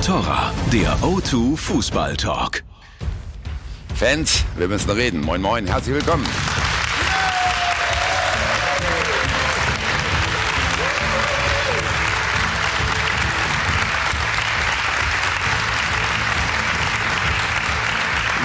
Contora, der O2 Fußball Talk. Fans, wir müssen reden. Moin, moin, herzlich willkommen.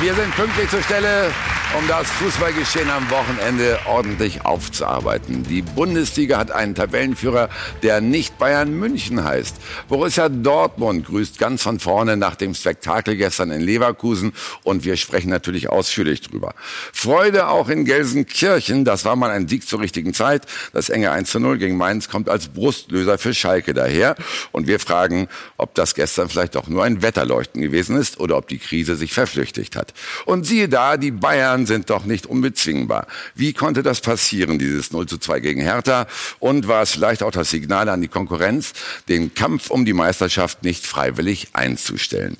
Wir sind pünktlich zur Stelle um das Fußballgeschehen am Wochenende ordentlich aufzuarbeiten. Die Bundesliga hat einen Tabellenführer, der nicht Bayern München heißt. Borussia Dortmund grüßt ganz von vorne nach dem Spektakel gestern in Leverkusen und wir sprechen natürlich ausführlich drüber. Freude auch in Gelsenkirchen, das war mal ein Sieg zur richtigen Zeit. Das enge 1 zu 0 gegen Mainz kommt als Brustlöser für Schalke daher und wir fragen, ob das gestern vielleicht auch nur ein Wetterleuchten gewesen ist oder ob die Krise sich verflüchtigt hat. Und siehe da, die Bayern sind doch nicht unbezwingbar. Wie konnte das passieren, dieses 0 zu 2 gegen Hertha? Und war es vielleicht auch das Signal an die Konkurrenz, den Kampf um die Meisterschaft nicht freiwillig einzustellen?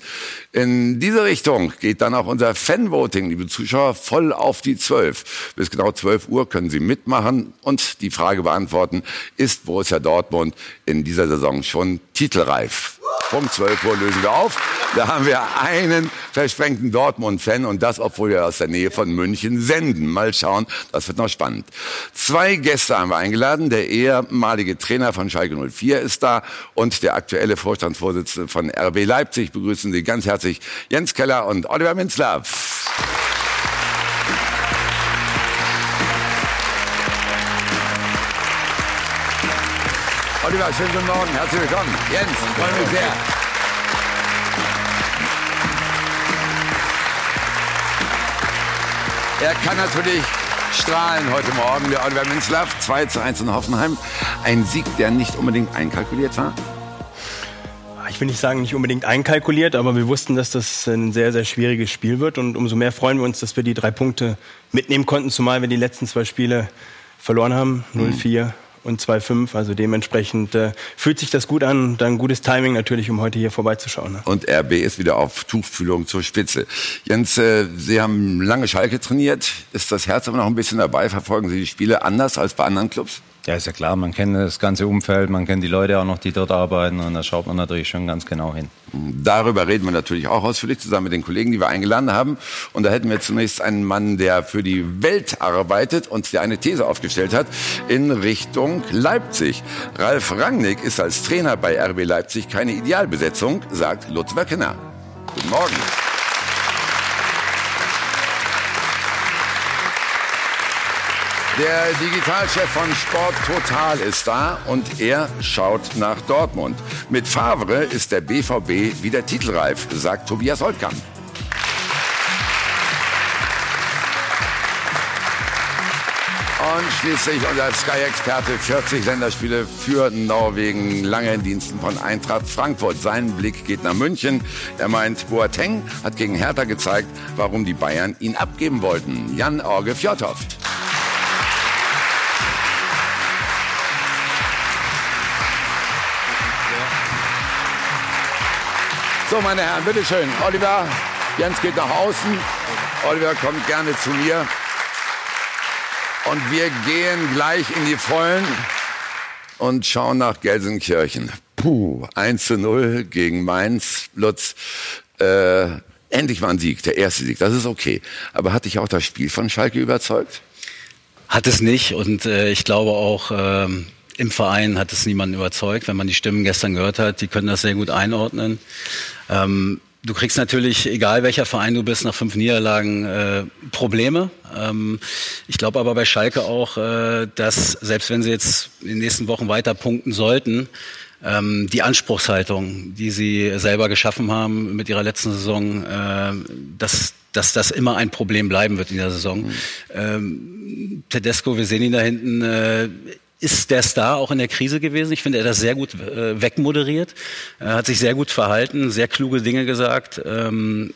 In diese Richtung geht dann auch unser Fanvoting, liebe Zuschauer, voll auf die 12. Bis genau 12 Uhr können Sie mitmachen und die Frage beantworten, ist Borussia Dortmund in dieser Saison schon titelreif? Punkt 12 Uhr lösen wir auf. Da haben wir einen versprengten Dortmund-Fan und das, obwohl wir aus der Nähe von München senden. Mal schauen, das wird noch spannend. Zwei Gäste haben wir eingeladen. Der ehemalige Trainer von Schalke 04 ist da und der aktuelle Vorstandsvorsitzende von RB Leipzig. Begrüßen Sie ganz herzlich Jens Keller und Oliver Minzler. Oliver, schönen guten Morgen, herzlich willkommen. Jens, freue mich sehr. Er kann natürlich strahlen heute Morgen, der Oliver Minzlaff, 2 zu 1 in Hoffenheim. Ein Sieg, der nicht unbedingt einkalkuliert war. Ich will nicht sagen, nicht unbedingt einkalkuliert, aber wir wussten, dass das ein sehr, sehr schwieriges Spiel wird. Und umso mehr freuen wir uns, dass wir die drei Punkte mitnehmen konnten, zumal wir die letzten zwei Spiele verloren haben. 0-4 mhm und 2,5. Also dementsprechend äh, fühlt sich das gut an. Dann gutes Timing natürlich, um heute hier vorbeizuschauen. Ne? Und RB ist wieder auf Tuchfühlung zur Spitze. Jens, äh, Sie haben lange Schalke trainiert. Ist das Herz aber noch ein bisschen dabei? Verfolgen Sie die Spiele anders als bei anderen Clubs? Ja, ist ja klar, man kennt das ganze Umfeld, man kennt die Leute auch noch, die dort arbeiten und da schaut man natürlich schon ganz genau hin. Darüber reden wir natürlich auch ausführlich zusammen mit den Kollegen, die wir eingeladen haben. Und da hätten wir zunächst einen Mann, der für die Welt arbeitet und der eine These aufgestellt hat in Richtung Leipzig. Ralf Rangnick ist als Trainer bei RB Leipzig keine Idealbesetzung, sagt Lutz Wöckener. Guten Morgen. Der Digitalchef von Sport Total ist da und er schaut nach Dortmund. Mit Favre ist der BVB wieder titelreif, sagt Tobias Holtkamp. Und schließlich unser Sky-Experte 40 Länderspiele für Norwegen, lange in Diensten von Eintracht Frankfurt. Sein Blick geht nach München. Er meint, Boateng hat gegen Hertha gezeigt, warum die Bayern ihn abgeben wollten. Jan Orge Fjordhoft. So, meine Herren, bitteschön. Oliver, Jens geht nach außen. Oliver kommt gerne zu mir. Und wir gehen gleich in die Vollen und schauen nach Gelsenkirchen. Puh, 1 zu 0 gegen Mainz. Lutz, äh, endlich mal ein Sieg, der erste Sieg, das ist okay. Aber hat dich auch das Spiel von Schalke überzeugt? Hat es nicht und äh, ich glaube auch, ähm, im Verein hat es niemanden überzeugt, wenn man die Stimmen gestern gehört hat. Die können das sehr gut einordnen. Ähm, du kriegst natürlich, egal welcher Verein du bist, nach fünf Niederlagen äh, Probleme. Ähm, ich glaube aber bei Schalke auch, äh, dass selbst wenn sie jetzt in den nächsten Wochen weiter punkten sollten, ähm, die Anspruchshaltung, die sie selber geschaffen haben mit ihrer letzten Saison, äh, dass dass das immer ein Problem bleiben wird in der Saison. Mhm. Ähm, Tedesco, wir sehen ihn da hinten, äh, ist der Star auch in der Krise gewesen. Ich finde, er hat das sehr gut äh, wegmoderiert. Er hat sich sehr gut verhalten, sehr kluge Dinge gesagt. Ähm,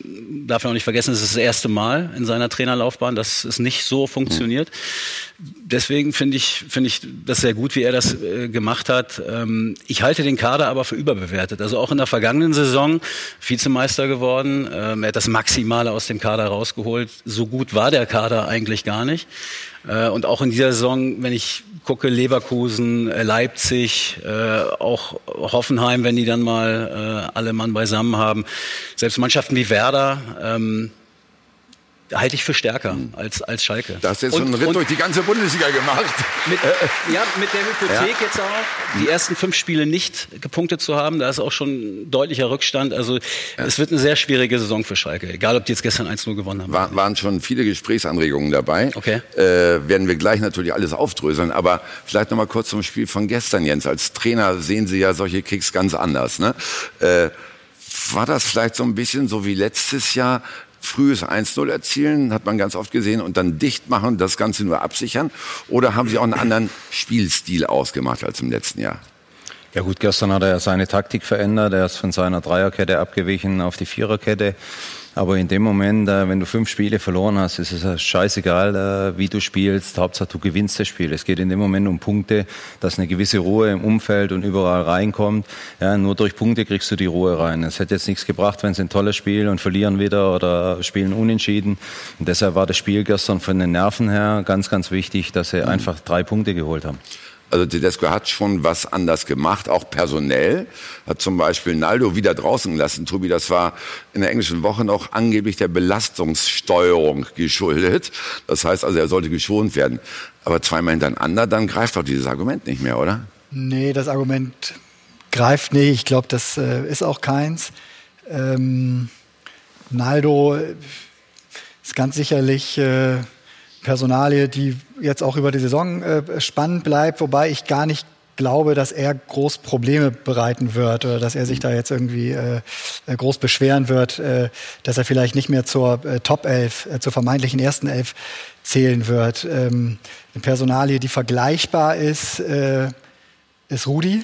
darf man auch nicht vergessen, es ist das erste Mal in seiner Trainerlaufbahn, dass es nicht so funktioniert. Deswegen finde ich, finde ich das sehr gut, wie er das äh, gemacht hat. Ähm, ich halte den Kader aber für überbewertet. Also auch in der vergangenen Saison Vizemeister geworden. Ähm, er hat das Maximale aus dem Kader rausgeholt. So gut war der Kader eigentlich gar nicht. Äh, und auch in dieser Saison, wenn ich gucke, Leverkusen, äh, Leipzig, äh, auch Hoffenheim, wenn die dann mal alle Mann beisammen haben, selbst Mannschaften wie Werder, ähm, halte ich für stärker mhm. als, als Schalke. Das ist jetzt und, so ein Ritt durch die ganze Bundesliga gemacht. Mit, ja, mit der Hypothek ja. jetzt auch, die ersten fünf Spiele nicht gepunktet zu haben, da ist auch schon ein deutlicher Rückstand. Also ja. es wird eine sehr schwierige Saison für Schalke, egal ob die jetzt gestern 1-0 gewonnen haben. War, waren schon viele Gesprächsanregungen dabei. Okay. Äh, werden wir gleich natürlich alles aufdröseln, aber vielleicht noch mal kurz zum Spiel von gestern, Jens. Als Trainer sehen Sie ja solche Kicks ganz anders. Ne? Äh, war das vielleicht so ein bisschen so wie letztes Jahr, frühes 1-0 erzielen, hat man ganz oft gesehen, und dann dicht machen, das Ganze nur absichern? Oder haben Sie auch einen anderen Spielstil ausgemacht als im letzten Jahr? Ja gut, gestern hat er seine Taktik verändert. Er ist von seiner Dreierkette abgewichen auf die Viererkette. Aber in dem Moment, äh, wenn du fünf Spiele verloren hast, ist es scheißegal, äh, wie du spielst. Hauptsache, du gewinnst das Spiel. Es geht in dem Moment um Punkte, dass eine gewisse Ruhe im Umfeld und überall reinkommt. Ja, nur durch Punkte kriegst du die Ruhe rein. Es hätte jetzt nichts gebracht, wenn sie ein tolles Spiel und verlieren wieder oder spielen unentschieden. Und deshalb war das Spiel gestern von den Nerven her ganz, ganz wichtig, dass sie mhm. einfach drei Punkte geholt haben. Also Tedesco hat schon was anders gemacht, auch personell. Hat zum Beispiel Naldo wieder draußen gelassen. Tobi, das war in der englischen Woche noch angeblich der Belastungssteuerung geschuldet. Das heißt also, er sollte geschont werden. Aber zweimal hintereinander, dann greift doch dieses Argument nicht mehr, oder? Nee, das Argument greift nicht. Ich glaube, das äh, ist auch keins. Ähm, Naldo ist ganz sicherlich... Äh, Personalie, die jetzt auch über die Saison äh, spannend bleibt, wobei ich gar nicht glaube, dass er groß Probleme bereiten wird oder dass er sich da jetzt irgendwie äh, äh groß beschweren wird, äh, dass er vielleicht nicht mehr zur äh, Top 11, äh, zur vermeintlichen ersten Elf zählen wird. Ähm, eine Personalie, die vergleichbar ist, äh, ist Rudi.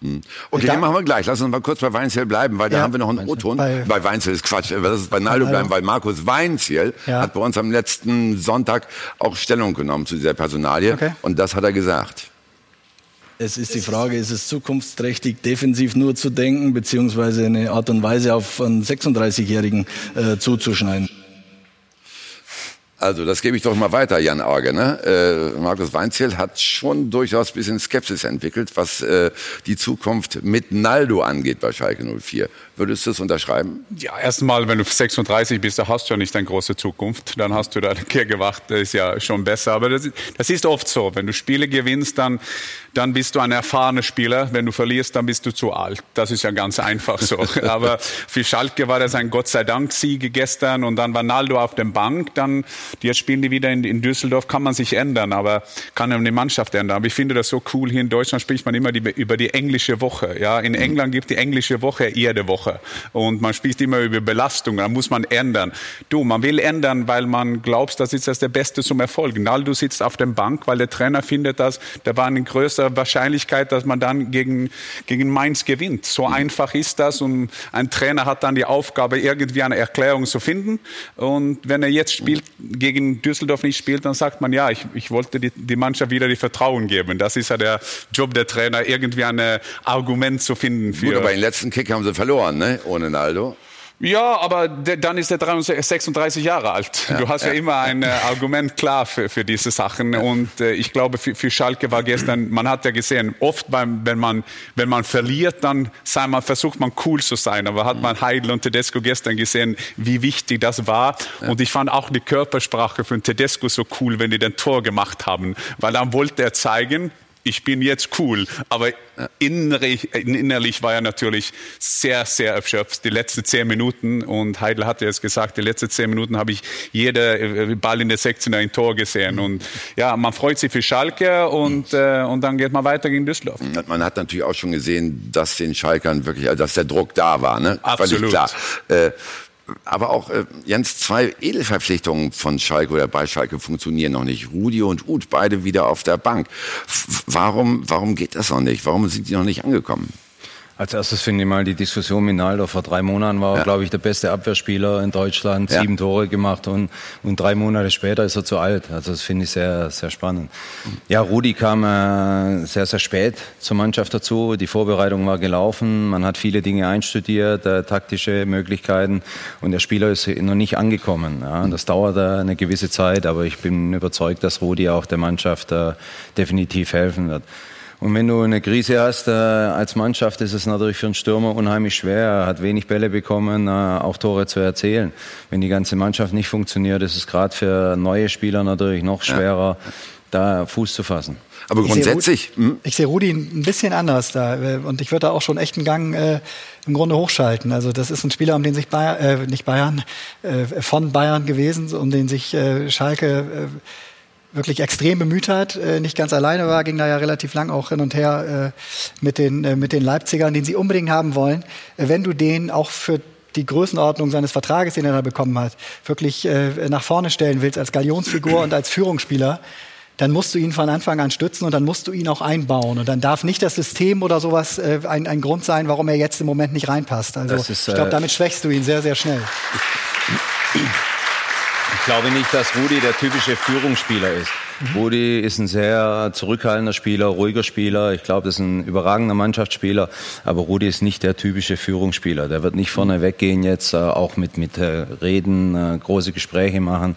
Hm. Okay, da, den machen wir gleich. Lass uns mal kurz bei Weinzel bleiben, weil da haben wir noch einen O-Ton. Bei, bei Weinzel ist Quatsch. Lass uns bei Naldo bleiben, weil Markus Weinzel ja. hat bei uns am letzten Sonntag auch Stellung genommen zu dieser Personalie. Okay. Und das hat er gesagt. Es ist die Frage, ist es zukunftsträchtig, defensiv nur zu denken, beziehungsweise eine Art und Weise auf einen 36-Jährigen äh, zuzuschneiden? Also, das gebe ich doch mal weiter, Jan Auge. Ne? Äh, Markus Weinzierl hat schon durchaus ein bisschen Skepsis entwickelt, was äh, die Zukunft mit Naldo angeht bei Schalke 04. Würdest du es unterschreiben? Ja, erstmal, wenn du 36 bist, da hast du ja nicht eine große Zukunft. Dann hast du da gewacht, das ist ja schon besser. Aber das, das ist oft so. Wenn du Spiele gewinnst, dann, dann bist du ein erfahrener Spieler. Wenn du verlierst, dann bist du zu alt. Das ist ja ganz einfach so. Aber für Schalke war das ein Gott sei Dank Sieg gestern und dann war Naldo auf der Bank. Dann Jetzt spielen die wieder in, in Düsseldorf, kann man sich ändern, aber kann eine Mannschaft ändern. Aber ich finde das so cool. Hier in Deutschland spricht man immer die, über die englische Woche. Ja, in England gibt die englische Woche jede Woche. Und man spricht immer über Belastung. Da muss man ändern. Du, man will ändern, weil man glaubt, das ist das der Beste zum Erfolg. Naldo sitzt auf der Bank, weil der Trainer findet, dass da war eine größere Wahrscheinlichkeit, dass man dann gegen, gegen Mainz gewinnt. So einfach ist das. Und ein Trainer hat dann die Aufgabe, irgendwie eine Erklärung zu finden. Und wenn er jetzt spielt gegen Düsseldorf nicht spielt, dann sagt man, ja, ich, ich wollte die, die Mannschaft wieder die Vertrauen geben. Das ist ja der Job der Trainer, irgendwie ein Argument zu finden. Für Gut, aber den letzten Kick haben sie verloren, ne? ohne Naldo. Ja, aber dann ist er 36 Jahre alt. Ja, du hast ja, ja immer ein äh, Argument klar für, für diese Sachen. Und äh, ich glaube, für, für Schalke war gestern, man hat ja gesehen, oft beim, wenn, man, wenn man verliert, dann sei man, versucht man cool zu sein. Aber hat man Heidel und Tedesco gestern gesehen, wie wichtig das war. Und ich fand auch die Körpersprache von Tedesco so cool, wenn die den Tor gemacht haben. Weil dann wollte er zeigen, ich bin jetzt cool. Aber innerlich, innerlich war er natürlich sehr, sehr erschöpft. Die letzten zehn Minuten, und Heidel hatte es gesagt, die letzten zehn Minuten habe ich jeder äh, Ball in der 16 ein Tor gesehen. Und ja, man freut sich für Schalke und, äh, und dann geht man weiter gegen Düsseldorf. Man hat natürlich auch schon gesehen, dass den Schalkern wirklich, also dass der Druck da war. Ne? Absolut. klar. Äh, aber auch, äh, Jens, zwei Edelverpflichtungen von Schalke oder bei Schalke funktionieren noch nicht. Rudi und Uth, beide wieder auf der Bank. F warum, warum geht das noch nicht? Warum sind die noch nicht angekommen? Als erstes finde ich mal die Diskussion mit Naldo. Vor drei Monaten war er, Ja. glaube ich, der beste Abwehrspieler in Deutschland, Ja. sieben Tore gemacht und, und drei Monate später ist er zu alt. Also das finde ich sehr, sehr spannend. Ja, Rudi kam äh, sehr, sehr spät zur Mannschaft dazu. Die Vorbereitung war gelaufen. Man hat viele Dinge einstudiert, äh, taktische Möglichkeiten und der Spieler ist noch nicht angekommen. Ja. Das dauert äh, eine gewisse Zeit, aber ich bin überzeugt, dass Rudi auch der Mannschaft äh, definitiv helfen wird. Und wenn du eine Krise hast äh, als Mannschaft, ist es natürlich für einen Stürmer unheimlich schwer. Er hat wenig Bälle bekommen, äh, auch Tore zu erzielen. Wenn die ganze Mannschaft nicht funktioniert, ist es gerade für neue Spieler natürlich noch schwerer, da Fuß zu fassen. Aber Ich sehe grundsätzlich, Rudi- hm, Ich sehe Rudi ein bisschen anders da. äh, Und ich würde da auch schon echt einen Gang äh, im Grunde hochschalten. Also das ist ein Spieler, um den sich Bayern, äh, nicht Bayern, äh, von Bayern gewesen, um den sich äh, Schalke äh, wirklich extrem bemüht hat, äh, nicht ganz alleine war, ging da ja relativ lang auch hin und her äh, mit, den, äh, mit den Leipzigern, den sie unbedingt haben wollen. Wenn du den auch für die Größenordnung seines Vertrages, den er da bekommen hat, wirklich nach vorne stellen willst als Galionsfigur und als Führungsspieler, dann musst du ihn von Anfang an stützen und dann musst du ihn auch einbauen. Und dann darf nicht das System oder sowas äh, ein, ein Grund sein, warum er jetzt im Moment nicht reinpasst. Also ist, ich glaube, damit schwächst du ihn sehr, sehr schnell. Ich glaube nicht, dass Rudi der typische Führungsspieler ist. Rudi ist ein sehr zurückhaltender Spieler, ruhiger Spieler. Ich glaube, das ist ein überragender Mannschaftsspieler. Aber Rudi ist nicht der typische Führungsspieler. Der wird nicht vorne weggehen jetzt, äh, auch mit, mit äh, Reden, äh, große Gespräche machen.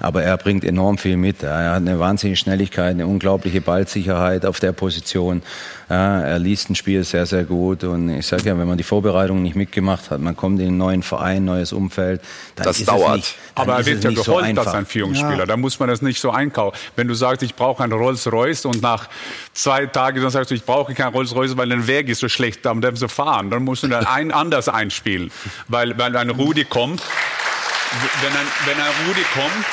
Aber er bringt enorm viel mit. Er hat eine wahnsinnige Schnelligkeit, eine unglaubliche Ballsicherheit auf der Position. Er liest ein Spiel sehr, sehr gut. Und ich sage ja, wenn man die Vorbereitung nicht mitgemacht hat, man kommt in einen neuen Verein, neues Umfeld. Das dauert. Nicht, Aber er wird ja nicht so als ein Führungsspieler. Ja. Da muss man das nicht so einkaufen. Wenn du sagst, ich brauche einen Rolls-Royce und nach zwei Tagen dann sagst du, ich brauche keinen Rolls-Royce, weil der Weg ist so schlecht, um dem zu fahren, dann musst du dann ein anders einspielen. Weil, weil ein Rudi kommt, wenn ein, wenn ein Rudi kommt,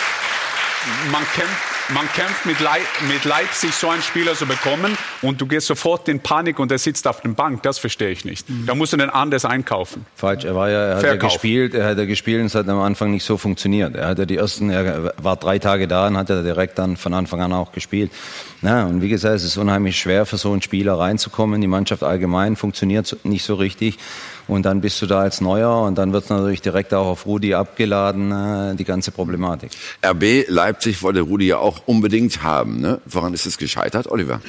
man kämpft, man kämpft mit, Leip mit Leipzig, so einen Spieler zu bekommen und du gehst sofort in Panik und er sitzt auf der Bank. Das verstehe ich nicht. Da musst du den anders einkaufen. Falsch, er war ja, er hat ja Verkauf. gespielt, er hat ja gespielt und es hat am Anfang nicht so funktioniert. Er hat ja die ersten, er war drei Tage da und hat ja direkt dann von Anfang an auch gespielt. Na, und wie gesagt, es ist unheimlich schwer für so einen Spieler reinzukommen. Die Mannschaft allgemein funktioniert nicht so richtig. Und dann bist du da als Neuer und dann wird es natürlich direkt auch auf Rudi abgeladen, äh, die ganze Problematik. RB Leipzig wollte Rudi ja auch unbedingt haben. Ne? Woran ist es gescheitert, Oliver?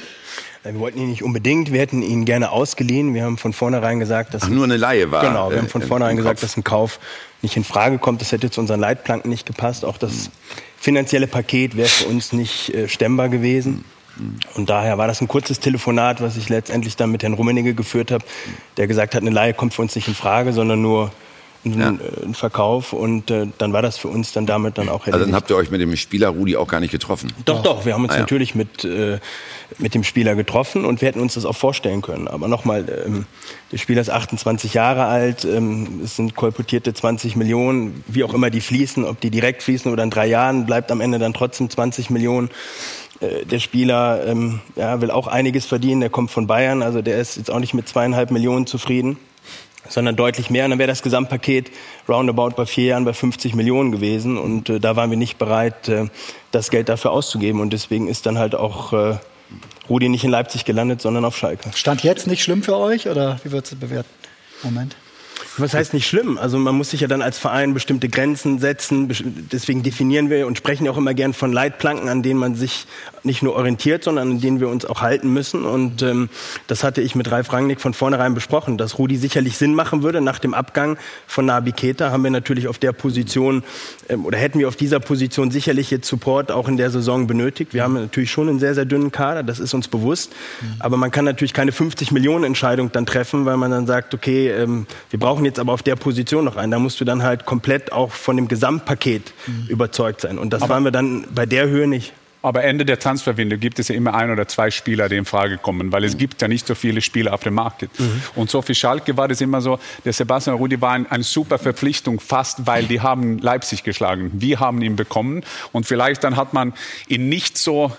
Wir wollten ihn nicht unbedingt, wir hätten ihn gerne ausgeliehen. Wir haben von vornherein gesagt, dass Ach, nur eine Laie war. Genau, wir äh, haben von vornherein gesagt, Kopf. dass ein Kauf nicht in Frage kommt. Das hätte zu unseren Leitplanken nicht gepasst. Auch das finanzielle Paket wäre für uns nicht äh, stemmbar gewesen. Und daher war das ein kurzes Telefonat, was ich letztendlich dann mit Herrn Rummenigge geführt habe, der gesagt hat, eine Laie kommt für uns nicht in Frage, sondern nur ein, Ja. äh, ein Verkauf. Und äh, dann war das für uns dann damit dann auch Also dann erledigt. habt ihr euch mit dem Spieler Rudi auch gar nicht getroffen. Doch, doch, wir haben uns Ah, ja. natürlich mit, äh, mit dem Spieler getroffen und wir hätten uns das auch vorstellen können. Aber nochmal, ähm, der Spieler ist 28 Jahre alt, ähm, es sind kolportierte 20 Millionen, wie auch immer die fließen, ob die direkt fließen oder in drei Jahren, bleibt am Ende dann trotzdem 20 Millionen. Äh, Der Spieler ähm, ja, will auch einiges verdienen, der kommt von Bayern, also der ist jetzt auch nicht mit zweieinhalb Millionen zufrieden sondern deutlich mehr. Und dann wäre das Gesamtpaket roundabout bei vier Jahren bei 50 Millionen gewesen. Und äh, da waren wir nicht bereit, äh, das Geld dafür auszugeben. Und deswegen ist dann halt auch äh, Rudi nicht in Leipzig gelandet, sondern auf Schalke. Stand jetzt nicht schlimm für euch oder wie würdest du bewerten? Moment. Was heißt nicht schlimm? Also man muss sich ja dann als Verein bestimmte Grenzen setzen. Deswegen definieren wir und sprechen ja auch immer gern von Leitplanken, an denen man sich nicht nur orientiert, sondern an denen wir uns auch halten müssen. Und ähm, das hatte ich mit Ralf Rangnick von vornherein besprochen, dass Rudi sicherlich Sinn machen würde. Nach dem Abgang von Nabi Keita haben wir natürlich auf der Position ähm, oder hätten wir auf dieser Position sicherlich jetzt Support auch in der Saison benötigt. Wir haben natürlich schon einen sehr, sehr dünnen Kader, das ist uns bewusst. Aber man kann natürlich keine 50 Millionen Entscheidung dann treffen, weil man dann sagt, okay, ähm, wir brauchen jetzt aber auf der Position noch einen. Da musst du dann halt komplett auch von dem Gesamtpaket überzeugt sein. Und das waren wir dann bei der Höhe nicht. Aber Ende der Transferwinde gibt es ja immer ein oder zwei Spieler, die in Frage kommen, weil es gibt ja nicht so viele Spieler auf dem Markt. Und so für Schalke war das immer so, der Sebastian Rudi war ein, eine super Verpflichtung, fast weil die haben Leipzig geschlagen. Wir haben ihn bekommen und vielleicht dann hat man ihn nicht so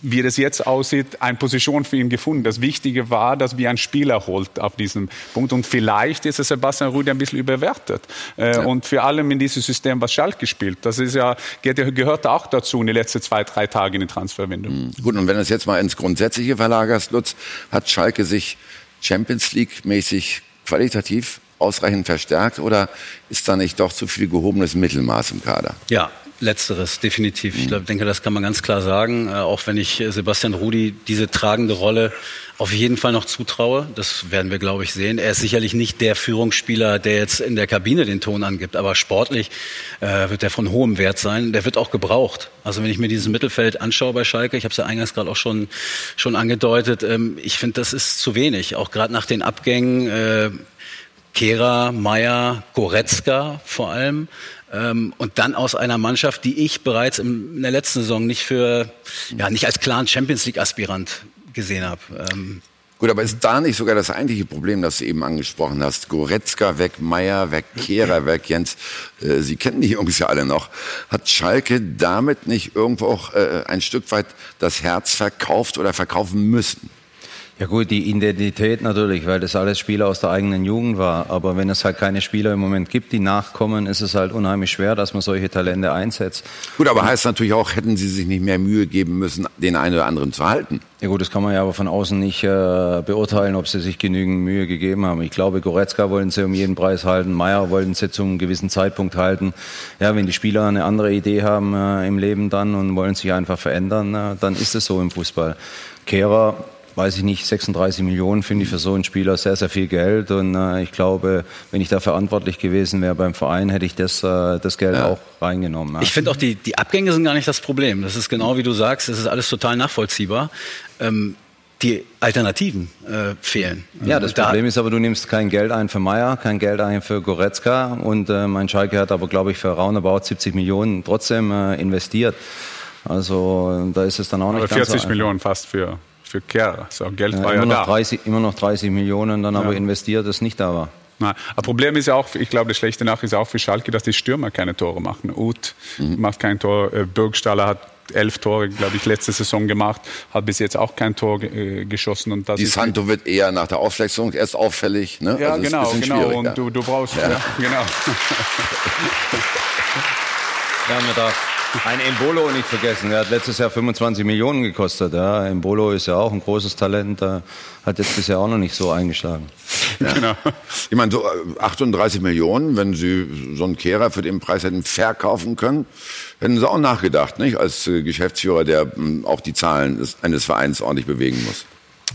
wie das jetzt aussieht, eine Position für ihn gefunden. Das Wichtige war, dass wir einen Spieler holt auf diesem Punkt. Und vielleicht ist der Sebastian Rudi ein bisschen überwertet. Äh, Und vor allem in diesem System, was Schalke spielt. Das ist ja, gehört auch dazu in den letzten zwei, drei Tagen in der Transferwindung. Gut, und wenn du es jetzt mal ins Grundsätzliche verlagerst, Lutz, hat Schalke sich Champions League mäßig qualitativ ausreichend verstärkt oder ist da nicht doch zu viel gehobenes Mittelmaß im Kader? Ja, Letzteres, definitiv. Ich glaub, denke, das kann man ganz klar sagen. Äh, auch wenn ich äh, Sebastian Rudi diese tragende Rolle auf jeden Fall noch zutraue. Das werden wir, glaube ich, sehen. Er ist sicherlich nicht der Führungsspieler, der jetzt in der Kabine den Ton angibt, aber sportlich äh, wird er von hohem Wert sein. Der wird auch gebraucht. Also wenn ich mir dieses Mittelfeld anschaue bei Schalke, ich habe es ja eingangs gerade auch schon, schon angedeutet, ähm, ich finde, das ist zu wenig. Auch gerade nach den Abgängen. Äh, Kehrer, Meier, Goretzka vor allem. Ähm, und dann aus einer Mannschaft, die ich bereits in der letzten Saison nicht für, ja, nicht als klaren Champions League Aspirant gesehen habe. Ähm, Gut, aber ist da nicht sogar das eigentliche Problem, das du eben angesprochen hast? Goretzka weg, Meier weg, Kehrer weg, Jens, äh, Sie kennen die Jungs ja alle noch. Hat Schalke damit nicht irgendwo auch äh, ein Stück weit das Herz verkauft oder verkaufen müssen? Ja gut, die Identität natürlich, weil das alles Spieler aus der eigenen Jugend war. Aber wenn es halt keine Spieler im Moment gibt, die nachkommen, ist es halt unheimlich schwer, dass man solche Talente einsetzt. Gut, aber heißt natürlich auch, hätten Sie sich nicht mehr Mühe geben müssen, den einen oder anderen zu halten? Ja gut, das kann man ja aber von außen nicht äh, beurteilen, ob sie sich genügend Mühe gegeben haben. Ich glaube, Goretzka wollten sie um jeden Preis halten, Meier wollten sie zu einem gewissen Zeitpunkt halten. Ja, wenn die Spieler eine andere Idee haben äh, im Leben dann und wollen sich einfach verändern, äh, dann ist es so im Fußball. Kehrer weiß ich nicht, 36 Millionen finde ich für so einen Spieler sehr, sehr viel Geld. Und äh, ich glaube, wenn ich da verantwortlich gewesen wäre beim Verein, hätte ich das, äh, das Geld ja. auch reingenommen. Ja. Ich finde auch, die, die Abgänge sind gar nicht das Problem. Das ist genau wie du sagst, das ist alles total nachvollziehbar. Ähm, die Alternativen äh, fehlen. Ja, das da Problem ist aber, du nimmst kein Geld ein für Meier, kein Geld ein für Goretzka und äh, mein Schalke hat aber, glaube ich, für roundabout 70 Millionen trotzdem äh, investiert. Also da ist es dann auch nicht aber ganz 40 so Millionen fast für für Kerr. So, Geld ja, war immer ja noch da. 30, immer noch 30 Millionen, dann Ja. aber investiert, das nicht da war. Nein. Das Problem ist ja auch, ich glaube, das schlechte Nachricht ist auch für Schalke, dass die Stürmer keine Tore machen. Uth macht kein Tor, äh, Burgstaller hat elf Tore, glaube ich, letzte Saison gemacht, hat bis jetzt auch kein Tor äh, geschossen. Und das Die ist Santo wird eher nach der Auswechslung erst auffällig. Ne? ja, Also ist ein genau, bisschen genau. Und ja. du, du brauchst, ja. genau. Ja, man darf ein Embolo nicht vergessen. Er hat letztes Jahr 25 Millionen gekostet. Ja. Embolo ist ja auch ein großes Talent, äh, hat jetzt bisher auch noch nicht so eingeschlagen. genau. Ich meine, so äh, 38 Millionen, wenn Sie so einen Kehrer für den Preis hätten verkaufen können, hätten Sie auch nachgedacht, nicht? Als äh, Geschäftsführer, der mh, auch die Zahlen eines Vereins ordentlich bewegen muss.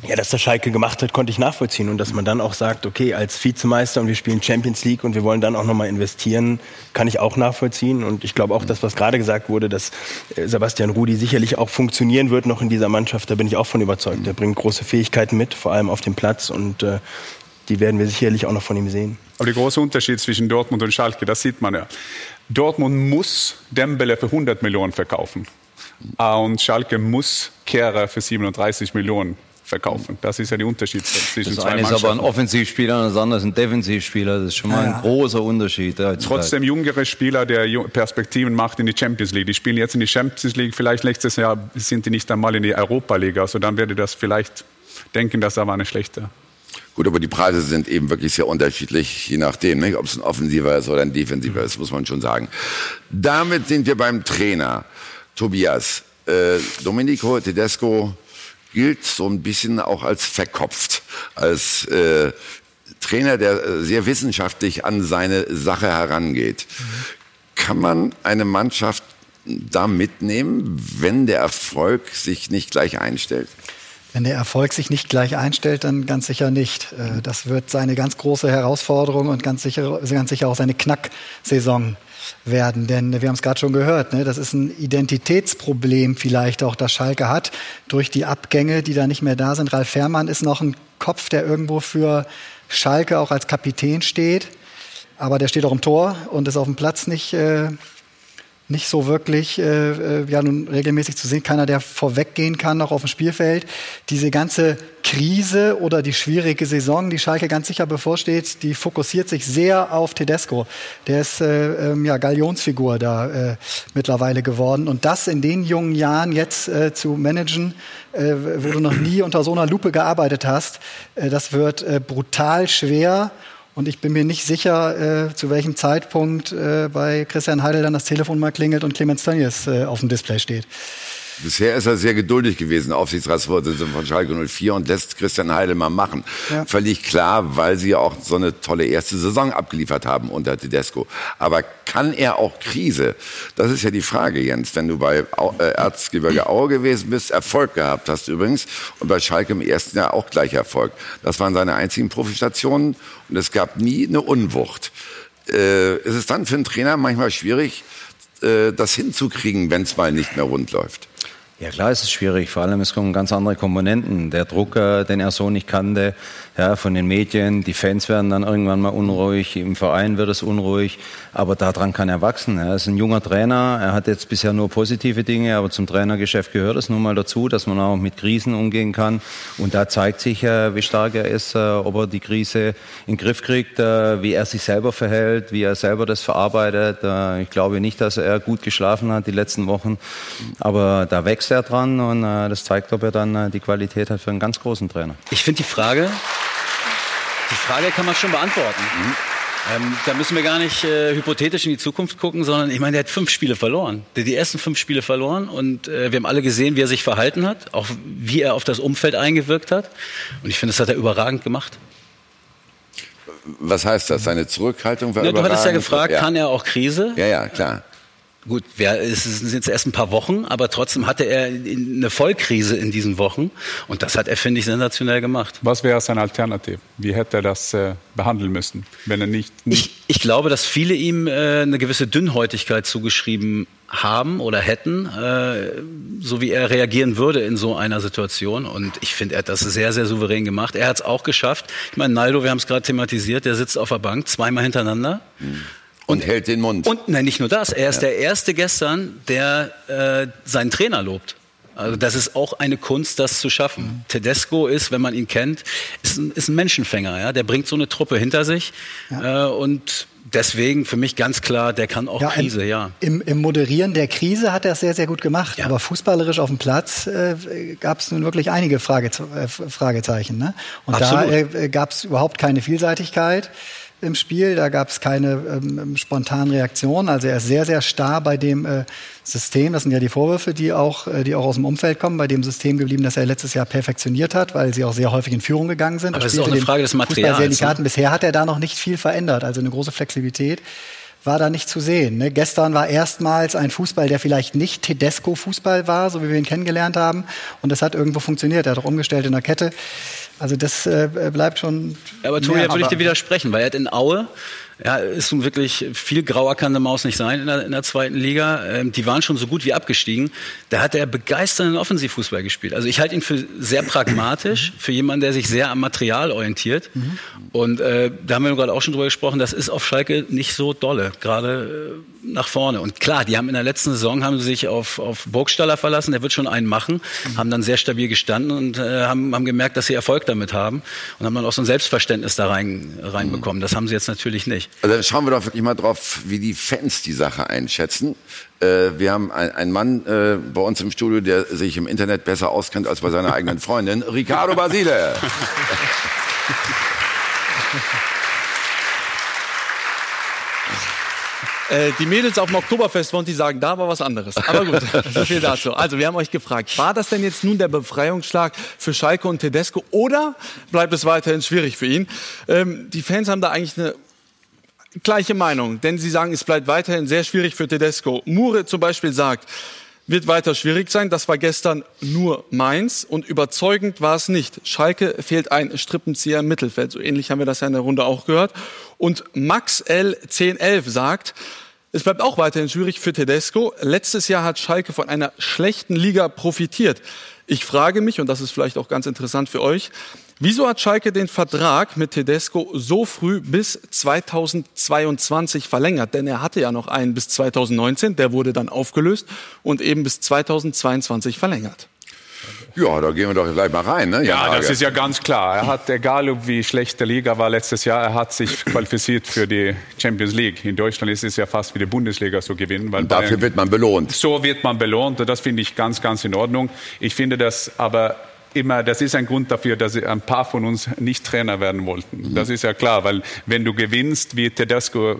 Ja, dass der Schalke gemacht hat, konnte ich nachvollziehen. Und dass man dann auch sagt, okay, als Vizemeister und wir spielen Champions League und wir wollen dann auch nochmal investieren, kann ich auch nachvollziehen. Und ich glaube auch, das, was gerade gesagt wurde, dass äh, Sebastian Rudi sicherlich auch funktionieren wird noch in dieser Mannschaft, da bin ich auch von überzeugt. Er bringt große Fähigkeiten mit, vor allem auf dem Platz. Und äh, die werden wir sicherlich auch noch von ihm sehen. Aber der große Unterschied zwischen Dortmund und Schalke, das sieht man ja. Dortmund muss Dembele für 100 Millionen verkaufen. Ah, Und Schalke muss Kehrer für 37 Millionen verkaufen. Das ist ja der Unterschied zwischen Das zwei eine ist aber ein Mannschaften. Offensivspieler und das andere ist ein Defensivspieler. Das ist schon mal Ja. ein großer Unterschied. Trotzdem jüngere Spieler, der Perspektiven macht in die Champions League. Die spielen jetzt in die Champions League, vielleicht nächstes Jahr sind die nicht einmal in die Europa League. Also dann werde das vielleicht denken, dass da war eine schlechte. Gut, aber die Preise sind eben wirklich sehr unterschiedlich, je nachdem, nicht? ob es ein offensiver ist oder ein defensiver ist, muss man schon sagen. Damit sind wir beim Trainer. Tobias, äh, Domenico Tedesco gilt so ein bisschen auch als verkopft, als äh, Trainer, der äh, sehr wissenschaftlich an seine Sache herangeht. Kann man eine Mannschaft da mitnehmen, wenn der Erfolg sich nicht gleich einstellt? Wenn der Erfolg sich nicht gleich einstellt, dann ganz sicher nicht. Äh, Das wird seine ganz große Herausforderung und ganz sicher, ganz sicher auch seine Knacksaison werden. Denn wir haben es gerade schon gehört, ne? das ist ein Identitätsproblem vielleicht auch, das Schalke hat durch die Abgänge, die da nicht mehr da sind. Ralf Fährmann ist noch ein Kopf, der irgendwo für Schalke auch als Kapitän steht. Aber der steht auch im Tor und ist auf dem Platz nicht, äh, nicht so wirklich äh, äh, ja, nun regelmäßig zu sehen. Keiner, der vorweggehen kann, auch auf dem Spielfeld. Diese ganze Krise oder die schwierige Saison, die Schalke ganz sicher bevorsteht, die fokussiert sich sehr auf Tedesco. Der ist äh, ähm, ja Galionsfigur da äh, mittlerweile geworden. Und das in den jungen Jahren jetzt äh, zu managen, äh, wo du noch nie unter so einer Lupe gearbeitet hast, äh, das wird äh, brutal schwer. Und ich bin mir nicht sicher, äh, zu welchem Zeitpunkt äh, bei Christian Heidel dann das Telefon mal klingelt und Clemens Tönnies äh, auf dem Display steht. Bisher ist er sehr geduldig gewesen, Aufsichtsratsvorsitzender von Schalke 04 und lässt Christian Heidel mal machen. Ja. Völlig klar, weil sie ja auch so eine tolle erste Saison abgeliefert haben unter Tedesco. Aber kann er auch Krise? Das ist ja die Frage, Jens. Wenn du bei Au- äh, Erzgebirge Aue gewesen bist, Erfolg gehabt hast übrigens und bei Schalke im ersten Jahr auch gleich Erfolg. Das waren seine einzigen Profistationen und es gab nie eine Unwucht. Äh, ist es dann für einen Trainer manchmal schwierig, äh, das hinzukriegen, wenn es mal nicht mehr rund läuft? Ja klar, es ist schwierig. Vor allem es kommen ganz andere Komponenten. Der Druck, äh, den er so nicht kannte, ja, von den Medien. Die Fans werden dann irgendwann mal unruhig. Im Verein wird es unruhig. Aber daran kann er wachsen. Er ist ein junger Trainer. Er hat jetzt bisher nur positive Dinge, aber zum Trainergeschäft gehört es nun mal dazu, dass man auch mit Krisen umgehen kann. Und da zeigt sich, äh, wie stark er ist, äh, ob er die Krise in den Griff kriegt, äh, wie er sich selber verhält, wie er selber das verarbeitet. Ich glaube nicht, dass er gut geschlafen hat die letzten Wochen. Aber da wächst er dran und das zeigt, ob er dann die Qualität hat für einen ganz großen Trainer. Ich finde die Frage, die Frage kann man schon beantworten. Ähm, da müssen wir gar nicht äh, hypothetisch in die Zukunft gucken, sondern ich meine, der hat fünf Spiele verloren. Der hat die ersten fünf Spiele verloren und äh, wir haben alle gesehen, wie er sich verhalten hat, auch wie er auf das Umfeld eingewirkt hat. Und ich finde, das hat er überragend gemacht. Was heißt das? Seine Zurückhaltung war Ja, du hattest ja überragend? gefragt, ja. kann er auch Krise? Ja, ja, klar. Gut, wer, es sind jetzt erst ein paar Wochen, aber trotzdem hatte er in- eine Vollkrise in diesen Wochen. Und das hat er, finde ich, sensationell gemacht. Was wäre seine Alternative? Wie hätte er das äh, behandeln müssen, wenn er nicht, nicht Ich, ich glaube, dass viele ihm äh, eine gewisse Dünnhäutigkeit zugeschrieben haben oder hätten, äh, so wie er reagieren würde in so einer Situation. Und ich finde, er hat das sehr, sehr souverän gemacht. Er hat es auch geschafft. Ich meine, Naldo, wir haben es gerade thematisiert, der sitzt auf der Bank zweimal hintereinander. Und, hält den Mund. Und nein, nicht nur das. Er ist der erste gestern, der äh, seinen Trainer lobt. Also das ist auch eine Kunst, das zu schaffen. Tedesco ist, wenn man ihn kennt, ist ein, ist ein Menschenfänger. Ja? Der bringt so eine Truppe hinter sich. Äh, und deswegen für mich ganz klar, der kann auch Krise, im, ja. Im, Im Moderieren der Krise hat er es sehr, sehr gut gemacht. Ja. Aber fußballerisch auf dem Platz äh, gab es nun wirklich einige Frageze äh, Fragezeichen. Ne? Und Absolut. da äh, gab es überhaupt keine Vielseitigkeit im Spiel. Da gab es keine ähm, spontanen Reaktionen. Also er ist sehr, sehr starr bei dem äh, System. Das sind ja die Vorwürfe, die auch, äh, die auch aus dem Umfeld kommen, bei dem System geblieben, das er letztes Jahr perfektioniert hat, weil sie auch sehr häufig in Führung gegangen sind. Aber Er es ist auch eine Frage des Materials, ne? Bisher hat er da noch nicht viel verändert. Also eine große Flexibilität war da nicht zu sehen. Ne? Gestern war erstmals ein Fußball, der vielleicht nicht Tedesco-Fußball war, so wie wir ihn kennengelernt haben. Und das hat irgendwo funktioniert. Er hat auch umgestellt in der Kette. Also das äh, bleibt schon. Aber Tobi, da würde ich dir widersprechen, weil er hat in Aue, ja, ist nun wirklich viel grauer kann der Maus nicht sein in der, in der zweiten Liga. Ähm, die waren schon so gut wie abgestiegen. Da hat er begeisternden Offensivfußball gespielt. Also ich halte ihn für sehr pragmatisch, für jemanden, der sich sehr am Material orientiert. Und äh, da haben wir gerade auch schon drüber gesprochen, das ist auf Schalke nicht so dolle, gerade äh, nach vorne. Und klar, die haben in der letzten Saison haben sie sich auf, auf Burgstaller verlassen, der wird schon einen machen, haben dann sehr stabil gestanden und äh, haben, haben gemerkt, dass sie Erfolg damit haben und haben dann auch so ein Selbstverständnis da rein, reinbekommen. Das haben sie jetzt natürlich nicht. Also dann schauen wir doch wirklich mal drauf, wie die Fans die Sache einschätzen. Äh, wir haben ein- einen Mann äh, bei uns im Studio, der sich im Internet besser auskennt als bei seiner eigenen Freundin, Ricardo Basile. Äh, die Mädels auf dem Oktoberfest wollen die sagen, da war was anderes. Aber gut, so viel dazu. Also wir haben euch gefragt, war das denn jetzt nun der Befreiungsschlag für Schalke und Tedesco oder bleibt es weiterhin schwierig für ihn? Ähm, die Fans haben da eigentlich eine gleiche Meinung, denn sie sagen, es bleibt weiterhin sehr schwierig für Tedesco. Mure zum Beispiel sagt, wird weiter schwierig sein. Das war gestern nur Mainz und überzeugend war es nicht. Schalke fehlt ein Strippenzieher im Mittelfeld. So ähnlich haben wir das ja in der Runde auch gehört. Und Max L. 1011 sagt, es bleibt auch weiterhin schwierig für Tedesco. Letztes Jahr hat Schalke von einer schlechten Liga profitiert. Ich frage mich, und das ist vielleicht auch ganz interessant für euch, wieso hat Schalke den Vertrag mit Tedesco so früh bis 2022 verlängert? Denn er hatte ja noch einen bis 2019, der wurde dann aufgelöst und eben bis 2022 verlängert. Ja, da gehen wir doch gleich mal rein. Ne? Ja, das Hage. ist ja ganz klar. Er hat, egal ob wie schlecht der Liga war letztes Jahr, er hat sich qualifiziert für die Champions League. In Deutschland ist es ja fast wie die Bundesliga zu gewinnen. Weil Und dafür Bayern- wird man belohnt. so wird man belohnt und das finde ich ganz, ganz in Ordnung. Ich finde das aber immer, das ist ein Grund dafür, dass ein paar von uns nicht Trainer werden wollten. Das ist ja klar, weil wenn du gewinnst, wie Tedesco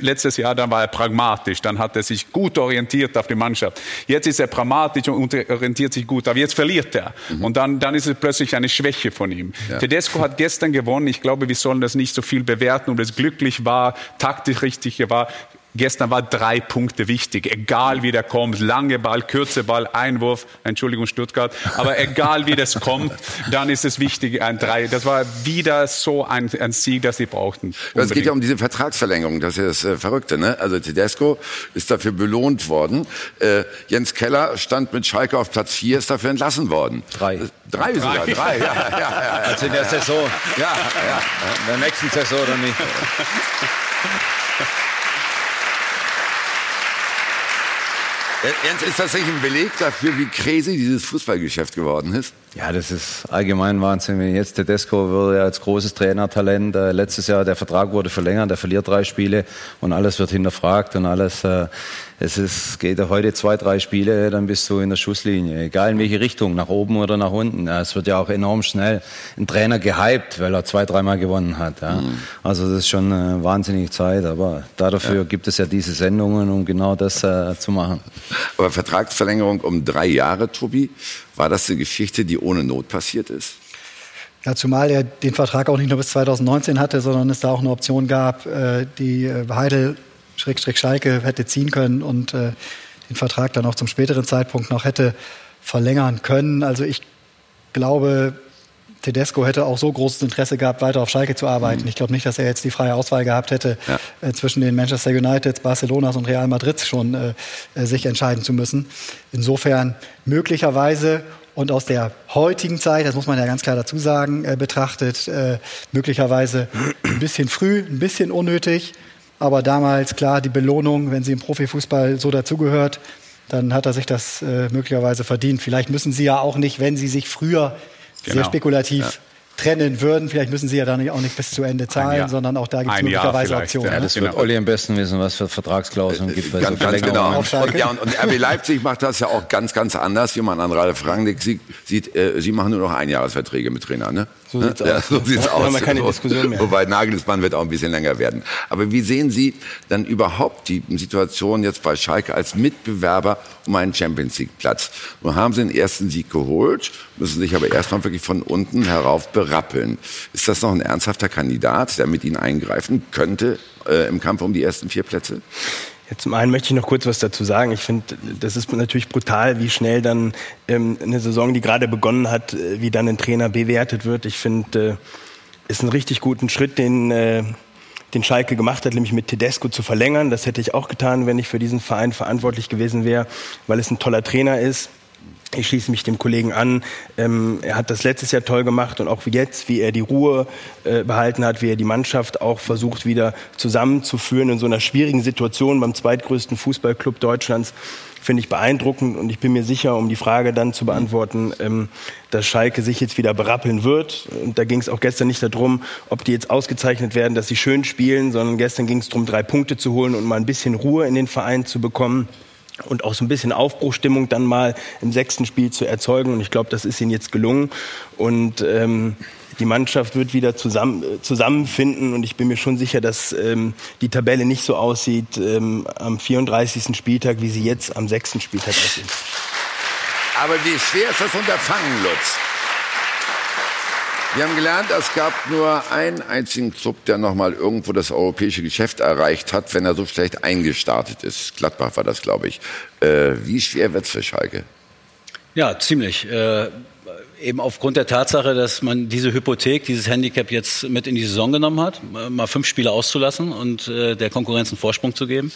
letztes Jahr, dann war er pragmatisch, dann hat er sich gut orientiert auf die Mannschaft. Jetzt ist er pragmatisch und orientiert sich gut, aber jetzt verliert er. Und dann, dann ist es plötzlich eine Schwäche von ihm. Ja. Tedesco hat gestern gewonnen. Ich glaube, wir sollen das nicht so viel bewerten, ob es glücklich war, taktisch richtig war. Gestern war drei Punkte wichtig, egal wie der kommt, lange Ball, kurze Ball, Einwurf, Entschuldigung Stuttgart, aber egal wie das kommt, dann ist es wichtig, ein drei. Das war wieder so ein, ein Sieg, das sie brauchten. Es geht ja um diese Vertragsverlängerung, das ist das äh, Verrückte, ne? Also Tedesco ist dafür belohnt worden. Äh, Jens Keller stand mit Schalke auf Platz vier, ist dafür entlassen worden. Drei. Äh, drei, drei. sogar, drei, ja, ja, ja, Also in der Saison. Ja, ja. In der nächsten Saison dann nicht. Jens, ist das nicht ein Beleg dafür, wie crazy dieses Fußballgeschäft geworden ist? Ja, das ist allgemein Wahnsinn. Wenn jetzt Tedesco würde ja als großes Trainertalent, äh, letztes Jahr der Vertrag wurde verlängert, er verliert drei Spiele und alles wird hinterfragt und alles, äh, es ist, geht ja heute zwei, drei Spiele, dann bist du in der Schusslinie. Egal in welche Richtung, nach oben oder nach unten. Ja, es wird ja auch enorm schnell ein Trainer gehypt, weil er zwei, dreimal gewonnen hat. Ja. Mhm. Also das ist schon eine wahnsinnige Zeit, aber dafür ja. gibt es ja diese Sendungen, um genau das äh, zu machen. Aber Vertragsverlängerung um drei Jahre, Tobi, war das eine Geschichte, die ohne Not passiert ist? Ja, zumal er den Vertrag auch nicht nur bis 2019 hatte, sondern es da auch eine Option gab, äh, die äh, Heidel Schalke hätte ziehen können und äh, den Vertrag dann auch zum späteren Zeitpunkt noch hätte verlängern können. Also ich glaube, Tedesco hätte auch so großes Interesse gehabt, weiter auf Schalke zu arbeiten. Mhm. Ich glaube nicht, dass er jetzt die freie Auswahl gehabt hätte, ja. äh, zwischen den Manchester United, Barcelonas und Real Madrid schon äh, äh, sich entscheiden zu müssen. Insofern möglicherweise und aus der heutigen Zeit, das muss man ja ganz klar dazu sagen, äh, betrachtet, äh, möglicherweise ein bisschen früh, ein bisschen unnötig. Aber damals, klar, die Belohnung, wenn sie im Profifußball so dazugehört, dann hat er sich das äh, möglicherweise verdient. Vielleicht müssen sie ja auch nicht, wenn sie sich früher genau. sehr spekulativ ja trennen würden. Vielleicht müssen sie ja dann auch nicht bis zu Ende zahlen, sondern auch da gibt es möglicherweise Optionen. Ja, das wird genau. Olli am besten wissen, was für Vertragsklauseln gibt. Bei ganz, so ganz genau. Und, ja, und, und RB Leipzig macht das ja auch ganz, ganz anders, wie man an Ralf Rangnick sieht. sieht äh, sie machen nur noch Einjahresverträge mit Trainern. Ne? So sieht's ja, aus. So sieht's aus. Wir keine Diskussion mehr. Wobei Nagelsmann wird auch ein bisschen länger werden. Aber wie sehen Sie dann überhaupt die Situation jetzt bei Schalke als Mitbewerber um einen Champions League Platz? Nun haben Sie den ersten Sieg geholt, müssen sich aber erstmal wirklich von unten herauf berappeln. Ist das noch ein ernsthafter Kandidat, der mit Ihnen eingreifen könnte äh, im Kampf um die ersten vier Plätze? Ja, zum einen möchte ich noch kurz was dazu sagen. Ich finde, das ist natürlich brutal, wie schnell dann ähm, eine Saison, die gerade begonnen hat, äh, wie dann ein Trainer bewertet wird. Ich finde, äh, ist ein richtig guten Schritt, den äh, den Schalke gemacht hat, nämlich mit Tedesco zu verlängern. Das hätte ich auch getan, wenn ich für diesen Verein verantwortlich gewesen wäre, weil es ein toller Trainer ist ich schließe mich dem Kollegen an. Ähm, er hat das letztes Jahr toll gemacht und auch jetzt, wie er die Ruhe äh, behalten hat, wie er die Mannschaft auch versucht wieder zusammenzuführen in so einer schwierigen Situation beim zweitgrößten Fußballclub Deutschlands, finde ich beeindruckend und ich bin mir sicher, um die Frage dann zu beantworten, ähm, dass Schalke sich jetzt wieder berappeln wird. Und da ging es auch gestern nicht darum, ob die jetzt ausgezeichnet werden, dass sie schön spielen, sondern gestern ging es darum, drei Punkte zu holen und mal ein bisschen Ruhe in den Verein zu bekommen und auch so ein bisschen Aufbruchstimmung dann mal im sechsten Spiel zu erzeugen. Und ich glaube, das ist ihnen jetzt gelungen. Und ähm, die Mannschaft wird wieder zusammen, zusammenfinden. Und ich bin mir schon sicher, dass ähm, die Tabelle nicht so aussieht ähm, am 34. Spieltag, wie sie jetzt am sechsten Spieltag aussieht. Aber wie schwer ist das Unterfangen, Lutz? Wir haben gelernt, es gab nur einen einzigen Club, der noch mal irgendwo das europäische Geschäft erreicht hat, wenn er so schlecht eingestartet ist. Gladbach war das, glaube ich. Äh, wie schwer wird es für Schalke? Ja, ziemlich. Äh, eben aufgrund der Tatsache, dass man diese Hypothek, dieses Handicap jetzt mit in die Saison genommen hat, mal fünf Spiele auszulassen und äh, der Konkurrenz einen Vorsprung zu geben.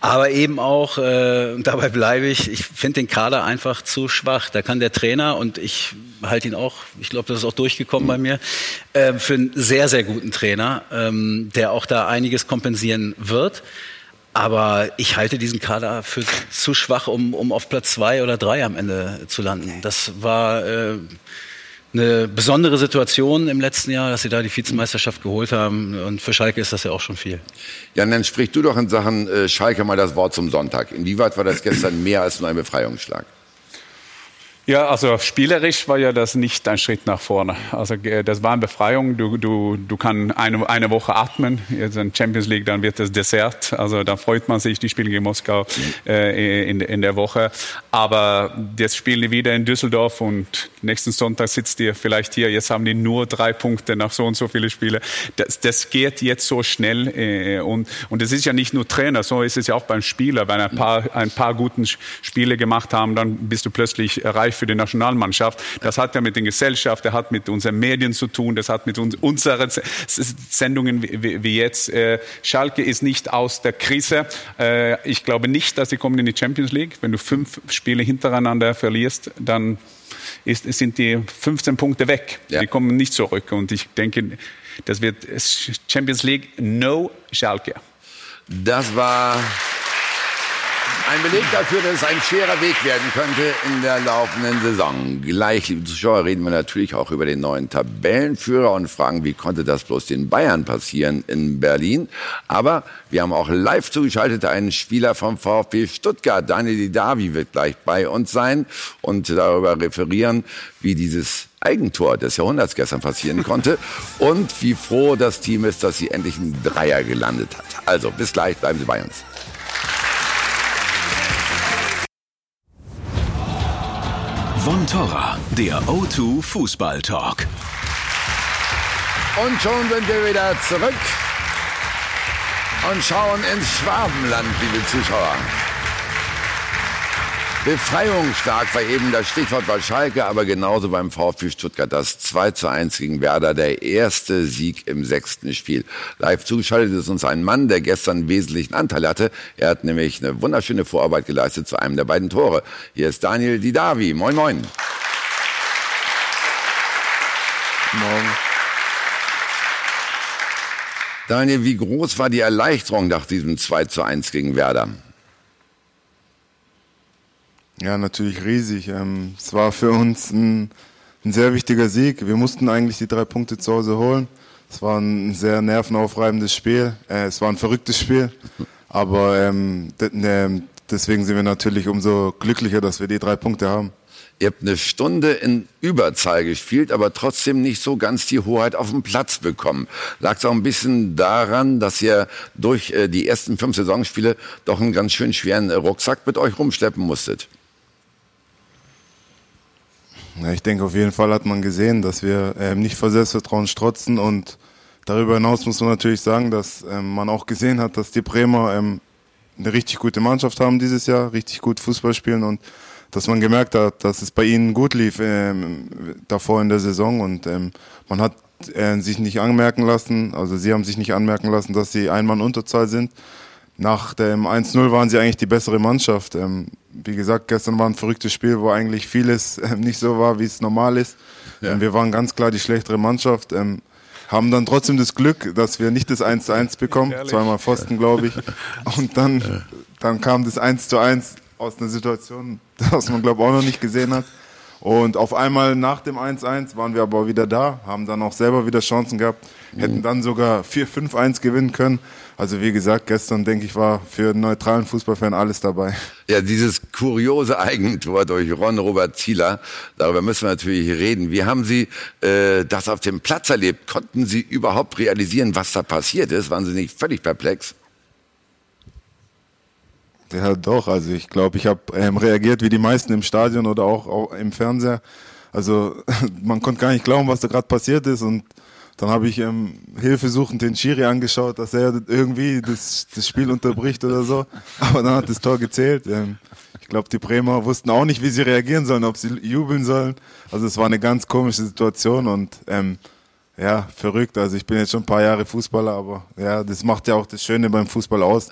Aber eben auch, äh, dabei bleibe ich, ich finde den Kader einfach zu schwach. Da kann der Trainer, und ich halte ihn auch, ich glaube, das ist auch durchgekommen bei mir, äh, für einen sehr, sehr guten Trainer, ähm, der auch da einiges kompensieren wird. Aber ich halte diesen Kader für zu schwach, um, um auf Platz zwei oder drei am Ende zu landen. Das war äh, eine besondere Situation im letzten Jahr, dass sie da die Vizemeisterschaft geholt haben. Und für Schalke ist das ja auch schon viel. Jan, dann sprich du doch in Sachen äh, Schalke mal das Wort zum Sonntag. Inwieweit war das gestern mehr als nur ein Befreiungsschlag? Ja, also spielerisch war ja das nicht ein Schritt nach vorne. Also äh, das war eine Befreiung. Du, du, du kannst eine, eine Woche atmen. Jetzt in Champions League, dann wird das Dessert. Also da freut man sich, die Spiele gegen Moskau äh, in, in der Woche. Aber jetzt spielen die wieder in Düsseldorf und nächsten Sonntag sitzt ihr vielleicht hier. Jetzt haben die nur drei Punkte nach so und so viele Spiele. Das, das geht jetzt so schnell. Äh, und, und es ist ja nicht nur Trainer, so ist es ja auch beim Spieler. Wenn ein paar, ein paar guten Spiele gemacht haben, dann bist du plötzlich reif für die Nationalmannschaft. Das hat ja mit der Gesellschaft, das hat mit unseren Medien zu tun, das hat mit uns, unseren Sendungen wie, wie jetzt. Äh, Schalke ist nicht aus der Krise. Äh, ich glaube nicht, dass sie kommen in die Champions League. Wenn du fünf Spiele hintereinander verlierst, dann ist, sind die 15 Punkte weg. Ja. Die kommen nicht zurück. Und ich denke, das wird Champions League no Schalke. Das war ein Beleg dafür, dass es ein schwerer Weg werden könnte in der laufenden Saison. Gleich, liebe Zuschauer, reden wir natürlich auch über den neuen Tabellenführer und fragen, wie konnte das bloß den Bayern passieren in Berlin. Aber wir haben auch live zugeschaltet einen Spieler vom VfB Stuttgart. Daniel Didavi wird gleich bei uns sein und darüber referieren, wie dieses Eigentor des Jahrhunderts gestern passieren konnte und wie froh das Team ist, dass sie endlich einen Dreier gelandet hat. Also, bis gleich, bleiben Sie bei uns. Von Torra, der O2 Fußball Talk. Und schon sind wir wieder zurück und schauen ins Schwabenland, liebe Zuschauer. Befreiungsstark war eben das Stichwort bei Schalke, aber genauso beim VfB Stuttgart. Das 2 zu 1 gegen Werder, der erste Sieg im sechsten Spiel. Live zugeschaltet ist uns ein Mann, der gestern wesentlichen Anteil hatte. Er hat nämlich eine wunderschöne Vorarbeit geleistet zu einem der beiden Tore. Hier ist Daniel Didavi. Moin, moin. Morgen. Daniel, wie groß war die Erleichterung nach diesem 2 zu 1 gegen Werder? Ja, natürlich riesig. Ähm, es war für uns ein, ein, sehr wichtiger Sieg. Wir mussten eigentlich die drei Punkte zu Hause holen. Es war ein sehr nervenaufreibendes Spiel. Äh, es war ein verrücktes Spiel. Aber ähm, ne, deswegen sind wir natürlich umso glücklicher, dass wir die drei Punkte haben. Ihr habt eine Stunde in Überzahl gespielt, aber trotzdem nicht so ganz die Hoheit auf dem Platz bekommen. Lag es auch ein bisschen daran, dass ihr durch äh, die ersten fünf Saisonspiele doch einen ganz schön schweren Rucksack mit euch rumschleppen musstet? Ja, ich denke, auf jeden Fall hat man gesehen, dass wir ähm, nicht vor Selbstvertrauen strotzen und darüber hinaus muss man natürlich sagen, dass ähm, man auch gesehen hat, dass die Bremer ähm, eine richtig gute Mannschaft haben dieses Jahr, richtig gut Fußball spielen und dass man gemerkt hat, dass es bei ihnen gut lief ähm, davor in der Saison und ähm, man hat äh, sich nicht anmerken lassen, also sie haben sich nicht anmerken lassen, dass sie ein Mann Unterzahl sind. Nach dem 1-0 waren sie eigentlich die bessere Mannschaft. Ähm, wie gesagt, gestern war ein verrücktes Spiel, wo eigentlich vieles äh, nicht so war, wie es normal ist. Ja. Ähm, wir waren ganz klar die schlechtere Mannschaft. Ähm, haben dann trotzdem das Glück, dass wir nicht das 1 zu 1 bekommen, Ehrlich? zweimal Pfosten, glaube ich. Und dann, dann kam das 1 zu 1 aus einer Situation, das man, glaube ich, auch noch nicht gesehen hat. Und auf einmal nach dem 1-1 waren wir aber wieder da, haben dann auch selber wieder Chancen gehabt, hätten dann sogar 4-5-1 gewinnen können. Also wie gesagt, gestern denke ich war für einen neutralen Fußballfan alles dabei. Ja, dieses kuriose Eigentor durch Ron Robert Zieler, darüber müssen wir natürlich reden. Wie haben Sie äh, das auf dem Platz erlebt? Konnten Sie überhaupt realisieren, was da passiert ist? Waren Sie nicht völlig perplex? Ja, doch. Also ich glaube, ich habe ähm, reagiert wie die meisten im Stadion oder auch, auch im Fernseher. Also man konnte gar nicht glauben, was da gerade passiert ist und dann habe ich ähm, hilfesuchend den Schiri angeschaut, dass er irgendwie das, das Spiel unterbricht oder so. Aber dann hat das Tor gezählt. Ähm, ich glaube, die Bremer wussten auch nicht, wie sie reagieren sollen, ob sie jubeln sollen. Also es war eine ganz komische Situation und ähm, ja, verrückt. Also ich bin jetzt schon ein paar Jahre Fußballer, aber ja, das macht ja auch das Schöne beim Fußball aus.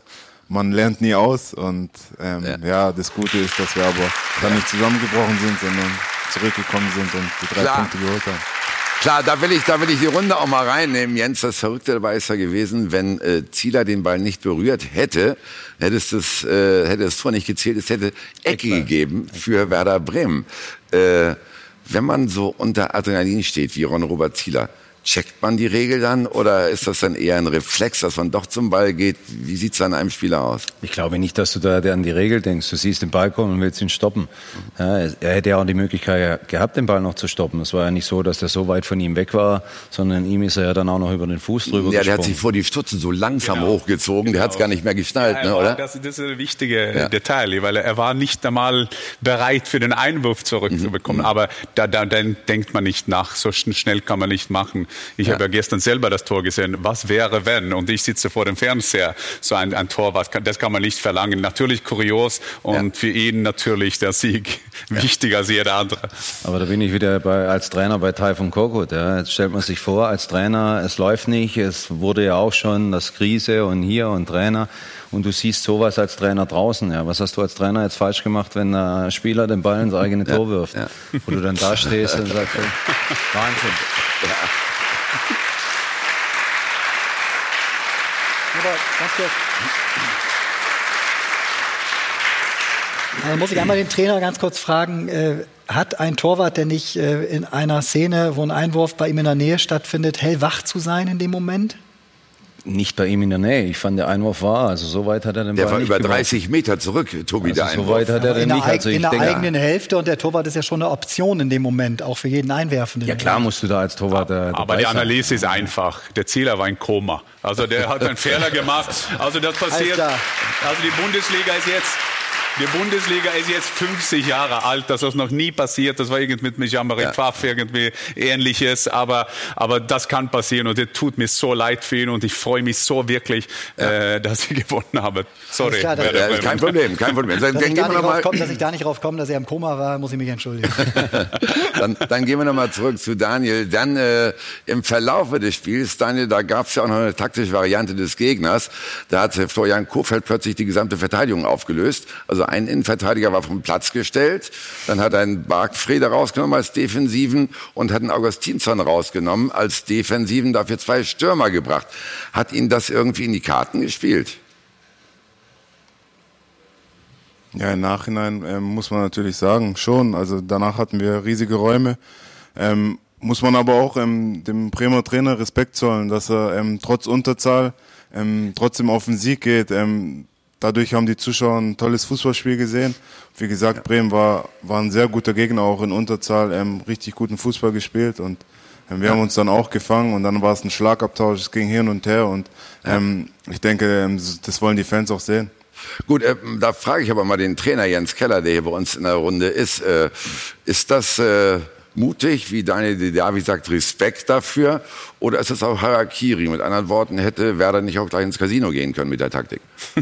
Man lernt nie aus und ähm, ja. ja. das Gute ist, dass wir aber dann nicht zusammengebrochen sind, sondern zurückgekommen sind und die drei Klar. Punkte geholt haben. Klar, da will ich, da will ich die Runde auch mal reinnehmen. Jens, das Verrückte dabei ist ja gewesen, wenn äh, Zieler den Ball nicht berührt hätte, hätte es das, äh, hätte es Tor nicht gezählt, es hätte Ecke gegeben für Werder Bremen. Äh, wenn man so unter Adrenalin steht, wie Ron Robert Zieler, Checkt man die Regel dann oder ist das dann eher ein Reflex, dass man doch zum Ball geht? Wie sieht es an einem Spieler aus? Ich glaube nicht, dass du da an die Regel denkst. Du siehst den Ball kommen und willst ihn stoppen. Ja, er hätte ja auch die Möglichkeit gehabt, den Ball noch zu stoppen. Es war ja nicht so, dass der so weit von ihm weg war, sondern ihm ist er ja dann auch noch über den Fuß drüber Ja, gesprungen. der hat sich vor die Stutzen so langsam Genau. hochgezogen, der hat es gar nicht mehr geschnallt, Ja, ne, er oder? Das, das ist ein wichtiger Ja. Detail, weil er war nicht einmal bereit für den Einwurf zurückzubekommen. Mhm. Aber da, da dann denkt man nicht nach, so schn- schnell kann man nicht machen. Ich Ja. habe ja gestern selber das Tor gesehen. Was wäre, wenn? Und ich sitze vor dem Fernseher. So ein, ein Tor, was kann, das kann man nicht verlangen. Natürlich kurios und für ihn natürlich der Sieg wichtiger als jeder andere. Aber da bin ich wieder bei, als Trainer bei Taifun Korkut. Ja. Jetzt stellt man sich vor, als Trainer, es läuft nicht, es wurde ja auch schon das Krise und hier und Trainer. Und du siehst sowas als Trainer draußen. Ja. Was hast du als Trainer jetzt falsch gemacht, wenn ein Spieler den Ball ins eigene Tor wirft? ja. Wo du dann da stehst und sagst, Wahnsinn. Aber ganz kurz. Also muss ich einmal den Trainer ganz kurz fragen, äh, hat ein Torwart denn nicht äh, in einer Szene, wo ein Einwurf bei ihm in der Nähe stattfindet, hellwach zu sein in dem Moment? Nicht bei ihm in der Nähe. Ich fand, der Einwurf war, also so weit hat er den Der Ball war nicht über geworfen. 30 Meter zurück, Tobi, der Also so Einwurf. weit hat er den in der, nicht. Also ich in der denke, eigenen Hälfte und der Torwart ist ja schon eine Option in dem Moment, auch für jeden Einwerfenden. ja klar musst du da als Torwart äh, Aber die. Analyse ist einfach. Der Zieler war ein Koma. Also der hat einen Fehler gemacht. Also das passiert. Also die Bundesliga ist jetzt. Die Bundesliga ist jetzt 50 Jahre alt, das ist noch nie passiert. Das war irgendwie mit Jean-Marie Ja. Pfaff irgendwie ähnliches, aber, aber das kann passieren und es tut mir so leid für ihn und ich freue mich so wirklich, äh, dass ich gewonnen habe. Sorry. Klar, Ja, kein Problem, kein Problem. Dann, Dass dann ich, gehen wir noch mal, drauf komme, dass ich da nicht drauf komme, dass er im Koma war, muss ich mich entschuldigen. dann, dann gehen wir noch mal zurück zu Daniel. Dann äh, im Verlaufe des Spiels, Daniel, da gab es ja auch noch eine taktische Variante des Gegners. Da hat Florian Kofeld plötzlich die gesamte Verteidigung aufgelöst. Also ein Innenverteidiger war vom Platz gestellt. Dann hat er einen Bargfrede rausgenommen als Defensiven und hat einen Augustinsson rausgenommen als Defensiven, dafür zwei Stürmer gebracht. Hat ihn das irgendwie in die Karten gespielt? Ja, im Nachhinein ähm, muss man natürlich sagen, schon. Also danach hatten wir riesige Räume. Ähm, muss man aber auch ähm, dem Bremer Trainer Respekt zollen, dass er ähm, trotz Unterzahl ähm, trotzdem auf den Sieg geht. Dadurch haben die Zuschauer ein tolles Fußballspiel gesehen. Wie gesagt, Bremen war, war ein sehr guter Gegner, auch in Unterzahl, ähm, richtig guten Fußball gespielt und ähm, wir haben uns dann auch gefangen und dann war es ein Schlagabtausch, es ging hin und her und ähm, ich denke, ähm, das wollen die Fans auch sehen. Gut, äh, da frage ich aber mal den Trainer Jens Keller, der hier bei uns in der Runde ist. Äh, ist das äh, mutig, wie Daniel Didavi sagt, Respekt dafür? Oder ist das auch Harakiri? Mit anderen Worten, hätte Werder nicht auch gleich ins Casino gehen können mit der Taktik?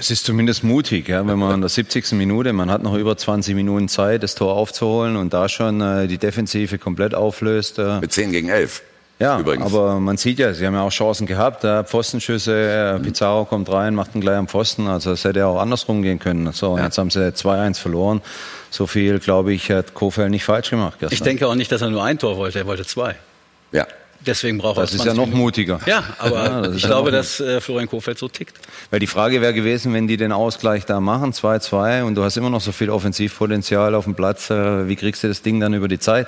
Es ist zumindest mutig, ja, wenn man in der 70. Minute, man hat noch über 20 Minuten Zeit, das Tor aufzuholen und da schon äh, die Defensive komplett auflöst. Äh, Mit 10 gegen 11. ja, übrigens. aber man sieht ja, sie haben ja auch Chancen gehabt, Pfostenschüsse, äh, Pizarro kommt rein, macht ihn gleich am Pfosten, also es hätte ja auch andersrum gehen können. So, und jetzt haben sie 2-1 verloren. So viel, glaube ich, hat Kofeld nicht falsch gemacht gestern. Ich denke auch nicht, dass er nur ein Tor wollte, er wollte zwei. Ja. Deswegen braucht Das er ist 20 ja noch Minuten. mutiger. Ja, aber Ja, das ist ich ja glaube, dass äh, Florian Kofeld so tickt. Weil die Frage wäre gewesen, wenn die den Ausgleich da machen, 2-2, und du hast immer noch so viel Offensivpotenzial auf dem Platz, äh, wie kriegst du das Ding dann über die Zeit?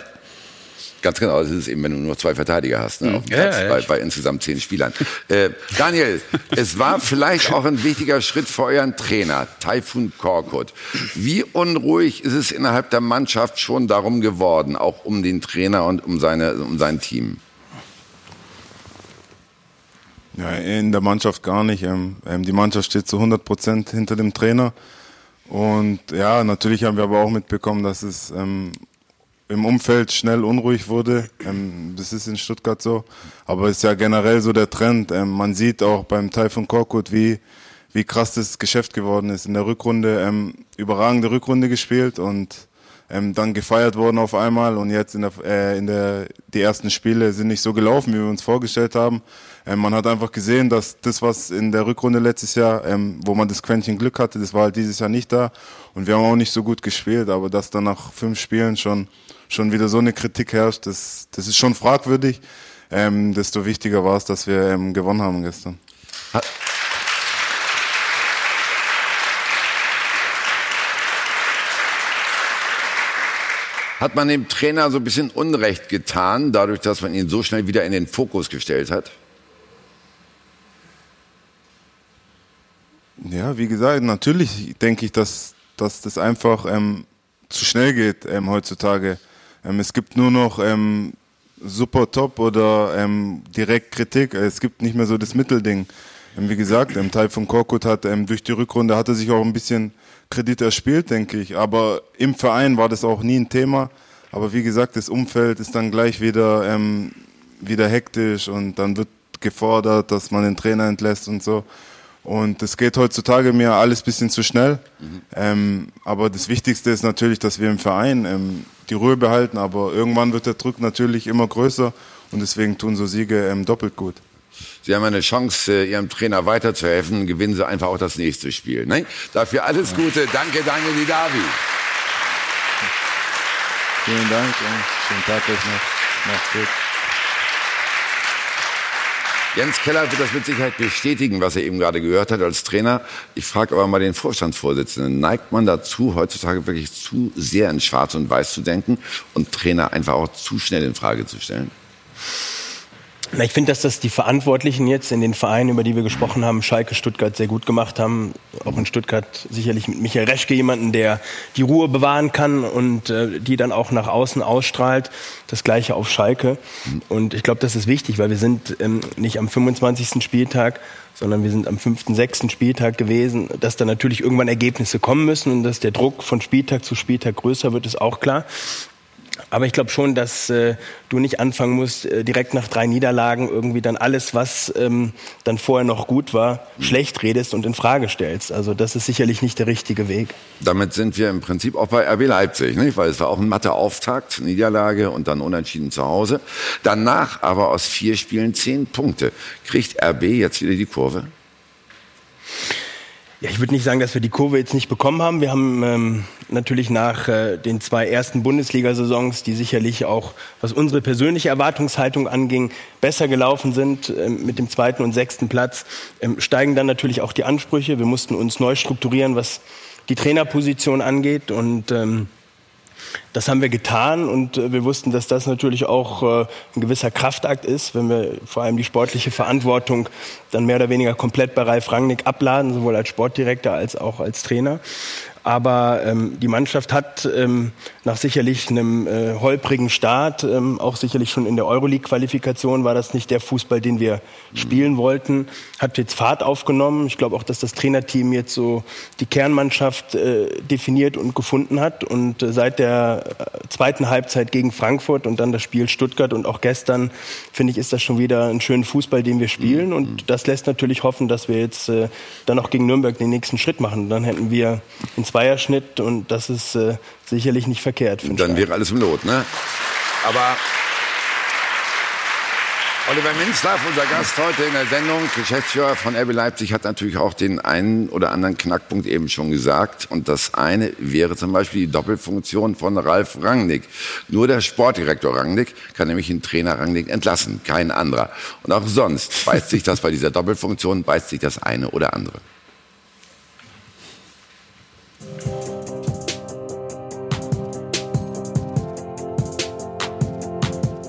Ganz genau, das ist eben, wenn du nur zwei Verteidiger hast, ne, auf dem Ja, Platz, ja, bei, bei insgesamt zehn Spielern. Äh, Daniel, es war vielleicht auch ein wichtiger Schritt für euren Trainer, Taifun Korkut. Wie unruhig ist es innerhalb der Mannschaft schon darum geworden, auch um den Trainer und um, seine, um sein Team? Ja, in der Mannschaft gar nicht. Ähm, ähm, die Mannschaft steht zu 100 Prozent hinter dem Trainer. Und ja, natürlich haben wir aber auch mitbekommen, dass es ähm, im Umfeld schnell unruhig wurde. Ähm, das ist in Stuttgart so. Aber es ist ja generell so der Trend. Ähm, man sieht auch beim von Korkut, wie, wie krass das Geschäft geworden ist. In der Rückrunde ähm, überragende Rückrunde gespielt und ähm, dann gefeiert worden auf einmal und jetzt in der, äh, in der die ersten Spiele sind nicht so gelaufen, wie wir uns vorgestellt haben. Ähm, man hat einfach gesehen, dass das, was in der Rückrunde letztes Jahr, ähm, wo man das Quäntchen Glück hatte, das war halt dieses Jahr nicht da und wir haben auch nicht so gut gespielt, aber dass dann nach fünf Spielen schon schon wieder so eine Kritik herrscht, das das ist schon fragwürdig. Ähm, desto wichtiger war es, dass wir ähm, gewonnen haben gestern. Hat man dem Trainer so ein bisschen Unrecht getan, dadurch, dass man ihn so schnell wieder in den Fokus gestellt hat? Ja, wie gesagt, natürlich denke ich, dass, dass das einfach ähm, zu schnell geht ähm, heutzutage. Ähm, es gibt nur noch ähm, super top oder ähm, direkt Kritik. Es gibt nicht mehr so das Mittelding. Ähm, wie gesagt, ähm, Teil von Korkut hat ähm, durch die Rückrunde hat er sich auch ein bisschen Kredit erspielt, denke ich. Aber im Verein war das auch nie ein Thema. Aber wie gesagt, das Umfeld ist dann gleich wieder, ähm, wieder hektisch und dann wird gefordert, dass man den Trainer entlässt und so. Und es geht heutzutage mir alles bisschen zu schnell. Mhm. Ähm, aber das Wichtigste ist natürlich, dass wir im Verein ähm, die Ruhe behalten. Aber irgendwann wird der Druck natürlich immer größer und deswegen tun so Siege ähm, doppelt gut. Sie haben eine Chance, äh, Ihrem Trainer weiterzuhelfen. Gewinnen Sie einfach auch das nächste Spiel. Ne? Dafür alles Gute. Danke, Daniel Didavi. Vielen Dank und schönen Tag euch noch. Macht's gut. Jens Keller wird das mit Sicherheit bestätigen, was er eben gerade gehört hat als Trainer. Ich frage aber mal den Vorstandsvorsitzenden. Neigt man dazu, heutzutage wirklich zu sehr in Schwarz und Weiß zu denken und Trainer einfach auch zu schnell in Frage zu stellen? Na, ich finde, dass das die Verantwortlichen jetzt in den Vereinen, über die wir gesprochen haben, Schalke, Stuttgart sehr gut gemacht haben. Auch in Stuttgart sicherlich mit Michael Reschke jemanden, der die Ruhe bewahren kann und äh, die dann auch nach außen ausstrahlt. Das gleiche auf Schalke. Und ich glaube, das ist wichtig, weil wir sind ähm, nicht am 25. Spieltag, sondern wir sind am 5., 6. Spieltag gewesen. Dass da natürlich irgendwann Ergebnisse kommen müssen und dass der Druck von Spieltag zu Spieltag größer wird, ist auch klar. Aber ich glaube schon, dass äh, du nicht anfangen musst, äh, direkt nach drei Niederlagen irgendwie dann alles, was ähm, dann vorher noch gut war, schlecht redest und in Frage stellst. Also das ist sicherlich nicht der richtige Weg. Damit sind wir im Prinzip auch bei RB Leipzig, nicht? weil es war auch ein Mathe-Auftakt, Niederlage und dann unentschieden zu Hause. Danach aber aus vier Spielen zehn Punkte. Kriegt RB jetzt wieder die Kurve? Ja, ich würde nicht sagen, dass wir die Kurve jetzt nicht bekommen haben. Wir haben ähm, natürlich nach äh, den zwei ersten Bundesliga-Saisons, die sicherlich auch, was unsere persönliche Erwartungshaltung anging, besser gelaufen sind ähm, mit dem zweiten und sechsten Platz, ähm, steigen dann natürlich auch die Ansprüche. Wir mussten uns neu strukturieren, was die Trainerposition angeht und ähm, das haben wir getan und äh, wir wussten, dass das natürlich auch äh, ein gewisser Kraftakt ist, wenn wir vor allem die sportliche Verantwortung dann mehr oder weniger komplett bei Ralf Rangnick abladen, sowohl als Sportdirektor als auch als Trainer. Aber ähm, die Mannschaft hat ähm, nach sicherlich einem äh, holprigen Start, ähm, auch sicherlich schon in der Euroleague-Qualifikation war das nicht der Fußball, den wir mhm. spielen wollten, hat jetzt Fahrt aufgenommen. Ich glaube auch, dass das Trainerteam jetzt so die Kernmannschaft äh, definiert und gefunden hat. Und äh, seit der äh, zweiten Halbzeit gegen Frankfurt und dann das Spiel Stuttgart und auch gestern, finde ich, ist das schon wieder ein schöner Fußball, den wir spielen. Mhm. Und das lässt natürlich hoffen, dass wir jetzt äh, dann auch gegen Nürnberg den nächsten Schritt machen. Dann hätten wir in Zweierschnitt und das ist äh, sicherlich nicht verkehrt. Dann Stein. wäre alles im Lot, ne? Aber Oliver Minzlaff, unser Gast heute in der Sendung, Geschäftsführer von RB Leipzig, hat natürlich auch den einen oder anderen Knackpunkt eben schon gesagt. Und das eine wäre zum Beispiel die Doppelfunktion von Ralf Rangnick. Nur der Sportdirektor Rangnick kann nämlich den Trainer Rangnick entlassen, kein anderer. Und auch sonst beißt sich das bei dieser Doppelfunktion, beißt sich das eine oder andere.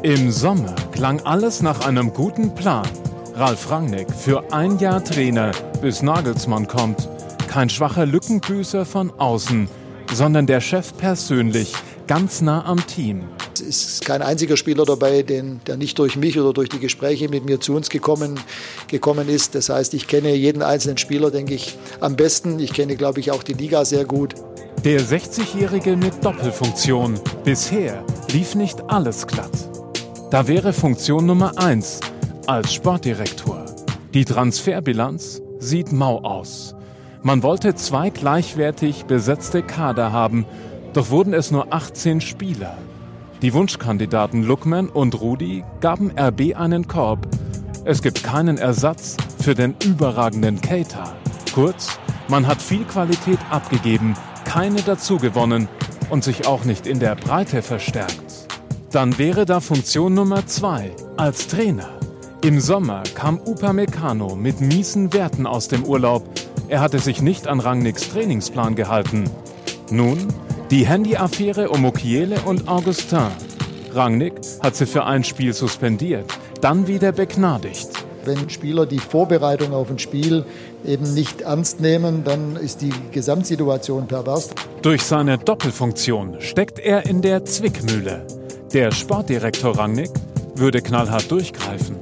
Im Sommer klang alles nach einem guten Plan. Ralf Rangnick für ein Jahr Trainer, bis Nagelsmann kommt. Kein schwacher Lückenbüßer von außen, sondern der Chef persönlich, ganz nah am Team. Es ist kein einziger Spieler dabei, den, der nicht durch mich oder durch die Gespräche mit mir zu uns gekommen, gekommen ist. Das heißt, ich kenne jeden einzelnen Spieler, denke ich, am besten. Ich kenne, glaube ich, auch die Liga sehr gut. Der 60-Jährige mit Doppelfunktion. Bisher lief nicht alles glatt. Da wäre Funktion Nummer 1 als Sportdirektor. Die Transferbilanz sieht mau aus. Man wollte zwei gleichwertig besetzte Kader haben, doch wurden es nur 18 Spieler. Die Wunschkandidaten Lookman und Rudi gaben RB einen Korb. Es gibt keinen Ersatz für den überragenden Keita. Kurz, man hat viel Qualität abgegeben, keine dazu gewonnen und sich auch nicht in der Breite verstärkt. Dann wäre da Funktion Nummer 2 als Trainer. Im Sommer kam Upamecano mit miesen Werten aus dem Urlaub. Er hatte sich nicht an Rangnicks Trainingsplan gehalten. Nun, Die Handy-Affäre um Mukiele und Augustin. Rangnick hat sie für ein Spiel suspendiert, dann wieder begnadigt. Wenn Spieler die Vorbereitung auf ein Spiel eben nicht ernst nehmen, dann ist die Gesamtsituation pervers. Durch seine Doppelfunktion steckt er in der Zwickmühle. Der Sportdirektor Rangnick würde knallhart durchgreifen.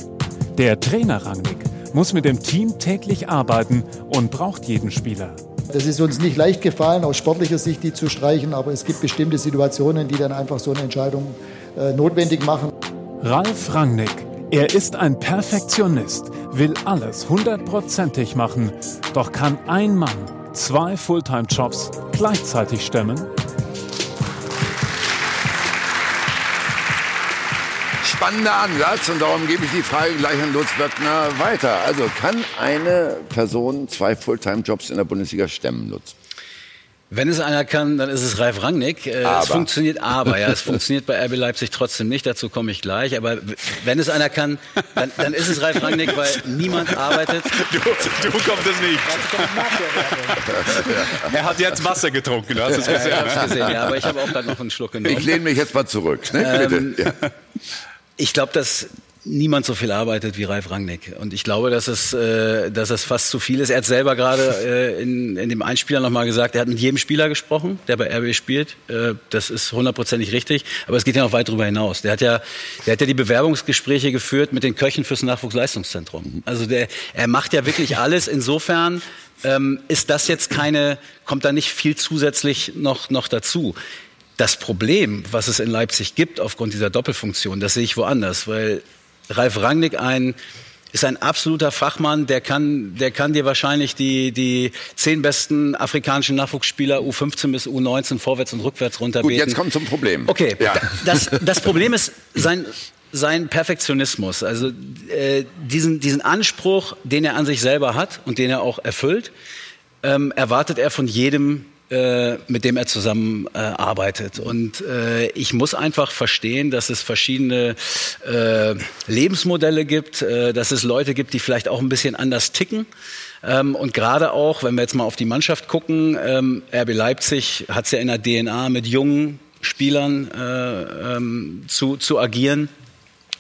Der Trainer Rangnick muss mit dem Team täglich arbeiten und braucht jeden Spieler. Das ist uns nicht leicht gefallen, aus sportlicher Sicht die zu streichen, aber es gibt bestimmte Situationen, die dann einfach so eine Entscheidung äh, notwendig machen. Ralf Rangnick, er ist ein Perfektionist, will alles hundertprozentig machen, doch kann ein Mann zwei Fulltime-Jobs gleichzeitig stemmen? Spannender Ansatz und darum gebe ich die Frage gleich an Lutz Wöckner weiter. Also kann eine Person zwei Fulltime-Jobs in der Bundesliga stemmen, Lutz? Wenn es einer kann, dann ist es Ralf Rangnick. Äh, Aber. Es funktioniert aber, ja, es funktioniert bei RB Leipzig trotzdem nicht. Dazu komme ich gleich. Aber wenn es einer kann, dann, dann ist es Ralf Rangnick, weil niemand arbeitet. Du, du kommt es nicht. Er hat jetzt Wasser getrunken, du hast es Ja, gesehen. ich hab's gesehen, ja, aber ich habe auch gerade noch einen Schluck genommen. Ich lehne mich jetzt mal zurück. Ne? Ähm, Bitte. Ja. Ich glaube, dass niemand so viel arbeitet wie Ralf Rangnick. Und ich glaube, dass es, äh, dass es fast zu viel ist. Er hat selber gerade äh, in, in dem Einspieler nochmal gesagt, er hat mit jedem Spieler gesprochen, der bei RB spielt. Äh, das ist hundertprozentig richtig. Aber es geht ja noch weit darüber hinaus. Der hat ja, der hat ja die Bewerbungsgespräche geführt mit den Köchen fürs Nachwuchsleistungszentrum. Also der, er macht ja wirklich alles. Insofern ähm, ist das jetzt keine, kommt da nicht viel zusätzlich noch, noch dazu. Das Problem, was es in Leipzig gibt aufgrund dieser Doppelfunktion, das sehe ich woanders, weil Ralf Rangnick ein ist ein absoluter Fachmann, der kann, der kann dir wahrscheinlich die, die zehn besten afrikanischen Nachwuchsspieler U15 bis U19 vorwärts und rückwärts runterbeten. Gut, jetzt kommt zum Problem. Okay, Ja. da- das, das Problem ist sein, sein Perfektionismus, also äh, diesen, diesen Anspruch, den er an sich selber hat und den er auch erfüllt, ähm, erwartet er von jedem, äh, mit dem er zusammen äh, arbeitet. Und äh, ich muss einfach verstehen, dass es verschiedene äh, Lebensmodelle gibt, äh, dass es Leute gibt, die vielleicht auch ein bisschen anders ticken. Ähm, und gerade auch, wenn wir jetzt mal auf die Mannschaft gucken, ähm, RB Leipzig hat es ja in der DNA mit jungen Spielern äh, ähm, zu, zu agieren.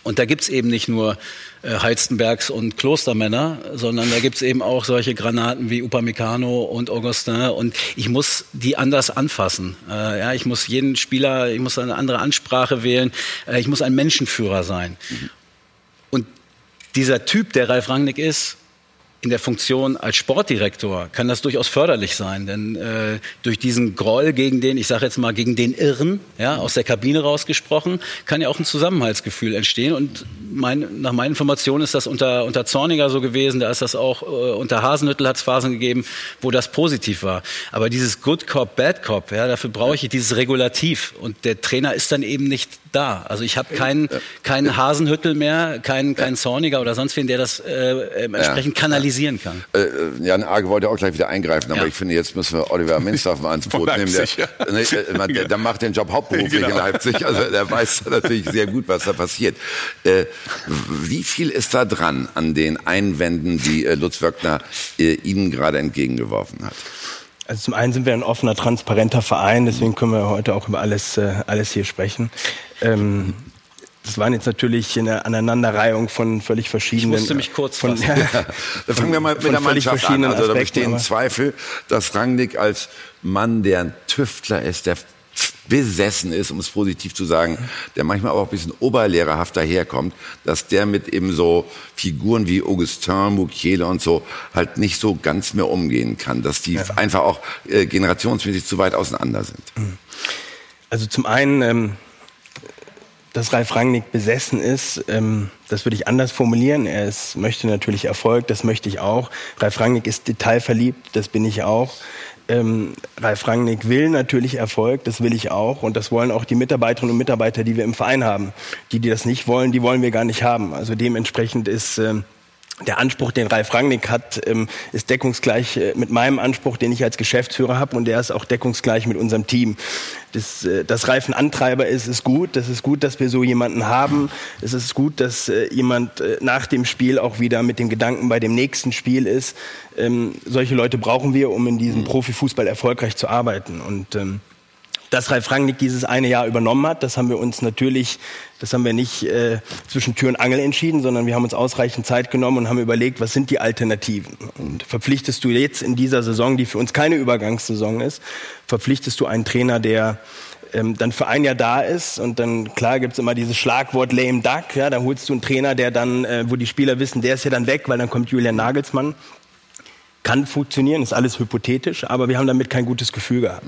Und da gibt's eben nicht nur Heizenbergs und Klostermänner, sondern da gibt's eben auch solche Granaten wie Upamecano und Augustin. Und ich muss die anders anfassen. Äh, ja, ich muss jeden Spieler, ich muss eine andere Ansprache wählen. Äh, ich muss ein Menschenführer sein. Und dieser Typ, der Ralf Rangnick ist, in der Funktion als Sportdirektor kann das durchaus förderlich sein, denn äh, durch diesen Groll gegen den, ich sage jetzt mal gegen den Irren, ja, aus der Kabine rausgesprochen, kann ja auch ein Zusammenhaltsgefühl entstehen. Und mein, nach meinen Informationen ist das unter unter Zorniger so gewesen, da ist das auch äh, unter Hasenhüttel hat es Phasen gegeben, wo das positiv war. Aber dieses Good Cop, Bad Cop, ja, dafür brauche ich dieses Regulativ und der Trainer ist dann eben nicht da. Also ich habe keinen keinen Hasenhüttel mehr, keinen keinen Zorniger oder sonst wen, der das äh, entsprechend kanalisieren kann. Äh, Jan Arge wollte auch gleich wieder eingreifen, aber Ja. ich finde, jetzt müssen wir Oliver Minzdorf mal ins Boot nehmen. Der, ja. ne, äh, man- der, der macht den Job hauptberuflich Genau. in Leipzig, also der weiß natürlich sehr gut, was da passiert. Äh, wie viel ist da dran an den Einwänden, die äh, Lutz Wöckner äh, Ihnen gerade entgegengeworfen hat? Also zum einen sind wir ein offener, transparenter Verein, deswegen können wir heute auch über alles, äh, alles hier sprechen. Ähm, das waren jetzt natürlich eine Aneinanderreihung von völlig verschiedenen. musste mich kurz von, fassen. Da fangen wir mal mit der völlig Mannschaft an. verschiedenen Also da bestehen Zweifel, dass Rangnick als Mann, der ein Tüftler ist, der besessen ist, um es positiv zu sagen, der manchmal auch ein bisschen oberlehrerhaft daherkommt, dass der mit eben so Figuren wie Augustin, Mukiele und so halt nicht so ganz mehr umgehen kann, dass die einfach auch äh, generationsmäßig zu weit auseinander sind. Also zum einen, ähm, dass Ralf Rangnick besessen ist, ähm, das würde ich anders formulieren. Er ist, möchte natürlich Erfolg, das möchte ich auch. Ralf Rangnick ist detailverliebt, das bin ich auch. Ähm, Ralf Rangnick will natürlich Erfolg, das will ich auch. Und das wollen auch die Mitarbeiterinnen und Mitarbeiter, die wir im Verein haben. Die, die das nicht wollen, die wollen wir gar nicht haben. Also dementsprechend ist... Ähm, der Anspruch, den Ralf Rangnick hat, ähm, ist deckungsgleich äh, mit meinem Anspruch, den ich als Geschäftsführer habe und der ist auch deckungsgleich mit unserem Team. Das, äh, dass Ralf ein Antreiber ist, ist gut. Das ist gut, dass wir so jemanden haben. Es ist gut, dass äh, jemand nach dem Spiel auch wieder mit dem Gedanken bei dem nächsten Spiel ist. Ähm, solche Leute brauchen wir, um in diesem Profifußball erfolgreich zu arbeiten. Und ähm, dass Ralf Rangnick dieses eine Jahr übernommen hat. Das haben wir uns natürlich, das haben wir nicht äh, zwischen Tür und Angel entschieden, sondern wir haben uns ausreichend Zeit genommen und haben überlegt, was sind die Alternativen. Und verpflichtest du jetzt in dieser Saison, die für uns keine Übergangssaison ist, verpflichtest du einen Trainer, der ähm, dann für ein Jahr da ist und dann klar gibt's immer dieses Schlagwort lame duck, ja, da holst du einen Trainer, der dann, äh, wo die Spieler wissen, der ist ja dann weg, weil dann kommt Julian Nagelsmann. Kann funktionieren, ist alles hypothetisch, aber wir haben damit kein gutes Gefühl gehabt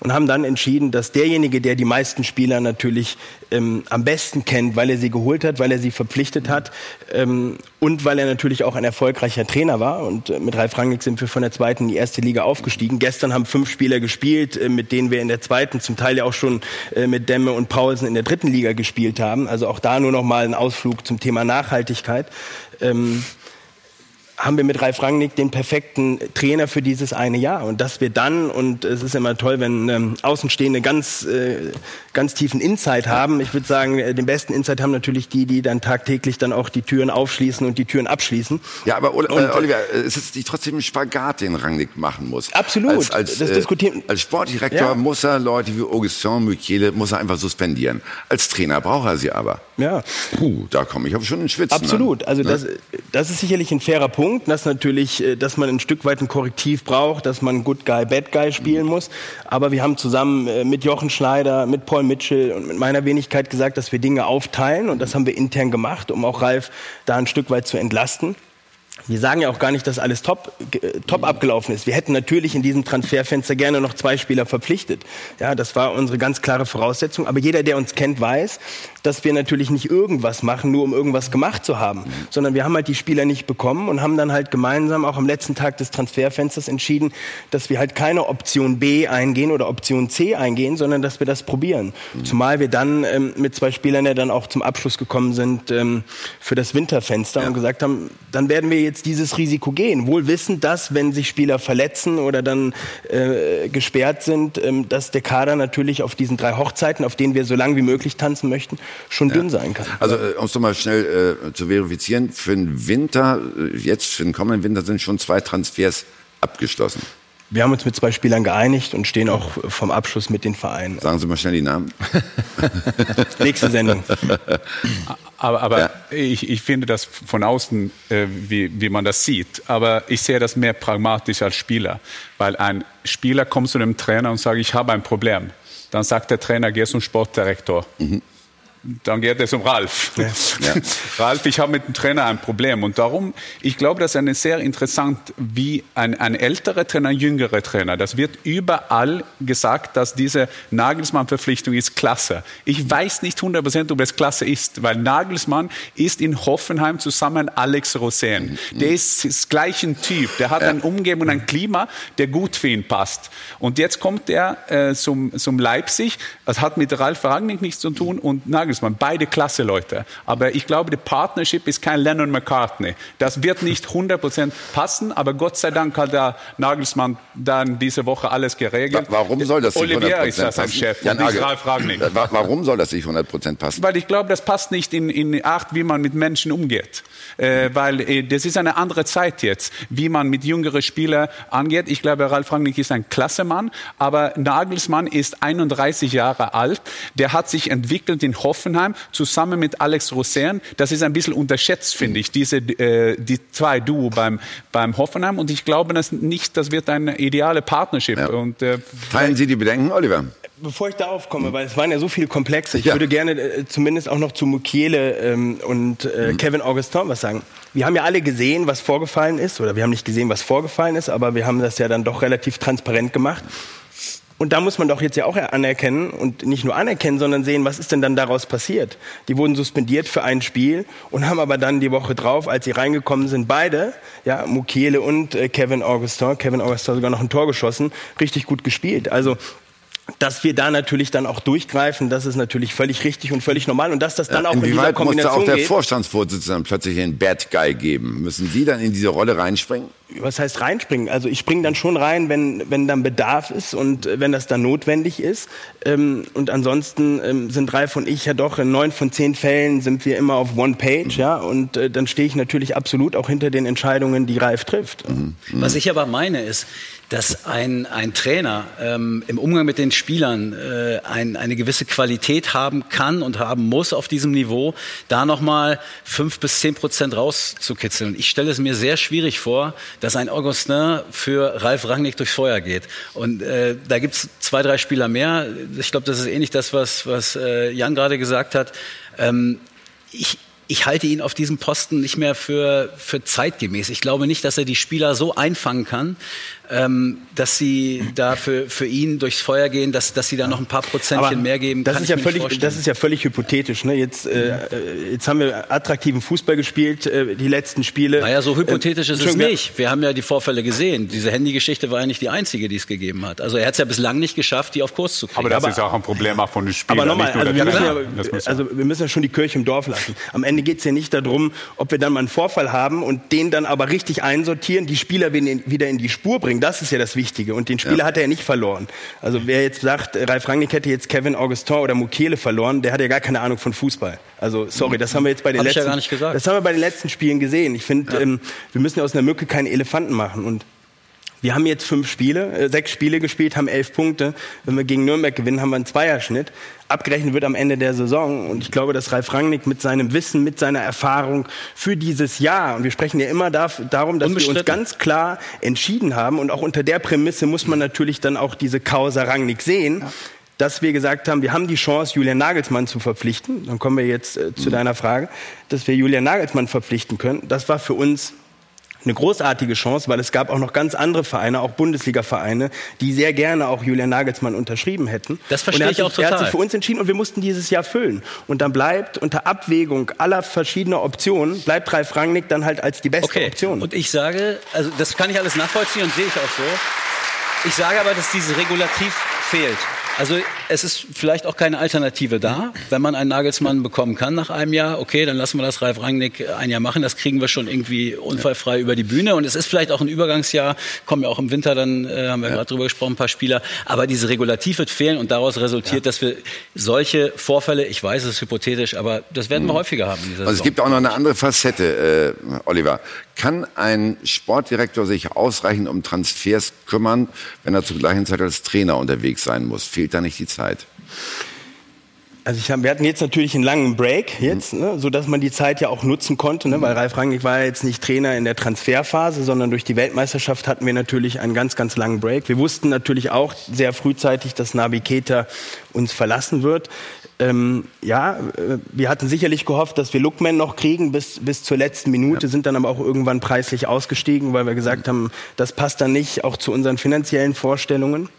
und haben dann entschieden, dass derjenige, der die meisten Spieler natürlich ähm, am besten kennt, weil er sie geholt hat, weil er sie verpflichtet hat ähm, und weil er natürlich auch ein erfolgreicher Trainer war. Und äh, mit Ralf Rangnick sind wir von der zweiten in die erste Liga aufgestiegen. Gestern haben fünf Spieler gespielt, äh, mit denen wir in der zweiten, zum Teil ja auch schon äh, mit Demme und Paulsen in der dritten Liga gespielt haben. Also auch da nur noch mal ein Ausflug zum Thema Nachhaltigkeit. Ähm, haben wir mit Ralf Rangnick den perfekten Trainer für dieses eine Jahr. Und dass wir dann, und es ist immer toll, wenn ähm, Außenstehende ganz, äh, ganz tiefen Insight haben. Ich würde sagen, äh, den besten Insight haben natürlich die, die dann tagtäglich dann auch die Türen aufschließen und die Türen abschließen. Ja, aber Ol und, äh, Oliver, es ist nicht trotzdem ein Spagat, den Rangnick machen muss. Absolut. Als, als, das äh, diskutieren. als Sportdirektor Ja. muss er Leute wie Augustin Mukiele muss er einfach suspendieren. Als Trainer braucht er sie aber. Ja. Puh, da komme ich aber schon ins Schwitzen. Absolut. An, Also ne? das, das ist sicherlich ein fairer Punkt, dass natürlich, äh, dass man ein Stück weit ein Korrektiv braucht, dass man Good Guy, Bad Guy spielen muss. Aber wir haben zusammen äh, mit Jochen Schneider, mit Paul Mitchell und mit meiner Wenigkeit gesagt, dass wir Dinge aufteilen und das haben wir intern gemacht, um auch Ralf da ein Stück weit zu entlasten. Wir sagen ja auch gar nicht, dass alles top, äh, top abgelaufen ist. Wir hätten natürlich in diesem Transferfenster gerne noch zwei Spieler verpflichtet. Ja, das war unsere ganz klare Voraussetzung. Aber jeder, der uns kennt, weiß, dass wir natürlich nicht irgendwas machen, nur um irgendwas gemacht zu haben, sondern wir haben halt die Spieler nicht bekommen und haben dann halt gemeinsam auch am letzten Tag des Transferfensters entschieden, dass wir halt keine Option B eingehen oder Option C eingehen, sondern dass wir das probieren. Zumal wir dann ähm, mit zwei Spielern ja dann auch zum Abschluss gekommen sind ähm, für das Winterfenster und gesagt haben, dann werden wir jetzt dieses Risiko gehen. Wohl wissend, dass, wenn sich Spieler verletzen oder dann äh, gesperrt sind, ähm, dass der Kader natürlich auf diesen drei Hochzeiten, auf denen wir so lange wie möglich tanzen möchten, schon dünn sein kann. Also äh, um es nochmal schnell äh, zu verifizieren, für den Winter, äh, jetzt für den kommenden Winter sind schon zwei Transfers abgeschlossen. Wir haben uns mit zwei Spielern geeinigt und stehen auch vom Abschluss mit den Vereinen. Sagen Sie mal schnell die Namen. Nächste Sendung. Aber, aber ich, ich finde das von außen, äh, wie, wie man das sieht. Aber ich sehe das mehr pragmatisch als Spieler. Weil ein Spieler kommt zu einem Trainer und sagt, ich habe ein Problem. Dann sagt der Trainer, geh zum Sportdirektor. Dann geht es um Ralf. Ralf, ich habe mit dem Trainer ein Problem. Und darum, ich glaube, das ist eine sehr interessant, wie ein, ein älterer Trainer, ein jüngerer Trainer. Das wird überall gesagt, dass diese Nagelsmann-Verpflichtung ist klasse. Ich weiß nicht 100% ob es klasse ist, weil Nagelsmann ist in Hoffenheim zusammen Alex Rosen. Der ist das gleiche Typ. Der hat eine Umgebung und ein Klima, der gut für ihn passt. Und jetzt kommt er äh, zum, zum Leipzig. Das hat mit Ralf Rangnick nichts zu tun und Nagelsmann. Beide klasse Leute. Aber ich glaube, die Partnership ist kein Lennon McCartney. Das wird nicht 100% passen, aber Gott sei Dank hat der Nagelsmann dann diese Woche alles geregelt. Warum soll das nicht 100% Olivier ist das passen? Chef Nagel. Ralf wa- Warum soll das nicht 100% passen? Weil ich glaube, das passt nicht in, in Art, wie man mit Menschen umgeht. Äh, weil äh, das ist eine andere Zeit jetzt, wie man mit jüngeren Spielern angeht. Ich glaube, Ralf Rangnick ist ein klasse Mann, aber Nagelsmann ist 31 Jahre alt. Der hat sich entwickelt in Hoffenheim zusammen mit Alex Rosen. Das ist ein bisschen unterschätzt, finde ich, diese, äh, die zwei Duo beim, beim Hoffenheim. Und ich glaube das nicht, das wird eine ideale Partnership. Und, äh, Teilen Sie die Bedenken, Oliver? Bevor ich darauf komme, weil es waren ja so viele Komplexe, ich würde gerne äh, zumindest auch noch zu Mukiele ähm, und äh, Kevin Augustin was sagen. Wir haben ja alle gesehen, was vorgefallen ist, oder wir haben nicht gesehen, was vorgefallen ist, aber wir haben das ja dann doch relativ transparent gemacht. Und da muss man doch jetzt ja auch anerkennen und nicht nur anerkennen, sondern sehen, was ist denn dann daraus passiert. Die wurden suspendiert für ein Spiel und haben aber dann die Woche drauf, als sie reingekommen sind, beide, ja, Mukiele und äh, Kevin Augustin, Kevin Augustin sogar noch ein Tor geschossen, richtig gut gespielt. Also dass wir da natürlich dann auch durchgreifen, das ist natürlich völlig richtig und völlig normal und dass das dann auch in dieser Inwieweit musste Kombination auch der geht. Vorstandsvorsitzende plötzlich einen Bad Guy geben? Müssen Sie dann in diese Rolle reinspringen? Was heißt reinspringen? Also ich springe dann schon rein, wenn, wenn dann Bedarf ist und äh, wenn das dann notwendig ist. Ähm, und ansonsten ähm, sind Ralf und ich ja doch in neun von zehn Fällen sind wir immer auf One Page, ja. Und äh, dann stehe ich natürlich absolut auch hinter den Entscheidungen, die Ralf trifft. Was ich aber meine ist, dass ein, ein Trainer ähm, im Umgang mit den Spielern äh, ein, eine gewisse Qualität haben kann und haben muss auf diesem Niveau, da nochmal fünf bis zehn Prozent rauszukitzeln. Und ich stelle es mir sehr schwierig vor, dass ein Augustin für Ralf Rangnick durchs Feuer geht. Und äh, da gibt's zwei, drei Spieler mehr. Ich glaube, das ist ähnlich das, was, was äh, Jan gerade gesagt hat. Ähm, ich, ich halte ihn auf diesem Posten nicht mehr für, für zeitgemäß. Ich glaube nicht, dass er die Spieler so einfangen kann, ähm, dass sie da für, für ihn durchs Feuer gehen, dass, dass sie da noch ein paar Prozentchen Aber mehr geben. Das kann ist, ich ja mir völlig, nicht das ist ja völlig hypothetisch. Ne? Jetzt, äh, äh, jetzt haben wir attraktiven Fußball gespielt, äh, die letzten Spiele. Naja, so hypothetisch Äh, ist es nicht. Wir haben ja die Vorfälle gesehen. Diese Handygeschichte war ja nicht die einzige, die es gegeben hat. Also er hat es ja bislang nicht geschafft, die auf Kurs zu kriegen. Aber das ist auch ein Problem auch von den Spielern. Aber nochmal, nicht nur also wir, müssen ja, also wir müssen ja schon die Kirche im Dorf lassen. Am Ende geht es ja nicht darum, ob wir dann mal einen Vorfall haben und den dann aber richtig einsortieren, die Spieler wieder in die Spur bringen. Das ist ja das Wichtige. Und den Spieler hat er ja nicht verloren. Also wer jetzt sagt, äh, Ralf Rangnick hätte jetzt Kevin Augustin oder Mukiele verloren, der hat ja gar keine Ahnung von Fußball. Also sorry, das haben wir jetzt bei den Hab ja letzten, gesagt. das haben wir bei den letzten Spielen gesehen. Ich finde, ähm, wir müssen aus einer Mücke keinen Elefanten machen und wir haben jetzt fünf Spiele, äh, sechs Spiele gespielt, haben elf Punkte. Wenn wir gegen Nürnberg gewinnen, haben wir einen Zweierschnitt. Abgerechnet wird am Ende der Saison. Und ich glaube, dass Ralf Rangnick mit seinem Wissen, mit seiner Erfahrung für dieses Jahr, und wir sprechen ja immer darum, dass wir uns ganz klar entschieden haben. Und auch unter der Prämisse muss man natürlich dann auch diese Causa Rangnick sehen. Dass wir gesagt haben, wir haben die Chance, Julian Nagelsmann zu verpflichten. Dann kommen wir jetzt äh, zu deiner Frage, dass wir Julian Nagelsmann verpflichten können. Das war für uns eine großartige Chance, weil es gab auch noch ganz andere Vereine, auch Bundesliga-Vereine, die sehr gerne auch Julian Nagelsmann unterschrieben hätten. Das verstehe er ich auch sich, Er hat total. sich für uns entschieden und wir mussten dieses Jahr füllen. Und dann bleibt unter Abwägung aller verschiedener Optionen, bleibt Ralf Rangnick dann halt als die beste Okay. Option. Und ich sage, also das kann ich alles nachvollziehen und sehe ich auch so. Ich sage aber, dass dieses Regulativ fehlt. Also es ist vielleicht auch keine Alternative da. Wenn man einen Nagelsmann bekommen kann nach einem Jahr, okay, dann lassen wir das Ralf Rangnick ein Jahr machen. Das kriegen wir schon irgendwie unfallfrei über die Bühne. Und es ist vielleicht auch ein Übergangsjahr. Kommen ja auch im Winter, dann äh, haben wir gerade drüber gesprochen, ein paar Spieler. Aber diese Regulativ wird fehlen und daraus resultiert, dass wir solche Vorfälle, ich weiß, es ist hypothetisch, aber das werden wir häufiger haben Also es gibt auch noch eine andere Facette, äh, Oliver. Kann ein Sportdirektor sich ausreichend um Transfers kümmern, wenn er zur gleichen Zeit als Trainer unterwegs sein muss? Fehlt da nicht die Zeit? Also ich hab, wir hatten jetzt natürlich einen langen Break jetzt, ne, so dass man die Zeit ja auch nutzen konnte, ne, weil Ralf Rangnick war ja jetzt nicht Trainer in der Transferphase, sondern durch die Weltmeisterschaft hatten wir natürlich einen ganz, ganz langen Break. Wir wussten natürlich auch sehr frühzeitig, dass Nabi Keita uns verlassen wird. Ähm, ja, äh, wir hatten sicherlich gehofft, dass wir Lookman noch kriegen bis, bis zur letzten Minute, sind dann aber auch irgendwann preislich ausgestiegen, weil wir gesagt haben, das passt dann nicht auch zu unseren finanziellen Vorstellungen.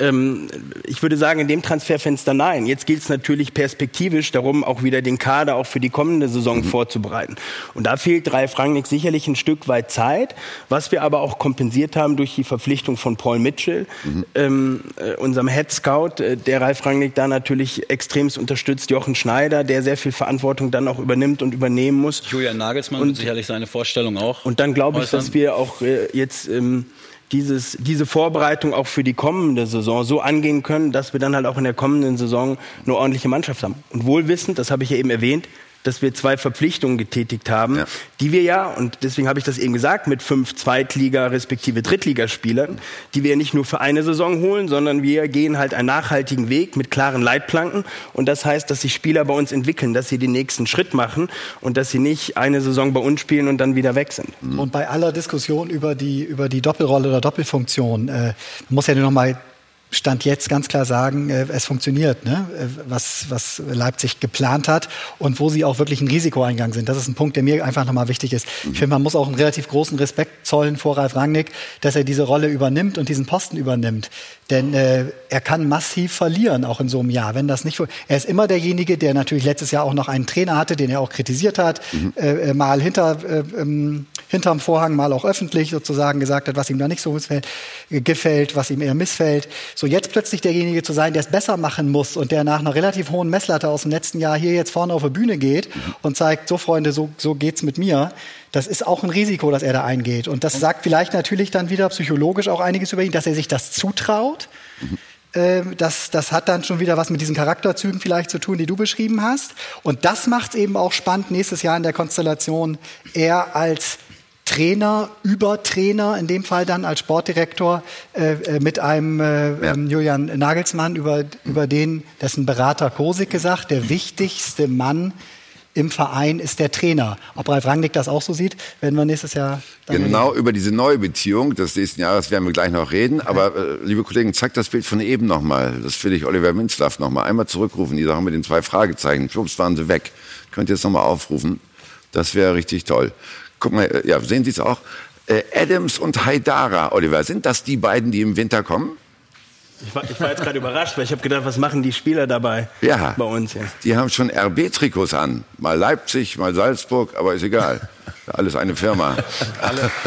Ähm, ich würde sagen, in dem Transferfenster nein. Jetzt gilt es natürlich perspektivisch darum, auch wieder den Kader auch für die kommende Saison vorzubereiten. Und da fehlt Ralf Rangnick sicherlich ein Stück weit Zeit, was wir aber auch kompensiert haben durch die Verpflichtung von Paul Mitchell, ähm, äh, unserem Head Scout, äh, der Ralf Rangnick da natürlich extremst unterstützt, Jochen Schneider, der sehr viel Verantwortung dann auch übernimmt und übernehmen muss. Julian Nagelsmann wird sicherlich seine Vorstellung auch. Und dann glaube ich, dass wir auch äh, jetzt ähm, dieses, diese Vorbereitung auch für die kommende Saison so angehen können, dass wir dann halt auch in der kommenden Saison eine ordentliche Mannschaft haben. Und wohlwissend, das habe ich ja eben erwähnt, dass wir zwei Verpflichtungen getätigt haben, die wir ja, und deswegen habe ich das eben gesagt, mit fünf Zweitliga- respektive Drittligaspielern, die wir nicht nur für eine Saison holen, sondern wir gehen halt einen nachhaltigen Weg mit klaren Leitplanken. Und das heißt, dass sich Spieler bei uns entwickeln, dass sie den nächsten Schritt machen und dass sie nicht eine Saison bei uns spielen und dann wieder weg sind. Und bei aller Diskussion über die, über die Doppelrolle oder Doppelfunktion, äh, man muss ja nur noch mal Stand jetzt ganz klar sagen, äh, es funktioniert, ne? äh, was, was Leipzig geplant hat und wo sie auch wirklich ein Risiko eingegangen sind. Das ist ein Punkt, der mir einfach nochmal wichtig ist. Ich finde, man muss auch einen relativ großen Respekt zollen vor Ralf Rangnick, dass er diese Rolle übernimmt und diesen Posten übernimmt. Denn äh, er kann massiv verlieren, auch in so einem Jahr. Wenn das nicht, er ist immer derjenige, der natürlich letztes Jahr auch noch einen Trainer hatte, den er auch kritisiert hat, äh, äh, mal hinter, äh, ähm, hinterm Vorhang, mal auch öffentlich sozusagen gesagt hat, was ihm da nicht so missfällt, gefällt, was ihm eher missfällt. So jetzt plötzlich derjenige zu sein, der es besser machen muss und der nach einer relativ hohen Messlatte aus dem letzten Jahr hier jetzt vorne auf die Bühne geht und zeigt, so Freunde, so, so geht's mit mir. Das ist auch ein Risiko, das er da eingeht. Und das sagt vielleicht natürlich dann wieder psychologisch auch einiges über ihn, dass er sich das zutraut. Ähm, Das, das hat dann schon wieder was mit diesen Charakterzügen vielleicht zu tun, die du beschrieben hast. Und das macht es eben auch spannend nächstes Jahr in der Konstellation, er als Trainer über Trainer, in dem Fall dann als Sportdirektor, äh, äh mit einem äh, ja. Ähm, Julian Nagelsmann, über, über den, dessen Berater Kosik gesagt, der wichtigste Mann im Verein ist der Trainer. Ob Ralf Rangnick das auch so sieht, werden wir nächstes Jahr. genau reden. über diese neue Beziehung des nächsten Jahres werden wir gleich noch reden. Aber äh, liebe Kollegen, zeigt das Bild von eben nochmal. Das will ich Oliver Minzlaff nochmal einmal zurückrufen. Die Sache mit den zwei Fragezeichen. Schwupps waren sie weg. Könnt ihr jetzt nochmal aufrufen? Das wäre richtig toll. Guck mal, äh, ja, sehen Sie es auch? Äh, Adams und Haidara, Oliver, sind das die beiden, die im Winter kommen? Ich war, ich war jetzt gerade überrascht, weil ich habe gedacht, was machen die Spieler dabei ja, bei uns? Ja. Die haben schon RB-Trikots an. Mal Leipzig, mal Salzburg, aber ist egal. Alles eine Firma. Alle.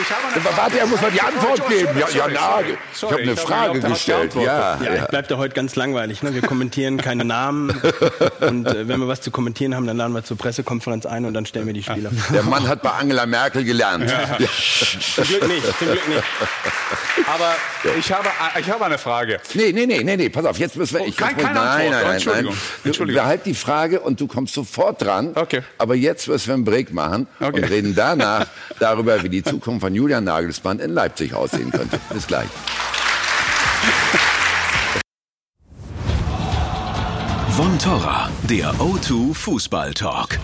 Ich habe eine Frage. Warte, er muss mal die Antwort geben. Ja, ja, na, ich habe eine Frage gestellt. Ja, ja, ja. bleibt ja heute ganz langweilig. Ne? Wir kommentieren keine Namen. Und äh, wenn wir was zu kommentieren haben, dann laden wir zur Pressekonferenz ein und dann stellen wir die Spieler. Der Mann hat bei Angela Merkel gelernt. Ja. Ja. Zum Glück nicht, zum Glück nicht. Aber ich habe, ich habe eine Frage. Nee, nee, nee, nee, nee, pass auf, jetzt müssen wir... Ich, oh, kein, keine nein, nein, nein, Entschuldigung. nein. Entschuldigung. Behalt die Frage und du kommst sofort dran. Okay. Aber jetzt müssen wir einen Break machen okay. und reden danach darüber, wie die Zukunft von Julian Nagelsmann in Leipzig aussehen könnte. Bis gleich. Von Torra, der O2 Fußball Talk.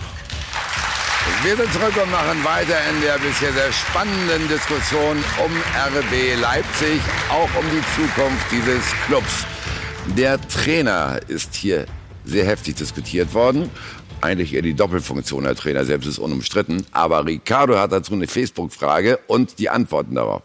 Wir sind zurück und machen weiter in der bisher sehr spannenden Diskussion um RB Leipzig, auch um die Zukunft dieses Clubs. Der Trainer ist hier sehr heftig diskutiert worden eigentlich eher die Doppelfunktion der Trainer selbst ist unumstritten. Aber Ricardo hat dazu eine Facebook-Frage und die Antworten darauf.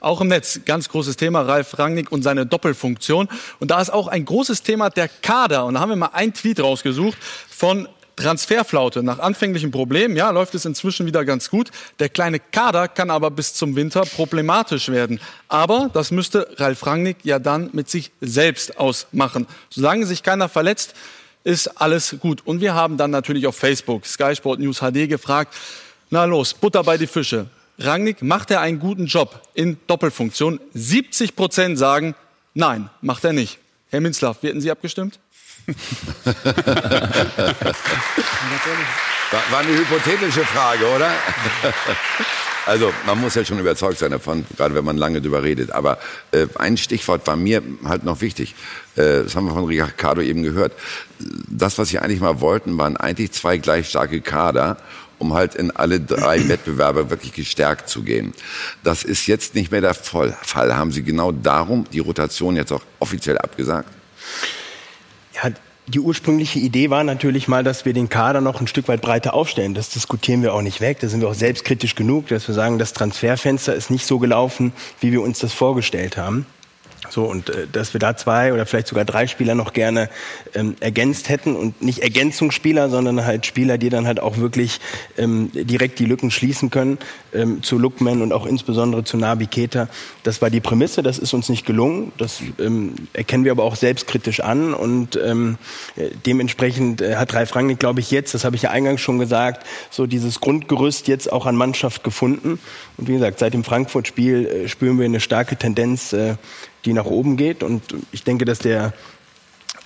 Auch im Netz, ganz großes Thema, Ralf Rangnick und seine Doppelfunktion. Und da ist auch ein großes Thema der Kader. Und da haben wir mal einen Tweet rausgesucht von Transferflaute. Nach anfänglichen Problemen, ja, läuft es inzwischen wieder ganz gut. Der kleine Kader kann aber bis zum Winter problematisch werden. Aber das müsste Ralf Rangnick ja dann mit sich selbst ausmachen. Solange sich keiner verletzt, ist alles gut. Und wir haben dann natürlich auf Facebook Sky Sport News HD gefragt, na los, Butter bei die Fische. Rangnick, macht er einen guten Job in Doppelfunktion? 70 Prozent sagen, nein, macht er nicht. Herr Minzlaff, hätten Sie abgestimmt? war, war eine hypothetische Frage, oder? Also man muss ja schon überzeugt sein davon, gerade wenn man lange drüber redet. Aber äh, ein Stichwort war mir halt noch wichtig. Äh, das haben wir von Ricardo eben gehört. Das, was sie eigentlich mal wollten, waren eigentlich zwei gleich starke Kader um halt in alle drei Wettbewerbe wirklich gestärkt zu gehen. Das ist jetzt nicht mehr der Fall. Haben Sie genau darum die Rotation jetzt auch offiziell abgesagt? Ja, die ursprüngliche Idee war natürlich mal, dass wir den Kader noch ein Stück weit breiter aufstellen. Das diskutieren wir auch nicht weg. Da sind wir auch selbstkritisch genug, dass wir sagen, das Transferfenster ist nicht so gelaufen, wie wir uns das vorgestellt haben. So, und äh, dass wir da zwei oder vielleicht sogar drei Spieler noch gerne ähm, ergänzt hätten und nicht Ergänzungsspieler, sondern halt Spieler, die dann halt auch wirklich ähm, direkt die Lücken schließen können ähm, zu Lookman und auch insbesondere zu Nabi Keita. Das war die Prämisse, das ist uns nicht gelungen. Das ähm, erkennen wir aber auch selbstkritisch an und ähm, äh, dementsprechend äh, hat Ralf Rangnick, glaube ich, jetzt, das habe ich ja eingangs schon gesagt, so dieses Grundgerüst jetzt auch an Mannschaft gefunden. Und wie gesagt, seit dem Frankfurt-Spiel äh, spüren wir eine starke Tendenz, äh, die nach oben geht. Und ich denke, dass der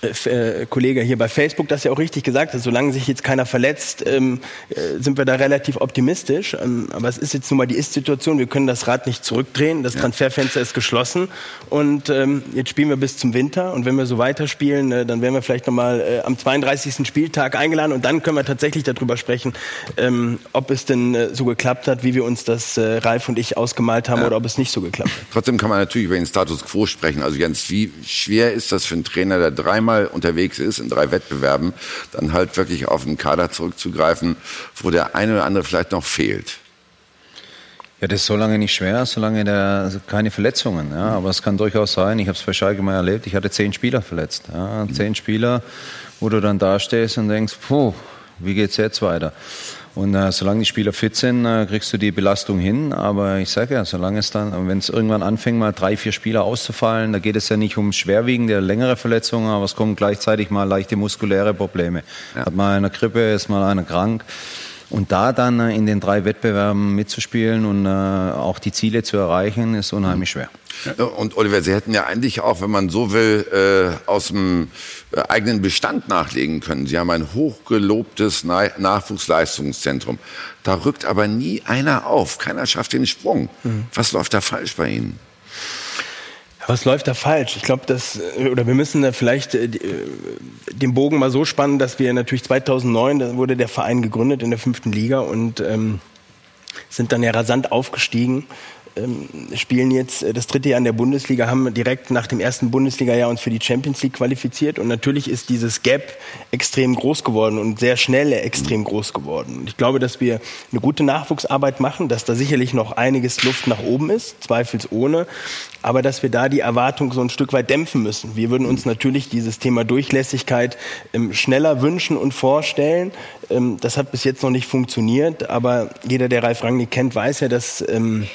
äh, äh, Kollege hier bei Facebook das ja auch richtig gesagt hat, solange sich jetzt keiner verletzt, ähm, äh, sind wir da relativ optimistisch. Ähm, aber es ist jetzt nun mal die Ist-Situation, wir können das Rad nicht zurückdrehen, das ja. Transferfenster ist geschlossen und ähm, jetzt spielen wir bis zum Winter und wenn wir so weiterspielen, äh, dann werden wir vielleicht nochmal äh, am 32. Spieltag eingeladen und dann können wir tatsächlich darüber sprechen, ähm, ob es denn äh, so geklappt hat, wie wir uns das Ralf und ich ausgemalt haben ja. oder ob es nicht so geklappt hat. Trotzdem kann man natürlich über den Status Quo sprechen. Also Jens, wie schwer ist das für einen Trainer, der dreimal dreimal unterwegs ist, in drei Wettbewerben, dann halt wirklich auf einen Kader zurückzugreifen, wo der eine oder andere vielleicht noch fehlt. Ja, das ist so lange nicht schwer, solange der also keine Verletzungen. Ja. Aber es kann durchaus sein, ich habe es bei Schalke mal erlebt, ich hatte zehn Spieler verletzt. Ja. Zehn Spieler, wo du dann da stehst und denkst, puh, wie geht's jetzt weiter? Und äh, solange die Spieler fit sind, äh, kriegst du die Belastung hin. Aber ich sage ja, solange es dann, wenn es irgendwann anfängt, mal drei, vier Spieler auszufallen, da geht es ja nicht um schwerwiegende, längere Verletzungen, aber es kommen gleichzeitig mal leichte muskuläre Probleme. Ja. Hat mal eine Grippe, ist mal einer krank. Und da dann äh, in den drei Wettbewerben mitzuspielen und äh, auch die Ziele zu erreichen, ist unheimlich schwer. Und Oliver, Sie hätten ja eigentlich auch, wenn man so will, äh, aus dem äh, eigenen Bestand nachlegen können. Sie haben ein hochgelobtes Na Nachwuchsleistungszentrum. Da rückt aber nie einer auf. Keiner schafft den Sprung. Mhm. Was läuft da falsch bei Ihnen? Was läuft da falsch? Ich glaube, dass äh, oder wir müssen da vielleicht äh, den Bogen mal so spannen, dass wir natürlich 2009 da wurde der Verein gegründet in der fünften Liga und ähm, sind dann ja rasant aufgestiegen ähm, spielen jetzt äh, das dritte Jahr in der Bundesliga, haben direkt nach dem ersten Bundesliga-Jahr uns für die Champions League qualifiziert. Und natürlich ist dieses Gap extrem groß geworden und sehr schnell extrem groß geworden. Und ich glaube, dass wir eine gute Nachwuchsarbeit machen, dass da sicherlich noch einiges Luft nach oben ist, zweifelsohne. Aber dass wir da die Erwartung so ein Stück weit dämpfen müssen. Wir würden uns natürlich dieses Thema Durchlässigkeit ähm, schneller wünschen und vorstellen. Ähm, das hat bis jetzt noch nicht funktioniert. Aber jeder, der Ralf Rangnick kennt, weiß ja, dass ähm,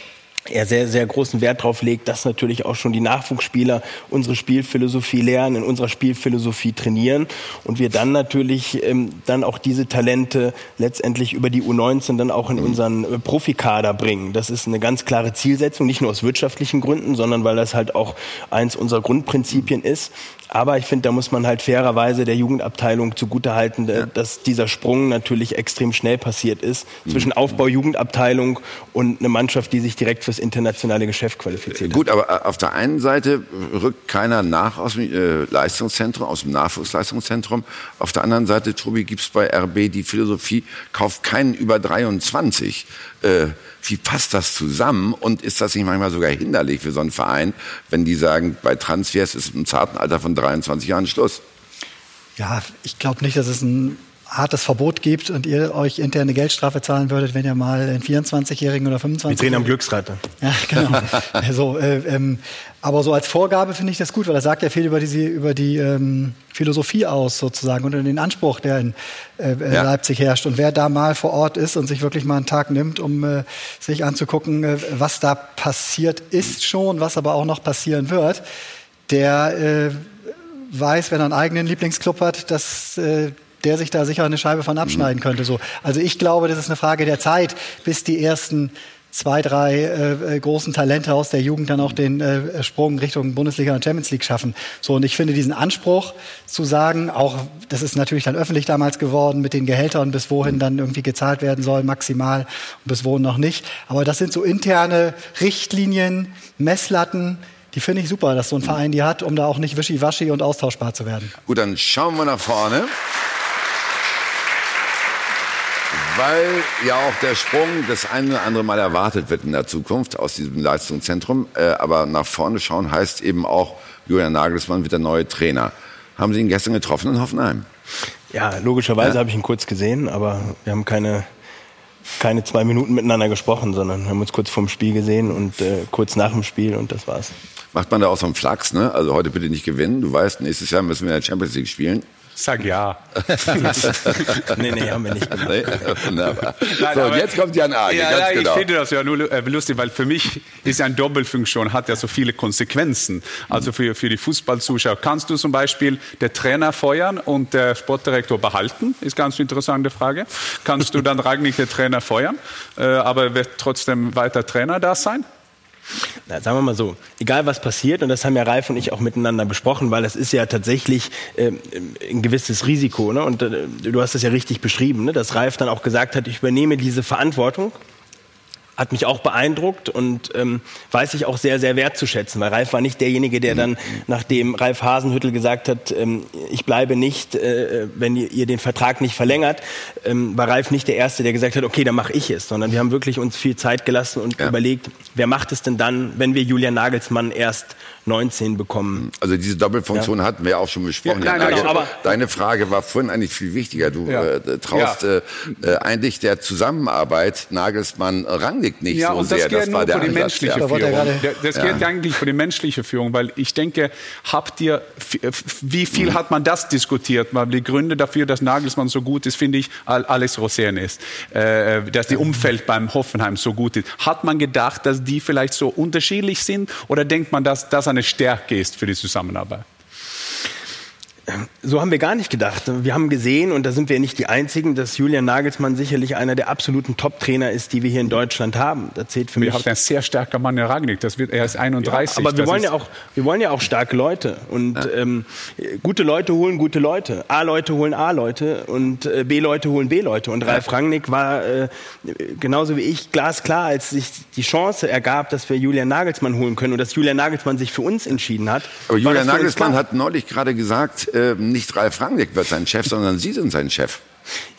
er sehr, sehr großen Wert darauf legt, dass natürlich auch schon die Nachwuchsspieler unsere Spielphilosophie lernen, in unserer Spielphilosophie trainieren und wir dann natürlich ähm, dann auch diese Talente letztendlich über die U19 dann auch in unseren äh, Profikader bringen. Das ist eine ganz klare Zielsetzung, nicht nur aus wirtschaftlichen Gründen, sondern weil das halt auch eins unserer Grundprinzipien ist. Aber ich finde, da muss man halt fairerweise der Jugendabteilung zugutehalten, ja. dass dieser Sprung natürlich extrem schnell passiert ist zwischen mhm. Aufbau Jugendabteilung und eine Mannschaft, die sich direkt fürs internationale Geschäft qualifiziert. Gut, aber äh, auf der einen Seite rückt keiner nach aus dem äh, Leistungszentrum, aus dem Nachwuchsleistungszentrum. Auf der anderen Seite, Tobi, gibt es bei RB die Philosophie, kauft keinen über 23. Äh, wie passt das zusammen und ist das nicht manchmal sogar hinderlich für so einen Verein, wenn die sagen, bei Transfers ist im zarten Alter von 23 Jahren Schluss? Ja, ich glaube nicht, dass es ein hartes Verbot gibt und ihr euch interne Geldstrafe zahlen würdet, wenn ihr mal einen 24-Jährigen oder 25 Wir drehen am Glücksrate. Ja, genau. also, äh, ähm, aber so als Vorgabe finde ich das gut, weil das sagt ja viel über, diese, über die ähm, Philosophie aus sozusagen und den Anspruch, der in äh, äh, ja. Leipzig herrscht. Und wer da mal vor Ort ist und sich wirklich mal einen Tag nimmt, um äh, sich anzugucken, äh, was da passiert ist schon, was aber auch noch passieren wird, der äh, weiß, wenn er einen eigenen Lieblingsclub hat, dass der sich da sicher eine Scheibe von abschneiden mhm. könnte. So. Also ich glaube, das ist eine Frage der Zeit, bis die ersten zwei, drei äh, äh, großen Talente aus der Jugend dann auch den äh, Sprung Richtung Bundesliga und Champions League schaffen. So und ich finde diesen Anspruch zu sagen, auch das ist natürlich dann öffentlich damals geworden mit den Gehältern, bis wohin dann irgendwie gezahlt werden soll maximal und bis wohin noch nicht. Aber das sind so interne Richtlinien, Messlatten, die finde ich super, dass so ein Verein die hat, um da auch nicht wischiwaschi und austauschbar zu werden. Gut, dann schauen wir nach vorne weil ja auch der Sprung das eine oder andere Mal erwartet wird in der Zukunft aus diesem Leistungszentrum. Äh, aber nach vorne schauen heißt eben auch, Julian Nagelsmann wird der neue Trainer. Haben Sie ihn gestern getroffen in Hoffenheim? Ja, logischerweise ja. habe ich ihn kurz gesehen, aber wir haben keine, keine zwei Minuten miteinander gesprochen, sondern haben uns kurz vorm Spiel gesehen und äh, kurz nach dem Spiel und das war's. Macht man da auch so einen Flachs, ne? Also heute bitte nicht gewinnen. Du weißt, nächstes Jahr müssen wir in der Champions League spielen. Sag ja. nee, nee, haben wir nicht gemacht. Nee, wunderbar. Nein, so, und jetzt kommt Jan Age, ja, ganz ja, genau. Ich finde das ja nur äh, lustig, weil für mich ist ein Doppelfunktion, hat ja so viele Konsequenzen. Also für, für die Fußballzuschauer. Kannst du zum Beispiel der Trainer feuern und der Sportdirektor behalten? Ist ganz interessante Frage. Kannst du dann Ragnik der Trainer feuern, äh, aber wird trotzdem weiter Trainer da sein? Na, sagen wir mal so, egal was passiert, und das haben ja Ralf und ich auch miteinander besprochen, weil das ist ja tatsächlich äh, ein gewisses Risiko. Ne? Und äh, du hast das ja richtig beschrieben, ne? dass Ralf dann auch gesagt hat, ich übernehme diese Verantwortung hat mich auch beeindruckt und ähm, weiß ich auch sehr, sehr wertzuschätzen, weil Ralf war nicht derjenige, der dann, nachdem Ralf Hasenhüttel gesagt hat, ähm, ich bleibe nicht, äh, wenn ihr, ihr, den Vertrag nicht verlängert, ähm, war Ralf nicht der Erste, der gesagt hat, okay, dann mache ich es, sondern wir haben wirklich uns viel Zeit gelassen und ja. überlegt, wer macht es denn dann, wenn wir Julian Nagelsmann erst 19 bekommen. Also diese Doppelfunktion ja. hatten wir auch schon besprochen. Ja, nein, genau, aber Deine Frage war vorhin eigentlich viel wichtiger. Du ja. äh, traust äh, äh, eigentlich der Zusammenarbeit Nagelsmann Rangnick nicht so sehr. Das, das war der die menschliche Führung. Das geht eigentlich für die menschliche Führung, weil ich denke, habt ihr, wie viel mhm. hat man das diskutiert? Weil die Gründe dafür, dass Nagelsmann so gut ist, finde ich, Alex Rosén ist, äh, dass die Umfeld beim Hoffenheim so gut ist. Hat man gedacht, dass die vielleicht so unterschiedlich sind oder denkt man, dass das eine Stärke ist für die Zusammenarbeit? So haben wir gar nicht gedacht. Wir haben gesehen, und da sind wir nicht die Einzigen, dass Julian Nagelsmann sicherlich einer der absoluten Top-Trainer ist, die wir hier in Deutschland haben. Da zählt für wir mich. haben einen sehr starker Mann, der Ragnick. Das wird, er ist 31. Ja, aber wir wollen, ist, ja auch, wir wollen ja auch starke Leute. Und ähm, gute Leute holen gute Leute. A-Leute holen A-Leute und äh, B-Leute holen B-Leute. Und Ralf Rangnick war äh, genauso wie ich glasklar, als sich die Chance ergab, dass wir Julian Nagelsmann holen können und dass Julian Nagelsmann sich für uns entschieden hat. Aber Julian Nagelsmann hat neulich gerade gesagt, äh, nicht Ralf Rangnick wird sein Chef, sondern Sie sind sein Chef.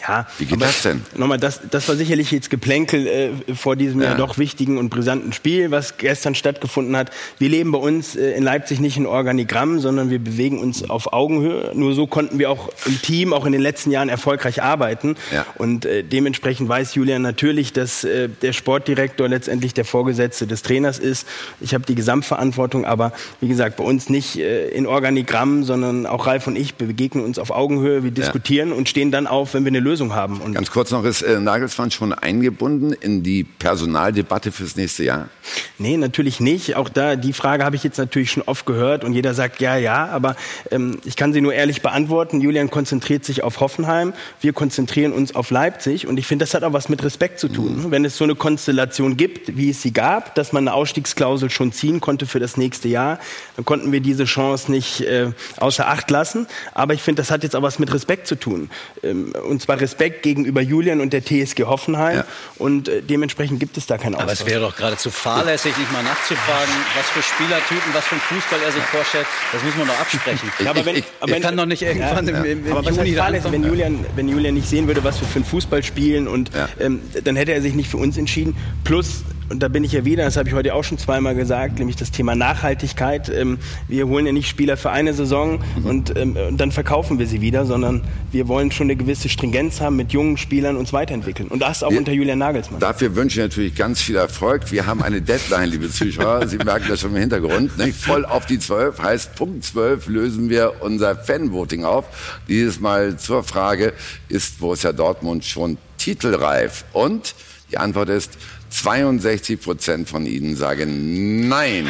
Ja, Wie geht das denn? Nochmal, das, das war sicherlich jetzt Geplänkel äh, vor diesem ja. Ja. doch wichtigen und brisanten Spiel, was gestern stattgefunden hat. Wir leben bei uns äh, in Leipzig nicht in Organigramm, sondern wir bewegen uns auf Augenhöhe. Nur so konnten wir auch im Team, auch in den letzten Jahren erfolgreich arbeiten. Ja. Und äh, dementsprechend weiß Julian natürlich, dass äh, der Sportdirektor letztendlich der Vorgesetzte des Trainers ist. Ich habe die Gesamtverantwortung, aber wie gesagt, bei uns nicht äh, in Organigramm, sondern auch Ralf und ich begegnen uns auf Augenhöhe. Wir diskutieren und stehen dann auf, wenn wir eine Lösung haben. Und Ganz kurz noch, ist äh, Nagelsmann schon eingebunden in die Personaldebatte fürs nächste Jahr? Nee, natürlich nicht. Auch da, die Frage habe ich jetzt natürlich schon oft gehört und jeder sagt ja, ja, aber ähm, ich kann sie nur ehrlich beantworten. Julian konzentriert sich auf Hoffenheim, wir konzentrieren uns auf Leipzig und ich finde, das hat auch was mit Respekt zu tun. Wenn es so eine Konstellation gibt, wie es sie gab, dass man eine Ausstiegsklausel schon ziehen konnte für das nächste Jahr, dann konnten wir diese Chance nicht äh, außer Acht lassen. Aber ich finde, das hat jetzt auch was mit Respekt zu tun. Ähm, und zwar Respekt gegenüber Julian und der TSG Hoffenheim und äh, dementsprechend gibt es da keinen Aber es Austausch. wäre doch geradezu fahrlässig, nicht mal nachzufragen, was für Spielertypen, was für einen Fußball er sich vorstellt. Das muss man doch absprechen. Ja, aber wenn, ich, aber wenn, kann doch nicht irgendwann ja, im, im, im aber was Juni fahrlässig, wenn. Julian, wenn Julian nicht sehen würde, was wir für einen Fußball spielen und ähm, dann hätte er sich nicht für uns entschieden. Plus, und da bin ich ja wieder, das habe ich heute auch schon zweimal gesagt, nämlich das Thema Nachhaltigkeit. Ähm, wir holen ja nicht Spieler für eine Saison und, ähm, und dann verkaufen wir sie wieder, sondern wir wollen schon eine gewisse Stringenz haben, mit jungen Spielern uns weiterentwickeln. Und das auch Wir- unter Julian Nagelsmann. Dafür wünsche ich natürlich ganz viel Erfolg. Wir haben eine Deadline, liebe Zuschauer. Sie merken das schon im Hintergrund. Nicht? Voll auf die 12 heißt Punkt 12 lösen wir unser Fanvoting auf. Dieses Mal zur Frage, ist Borussia Dortmund schon titelreif? Und die Antwort ist, 62 Prozent von Ihnen sagen nein.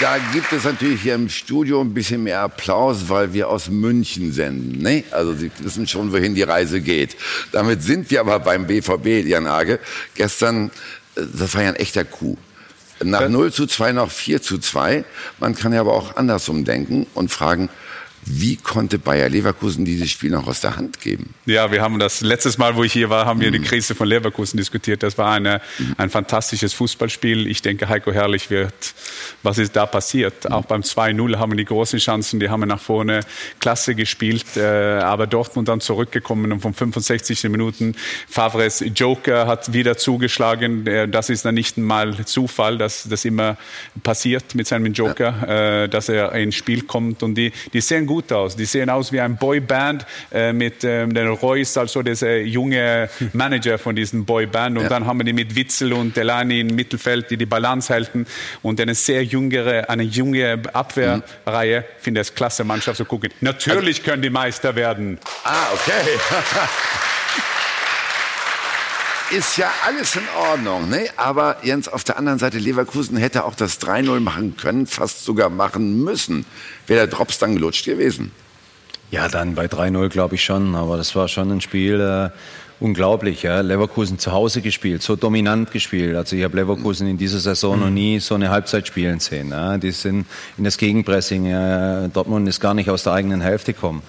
Da gibt es natürlich hier im Studio ein bisschen mehr Applaus, weil wir aus München senden. Ne? Also Sie wissen schon, wohin die Reise geht. Damit sind wir aber beim BVB, Jan Age. Gestern, äh, das war ja ein echter Coup. Nach 0 zu 2 noch 4 zu 2. Man kann ja aber auch andersrum denken und fragen, wie konnte Bayer Leverkusen dieses Spiel noch aus der Hand geben? Ja, wir haben das letztes Mal, wo ich hier war, haben wir die Krise von Leverkusen diskutiert. Das war eine, ein fantastisches Fußballspiel. Ich denke, Heiko Herrlich wird, was ist da passiert? Auch beim 2-0 haben wir die großen Chancen, die haben nach vorne klasse gespielt. Äh, aber Dortmund dann zurückgekommen und von 65 Minuten Favres Joker hat wieder zugeschlagen. Äh, Das ist dann nicht mal Zufall, dass das immer passiert mit seinem Joker, äh, dass er ins Spiel kommt und die, die sehen gut aus. Die sehen aus wie ein Boyband äh, mit ähm, den Royce, also dieser junge Manager von diesem Boyband. Und dann haben wir die mit Witzel und Delani im Mittelfeld, die die Balance halten. Und eine sehr jüngere, eine junge Abwehrreihe. Ich finde das klasse, Mannschaft zu gucken. Natürlich können die Meister werden. Ah, okay. Ist ja alles in Ordnung, ne? Aber Jens, auf der anderen Seite, Leverkusen hätte auch das 3-0 machen können, fast sogar machen müssen. Wäre der Drops dann gelutscht gewesen. Ja, dann bei 3-0 glaube ich schon, aber das war schon ein Spiel äh, unglaublich. Ja. Leverkusen zu Hause gespielt, so dominant gespielt. Also ich habe Leverkusen in dieser Saison noch nie so eine Halbzeit spielen sehen. Ja. Die sind in das Gegenpressing. Äh, Dortmund ist gar nicht aus der eigenen Hälfte gekommen.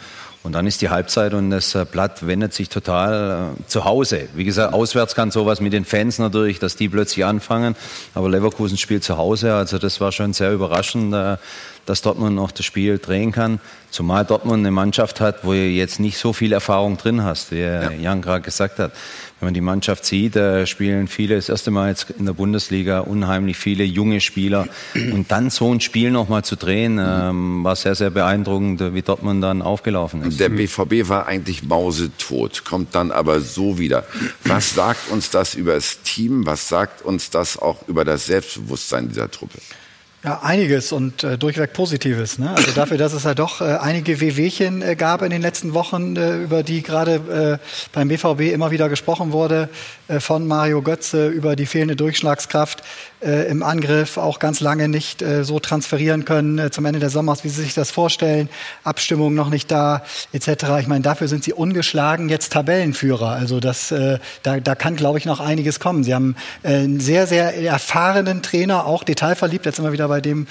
Und dann ist die Halbzeit und das äh, Blatt wendet sich total äh, zu Hause. Wie gesagt, auswärts kann sowas mit den Fans natürlich, dass die plötzlich anfangen. Aber Leverkusen spielt zu Hause, also das war schon sehr überraschend, äh, dass Dortmund noch das Spiel drehen kann. Zumal Dortmund eine Mannschaft hat, wo du jetzt nicht so viel Erfahrung drin hast, wie Jan gerade gesagt hat. Wenn man die Mannschaft sieht, da spielen viele das erste Mal jetzt in der Bundesliga unheimlich viele junge Spieler. Und dann so ein Spiel nochmal zu drehen, ähm, war sehr, sehr beeindruckend, wie Dortmund dann aufgelaufen ist. Der BVB war eigentlich mausetot, kommt dann aber so wieder. Was sagt uns das über das Team? Was sagt uns das auch über das Selbstbewusstsein dieser Truppe? Ja, einiges und äh, durchweg Positives. Ne? Also dafür, dass es ja doch äh, einige Wehwehchen äh, gab in den letzten Wochen, äh, über die gerade äh, beim BVB immer wieder gesprochen wurde, äh, von Mario Götze über die fehlende Durchschlagskraft äh, im Angriff, auch ganz lange nicht äh, so transferieren können äh, zum Ende des Sommers, wie Sie sich das vorstellen. Abstimmung noch nicht da, etc. Ich meine, dafür sind Sie ungeschlagen jetzt Tabellenführer. Also das, äh, da, da kann, glaube ich, noch einiges kommen. Sie haben äh, einen sehr, sehr erfahrenen Trainer, auch detailverliebt, jetzt immer wieder bei dem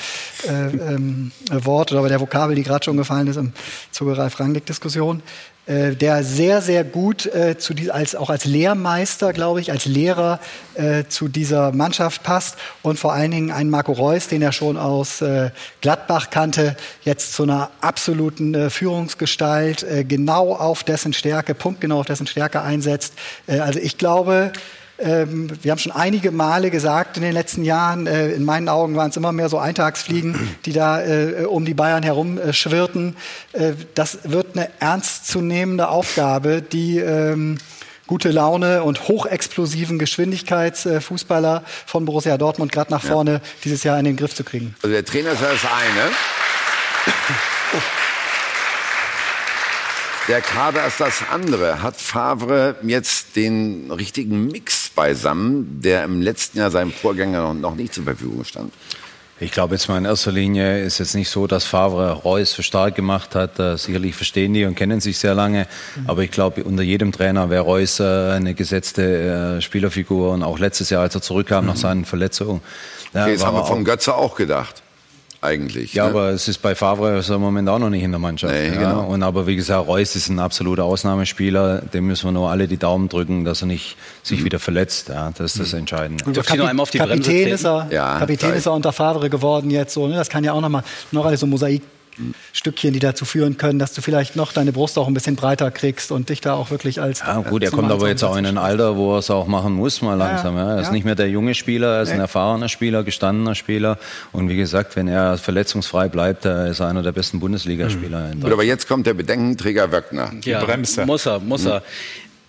äh, ähm, Wort oder bei der Vokabel, die gerade schon gefallen ist im Zuge Ralf Rangnick-Diskussion äh, der sehr, sehr gut äh, zu die, als, auch als Lehrmeister, glaube ich, als Lehrer äh, zu dieser Mannschaft passt und vor allen Dingen einen Marco Reus, den er schon aus äh, Gladbach kannte, jetzt zu einer absoluten äh, Führungsgestalt, genau auf dessen Stärke, punktgenau auf dessen Stärke einsetzt. Also ich glaube, ähm, wir haben schon einige Male gesagt in den letzten Jahren, äh, in meinen Augen waren es immer mehr so Eintagsfliegen, die da äh, um die Bayern herum äh, schwirrten. Äh, das wird eine ernstzunehmende Aufgabe, die ähm, gute Laune und hochexplosiven Geschwindigkeitsfußballer von Borussia Dortmund gerade nach vorne ja. dieses Jahr in den Griff zu kriegen. Also der Trainer ist das eine. Der Kader ist das andere. Hat Favre jetzt den richtigen Mix beisammen, der im letzten Jahr seinem Vorgänger noch nicht zur Verfügung stand? Ich glaube jetzt mal in erster Linie ist es nicht so, dass Favre Reus so stark gemacht hat. Äh, sicherlich verstehen die und kennen sich sehr lange. Mhm. Aber ich glaube, unter jedem Trainer wäre Reus äh, eine gesetzte äh, Spielerfigur. Und auch letztes Jahr, als er zurückkam mhm. nach seinen Verletzungen. Okay, das haben wir von Götze auch gedacht eigentlich. Ja, ne? aber es ist bei Favre so im Moment auch noch nicht in der Mannschaft. Nee, ja. genau. Und aber wie gesagt, Reus ist ein absoluter Ausnahmespieler. Dem müssen wir nur alle die Daumen drücken, dass er nicht sich mhm. wieder verletzt. Ja, das ist das mhm. Entscheidende. Und Kapi einmal auf die Kapitän ist er, ja, Kapitän ist er unter Favre geworden jetzt so. Ne? Das kann ja auch noch mal noch alles so Mosaik Stückchen, die dazu führen können, dass du vielleicht noch deine Brust auch ein bisschen breiter kriegst und dich da auch wirklich als. Ja, gut, er kommt aber jetzt auch in ein Alter, wo er es auch machen muss, mal langsam. Ja, ja. Er ist ja. nicht mehr der junge Spieler, er ist nee. ein erfahrener Spieler, gestandener Spieler. Und wie gesagt, wenn er verletzungsfrei bleibt, ist er einer der besten Bundesligaspieler. Mhm. aber jetzt kommt der Bedenkenträger Wöckner. Die Bremse. Muss er, muss er.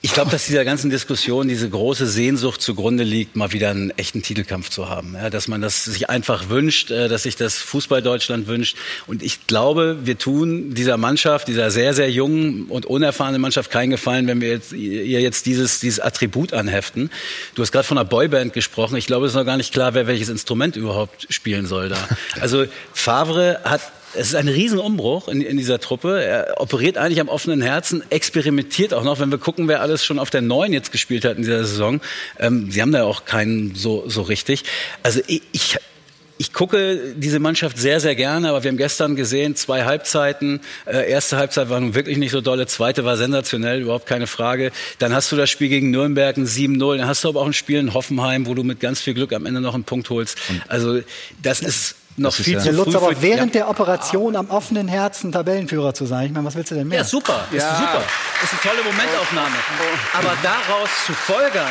Ich glaube, dass dieser ganzen Diskussion diese große Sehnsucht zugrunde liegt, mal wieder einen echten Titelkampf zu haben. Ja, dass man das sich einfach wünscht, äh, dass sich das Fußball Deutschland wünscht. Und ich glaube, wir tun dieser Mannschaft, dieser sehr, sehr jungen und unerfahrenen Mannschaft keinen Gefallen, wenn wir jetzt, ihr jetzt dieses, dieses Attribut anheften. Du hast gerade von einer Boyband gesprochen. Ich glaube, es ist noch gar nicht klar, wer welches Instrument überhaupt spielen soll da. Also Favre hat es ist ein Riesenumbruch in, in dieser Truppe. Er operiert eigentlich am offenen Herzen, experimentiert auch noch, wenn wir gucken, wer alles schon auf der Neuen jetzt gespielt hat in dieser Saison. Ähm, sie haben da auch keinen so, so richtig. Also ich, ich gucke diese Mannschaft sehr, sehr gerne, aber wir haben gestern gesehen, zwei Halbzeiten. Äh, erste Halbzeit war nun wirklich nicht so dolle, zweite war sensationell, überhaupt keine Frage. Dann hast du das Spiel gegen Nürnberg, ein 7-0. Dann hast du aber auch ein Spiel in Hoffenheim, wo du mit ganz viel Glück am Ende noch einen Punkt holst. Also das ist noch viel zu Lutz, aber während ja. der Operation am offenen Herzen Tabellenführer zu sein, ich meine, was willst du denn mehr? Ja, super, ja. ist super. Ist eine tolle Momentaufnahme. Aber daraus zu folgern,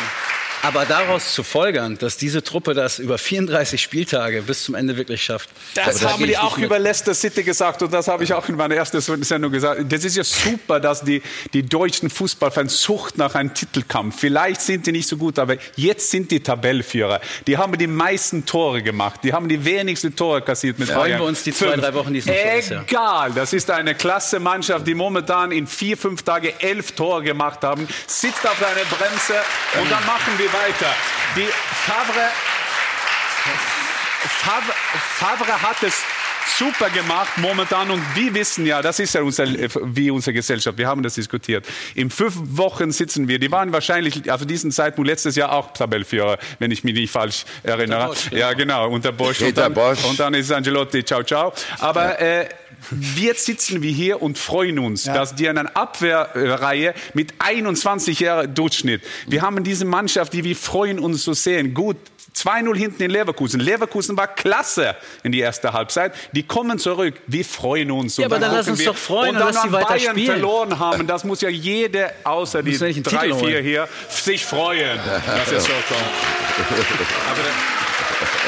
aber daraus zu folgern, dass diese Truppe das über 34 Spieltage bis zum Ende wirklich schafft. Das, das haben die auch über Leicester City gesagt und das habe ich auch in meiner ersten Sendung gesagt. Das ist ja super, dass die, die deutschen Fußballfans sucht nach einem Titelkampf. Vielleicht sind die nicht so gut, aber jetzt sind die Tabellführer. Die haben die meisten Tore gemacht. Die haben die wenigsten Tore kassiert mit Freuen wir uns die zwei, drei Wochen, die es noch Egal, das ist eine klasse Mannschaft, die momentan in vier, fünf Tagen elf Tore gemacht haben, sitzt auf einer Bremse und dann machen wir weiter. Die Favre, Favre, Favre hat es super gemacht momentan und wir wissen ja, das ist ja unser, wie unsere Gesellschaft, wir haben das diskutiert. In fünf Wochen sitzen wir, die waren wahrscheinlich, also diesen Zeitpunkt letztes Jahr auch Tabellführer, wenn ich mich nicht falsch erinnere. Bosch, ja, genau, unter Bosch. Und dann, Bosch. und dann ist Angelotti, ciao, ciao. Aber äh, jetzt sitzen wir hier und freuen uns, ja. dass die eine Abwehrreihe mit 21 Jahren Durchschnitt. Wir haben diese Mannschaft, die wir freuen uns zu sehen. Gut, 2-0 hinten in Leverkusen. Leverkusen war klasse in die erste Halbzeit. Die kommen zurück. Wir freuen uns. Ja, aber dann, dann lass uns wir. doch freuen, und dann dass sie weiter Bayern spielen. verloren haben. Das muss ja jeder, außer die drei, vier hier, sich freuen. Das ist so Aber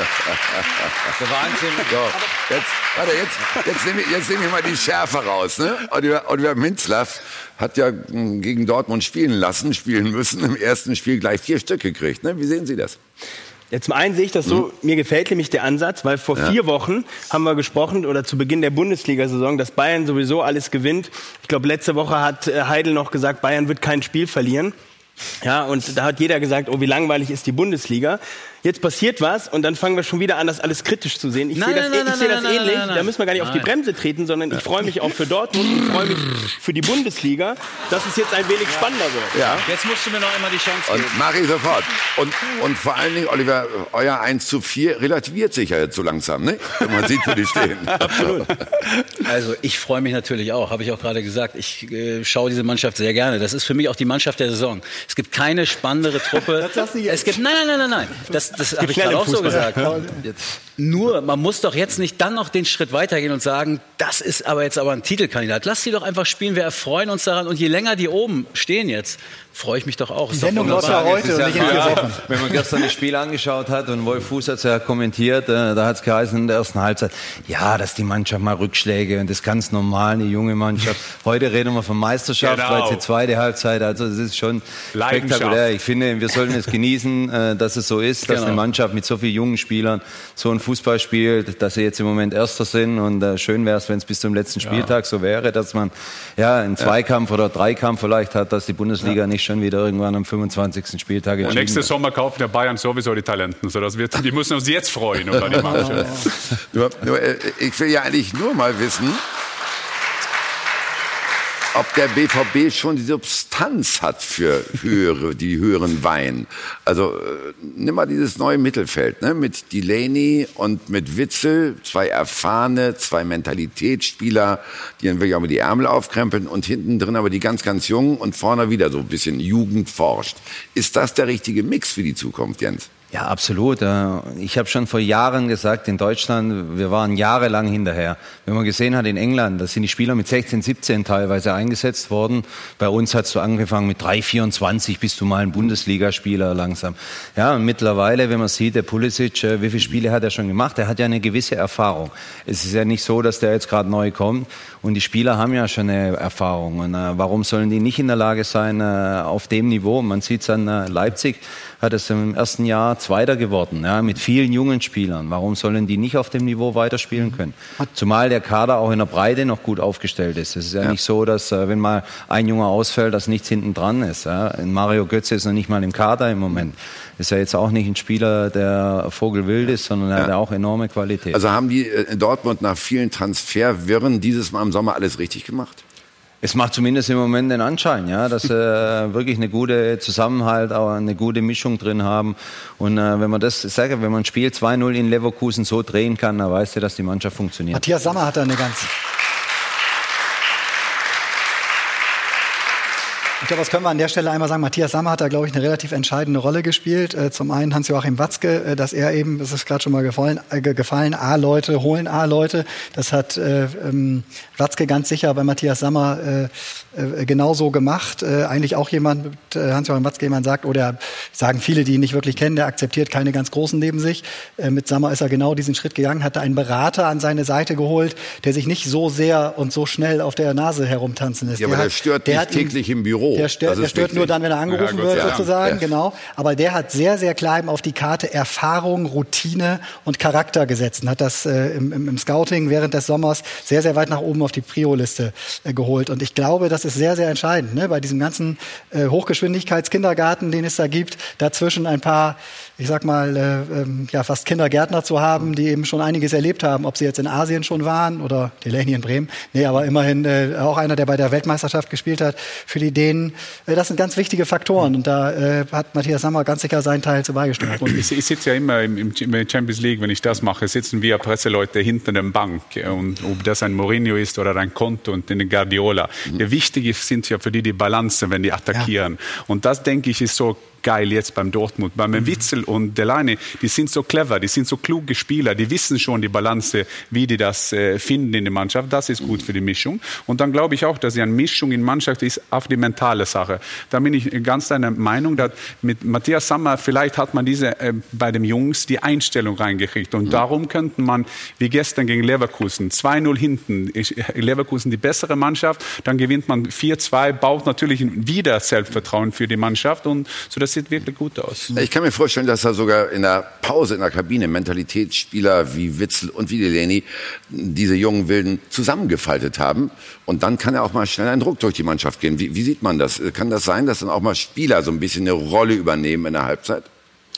der Wahnsinn. So, jetzt, warte, jetzt, jetzt nehme ich, jetzt nehm ich mal die Schärfe raus. Ne? Oliver, Oliver Minzlaff hat ja gegen Dortmund spielen lassen, spielen müssen. Im ersten Spiel gleich vier Stück gekriegt. Ne? Wie sehen Sie das? Ja, zum einen sehe ich das so, mir gefällt nämlich der Ansatz, weil vor Ja. vier Wochen haben wir gesprochen oder zu Beginn der Bundesliga-Saison, dass Bayern sowieso alles gewinnt. Ich glaube, letzte Woche hat äh, Heidel noch gesagt, Bayern wird kein Spiel verlieren. Ja, und da hat jeder gesagt, oh, wie langweilig ist die Bundesliga. Jetzt passiert was und dann fangen wir schon wieder an, das alles kritisch zu sehen. Ich Nein, sehe das, nein, ich nein, das nein, ähnlich. nein, nein, Da müssen wir gar nicht auf die. Bremse treten, sondern ich freue mich auch für Dortmund und ich freue mich für die Bundesliga, dass es jetzt ein wenig spannender wird. Ja. Jetzt musst du mir noch einmal die Chance geben. Und mache ich sofort. Und, und vor allen Dingen, Oliver, euer 1 zu 4 relativiert sich ja jetzt so langsam, ne? Wenn man sieht, wo die stehen. Absolut. Also ich freue mich natürlich auch, habe ich auch gerade gesagt. Ich äh, schaue diese Mannschaft sehr gerne. Das ist für mich auch die Mannschaft der Saison. Es gibt keine spannendere Truppe. Das sagst du jetzt. Es gibt nein, nein, nein, nein, nein. Das, das habe ich gerade auch so gesagt. Nur, man muss doch jetzt nicht dann noch den Schritt weitergehen und sagen, das ist aber jetzt aber ein Titelkandidat. Lass die doch einfach spielen. Wir erfreuen uns daran. Und je länger die oben stehen jetzt, freue ich mich doch auch. Die Sendung läuft ja heute und nicht in vier Wochen. Wenn man gestern das Spiel angeschaut hat und Wolf Fuß hat es ja kommentiert, äh, da hat es geheißen in der ersten Halbzeit, ja, dass die Mannschaft mal Rückschläge und das ist ganz normal, eine junge Mannschaft. Heute reden wir von Meisterschaft, Genau. weil die zweite Halbzeit, also es ist schon spektakulär. Ich finde, wir sollten es genießen, äh, dass es so ist, dass Genau. eine Mannschaft mit so vielen jungen Spielern so ein Fußball spielt, dass sie jetzt im Moment Erster sind und äh, schön wäre es, wenn es bis zum letzten Spieltag so wäre, dass man ja einen Zweikampf oder Dreikampf vielleicht hat, dass die Bundesliga nicht schon wieder irgendwann am 25. Spieltag Und entschieden nächstes wird. Sommer kaufen der Bayern sowieso die Talenten. So, das wird, die müssen uns jetzt freuen über die Mannschaft. Ich will ja eigentlich nur mal wissen, ob der BVB schon die Substanz hat für höhere, die höheren Wein. Also äh, nimm mal dieses neue Mittelfeld ne? mit Delaney und mit Witzel, zwei erfahrene, zwei Mentalitätsspieler, die dann wirklich auch mal die Ärmel aufkrempeln und hinten drin aber die ganz, ganz Jungen und vorne wieder so ein bisschen Jugend forscht. Ist das der richtige Mix für die Zukunft, Jens? Ja, absolut. Äh, Ich habe schon vor Jahren gesagt, in Deutschland, wir waren jahrelang hinterher. Wenn man gesehen hat, in England, da sind die Spieler mit 16, 17 teilweise eingesetzt worden. Bei uns hast du angefangen mit 3, 24, bist du mal ein Bundesligaspieler langsam. Ja, und mittlerweile, wenn man sieht, der Pulisic, äh, wie viele Spiele hat er schon gemacht? Er hat ja eine gewisse Erfahrung. Es ist ja nicht so, dass der jetzt gerade neu kommt. Und die Spieler haben ja schon eine Erfahrung. Und äh, warum sollen die nicht in der Lage sein, äh, auf dem Niveau? Man sieht es an äh, Leipzig, hat es im ersten Jahr Zweiter geworden, ja, mit vielen jungen Spielern. Warum sollen die nicht auf dem Niveau weiterspielen können? Zumal der Kader auch in der Breite noch gut aufgestellt ist. Es ist ja, nicht so, dass äh, wenn mal ein Junge ausfällt, dass nichts hinten dran ist. Ja. Mario Götze ist noch nicht mal im Kader im Moment. Ist ja jetzt auch nicht ein Spieler, der Vogelwild ist, sondern er hat ja auch enorme Qualität. Also haben die äh, in Dortmund nach vielen Transferwirren dieses Mal im Sommer alles richtig gemacht? Es macht zumindest im Moment den Anschein, ja, dass sie äh, wirklich eine gute Zusammenhalt, auch eine gute Mischung drin haben. Und äh, wenn man das, ich sage, wenn man ein Spiel 2-0 in Leverkusen so drehen kann, dann weißt du, dass die Mannschaft funktioniert. Matthias Sammer hat da eine ganz. Glaube, das können wir an der Stelle einmal sagen. Matthias Sammer hat da, glaube ich, eine relativ entscheidende Rolle gespielt. Äh, Zum einen Hans-Joachim Watzke, äh, dass er eben, das ist gerade schon mal gefallen, äh, ge- gefallen A-Leute holen A-Leute. Das hat äh, ähm, Watzke ganz sicher bei Matthias Sammer äh, äh, genauso gemacht. Äh, eigentlich auch jemand, Hans-Joachim Watzke, jemand sagt, oder sagen viele, die ihn nicht wirklich kennen, der akzeptiert keine ganz Großen neben sich. Mit Sammer ist er genau diesen Schritt gegangen, hatte einen Berater an seine Seite geholt, der sich nicht so sehr und so schnell auf der Nase herumtanzen lässt. Ja, aber der hat- stört der nicht hat täglich im Büro. Der stört, der stört nur dann, wenn er angerufen Ja, wird, ja. sozusagen, Ja. genau. Aber der hat sehr, sehr klar eben auf die Karte Erfahrung, Routine und Charakter gesetzt und hat das äh, im, im, im Scouting während des Sommers sehr, sehr weit nach oben auf die Prio-Liste äh, geholt. Und ich glaube, das ist sehr, sehr entscheidend, ne? bei diesem ganzen äh, Hochgeschwindigkeitskindergarten, den es da gibt, dazwischen ein paar, ich sag mal, äh, ähm, ja, fast Kindergärtner zu haben, die eben schon einiges erlebt haben, ob sie jetzt in Asien schon waren oder Delaney in Bremen. Nee, aber immerhin äh, auch einer, der bei der Weltmeisterschaft gespielt hat. Für die Dänen, äh, das sind ganz wichtige Faktoren. Und da äh, hat Matthias Sammer ganz sicher seinen Teil zu beigesteuert. Und ich, ich sitze ja immer im, im Champions League, wenn ich das mache, sitzen wir Presseleute hinter der Bank. Und ob das ein Mourinho ist oder ein Konto und eine Guardiola. Der Wichtige sind ja für die die Balance, wenn die attackieren. Und das, denke ich, ist so geil jetzt beim Dortmund. Beim Witzel und Delaney, die sind so clever, die sind so kluge Spieler, die wissen schon die Balance, wie die das äh, finden in der Mannschaft. Das ist gut für die Mischung. Und dann glaube ich auch, dass eine Mischung in Mannschaft ist auf die mentale Sache. Da bin ich ganz deiner Meinung, dass mit Matthias Sammer, vielleicht hat man diese äh, bei den Jungs die Einstellung reingekriegt. Und darum könnte man, wie gestern gegen Leverkusen, 2-0 hinten, Leverkusen die bessere Mannschaft, dann gewinnt man 4-2, baut natürlich wieder Selbstvertrauen für die Mannschaft und so dass das sieht wirklich gut aus. Ich kann mir vorstellen, dass da sogar in der Pause in der Kabine Mentalitätsspieler wie Witzel und wie Delaney diese jungen Wilden zusammengefaltet haben. Und dann kann ja auch mal schnell ein Druck durch die Mannschaft gehen. Wie, wie sieht man das? Kann das sein, dass dann auch mal Spieler so ein bisschen eine Rolle übernehmen in der Halbzeit?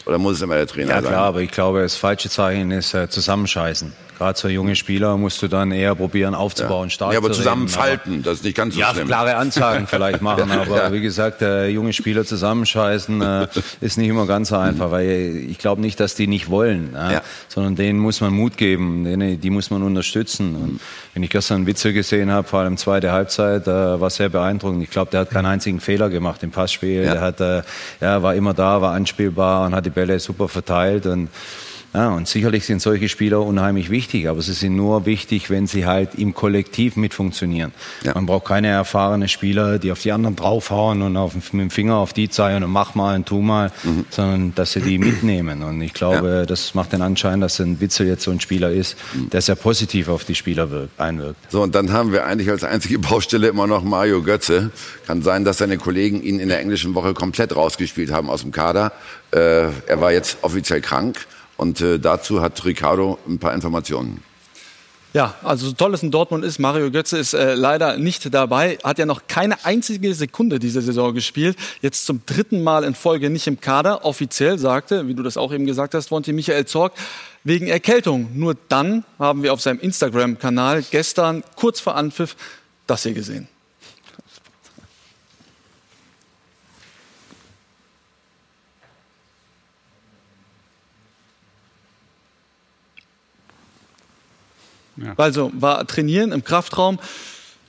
Oder muss es immer der Trainer Ja sein? klar, aber ich glaube, das falsche Zeichen ist äh, zusammenscheißen. Gerade so junge Spieler musst du dann eher probieren aufzubauen, stark Ja, aber zu zusammenfalten, reden. das ist nicht ganz so ja, schlimm. klare Ansagen vielleicht machen, Ja, aber ja. wie gesagt, äh, junge Spieler zusammenscheißen äh, ist nicht immer ganz so einfach, weil ich glaube nicht, dass die nicht wollen, ja, Ja. sondern denen muss man Mut geben, denen, die muss man unterstützen. Und wenn ich gestern Witzel gesehen habe, vor allem zweite Halbzeit, äh, war sehr beeindruckend. Ich glaube, der hat keinen einzigen Fehler gemacht im Passspiel. Ja. Der hat, äh, ja, war immer da, war anspielbar und hat die Bälle super verteilt und ja, und sicherlich sind solche Spieler unheimlich wichtig, aber sie sind nur wichtig, wenn sie halt im Kollektiv mit funktionieren. Ja. Man braucht keine erfahrenen Spieler, die auf die anderen draufhauen und auf, mit dem Finger auf die zeigen und mach mal und tu mal, sondern dass sie die mitnehmen. Und ich glaube, das macht den Anschein, dass ein Witzel jetzt so ein Spieler ist, der sehr positiv auf die Spieler wirkt, einwirkt. So, und dann haben wir eigentlich als einzige Baustelle immer noch Mario Götze. Kann sein, dass seine Kollegen ihn in der englischen Woche komplett rausgespielt haben aus dem Kader. Äh, er war jetzt offiziell krank und äh, dazu hat Ricardo ein paar Informationen. Ja, also so toll es in Dortmund ist, Mario Götze ist äh, leider nicht dabei, hat ja noch keine einzige Sekunde diese Saison gespielt, jetzt zum dritten Mal in Folge nicht im Kader. Offiziell sagte, wie du das auch eben gesagt hast, Wonti Michael Zorg, wegen Erkältung. Nur dann haben wir auf seinem Instagram-Kanal gestern kurz vor Anpfiff das hier gesehen. Also war trainieren im Kraftraum.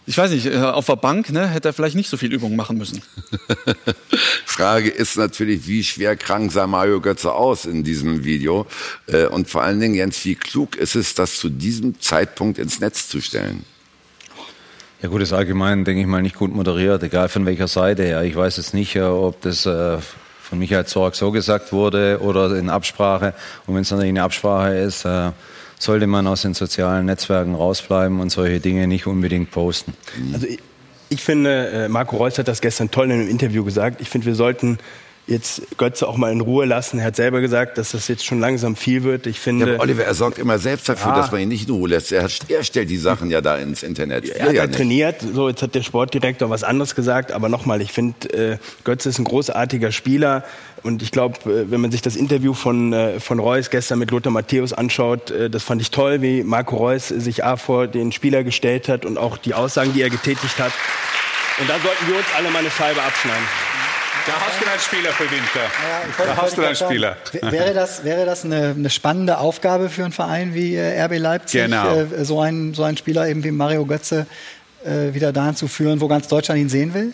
Ich weiß nicht, äh, auf der Bank ne, hätte er vielleicht nicht so viel Übung machen müssen. Frage ist natürlich, wie schwer krank sah Mario Götze aus in diesem Video? Äh, und vor allen Dingen, Jens, wie klug ist es, das zu diesem Zeitpunkt ins Netz zu stellen? Ja gut, das allgemein, denke ich mal, nicht gut moderiert, egal von welcher Seite her. Ich weiß jetzt nicht, äh, ob das von Michael Zorg so gesagt wurde oder in Absprache. Und wenn es natürlich eine Absprache ist, sollte man aus den sozialen Netzwerken rausbleiben und solche Dinge nicht unbedingt posten. Also ich, ich finde, äh, Marco Reus hat das gestern toll in einem Interview gesagt. Ich finde, wir sollten jetzt Götze auch mal in Ruhe lassen. Er hat selber gesagt, dass das jetzt schon langsam viel wird. Ich Ja, finde, aber Oliver, er sorgt immer selbst dafür, Ja. dass man ihn nicht in Ruhe lässt. Er, hat, er stellt die Sachen ja da ins Internet. er Wir hat ja ja nicht. trainiert. So, jetzt hat der Sportdirektor was anderes gesagt. Aber nochmal, ich finde, äh, Götze ist ein großartiger Spieler. Und ich glaube, äh, wenn man sich das Interview von, äh, von Reus gestern mit Lothar Matthäus anschaut, äh, das fand ich toll, wie Marco Reus sich A vor den Spieler gestellt hat und auch die Aussagen, die er getätigt hat. Und da sollten wir uns alle mal eine Scheibe abschneiden. Da hast du einen Spieler für Winter. ich wollte- Da hast du wollte einen gerade Spieler. Wäre das, wäre das eine, eine spannende Aufgabe für einen Verein wie RB Leipzig, Genau. so, einen, so einen Spieler eben wie Mario Götze wieder dahin zu führen, wo ganz Deutschland ihn sehen will?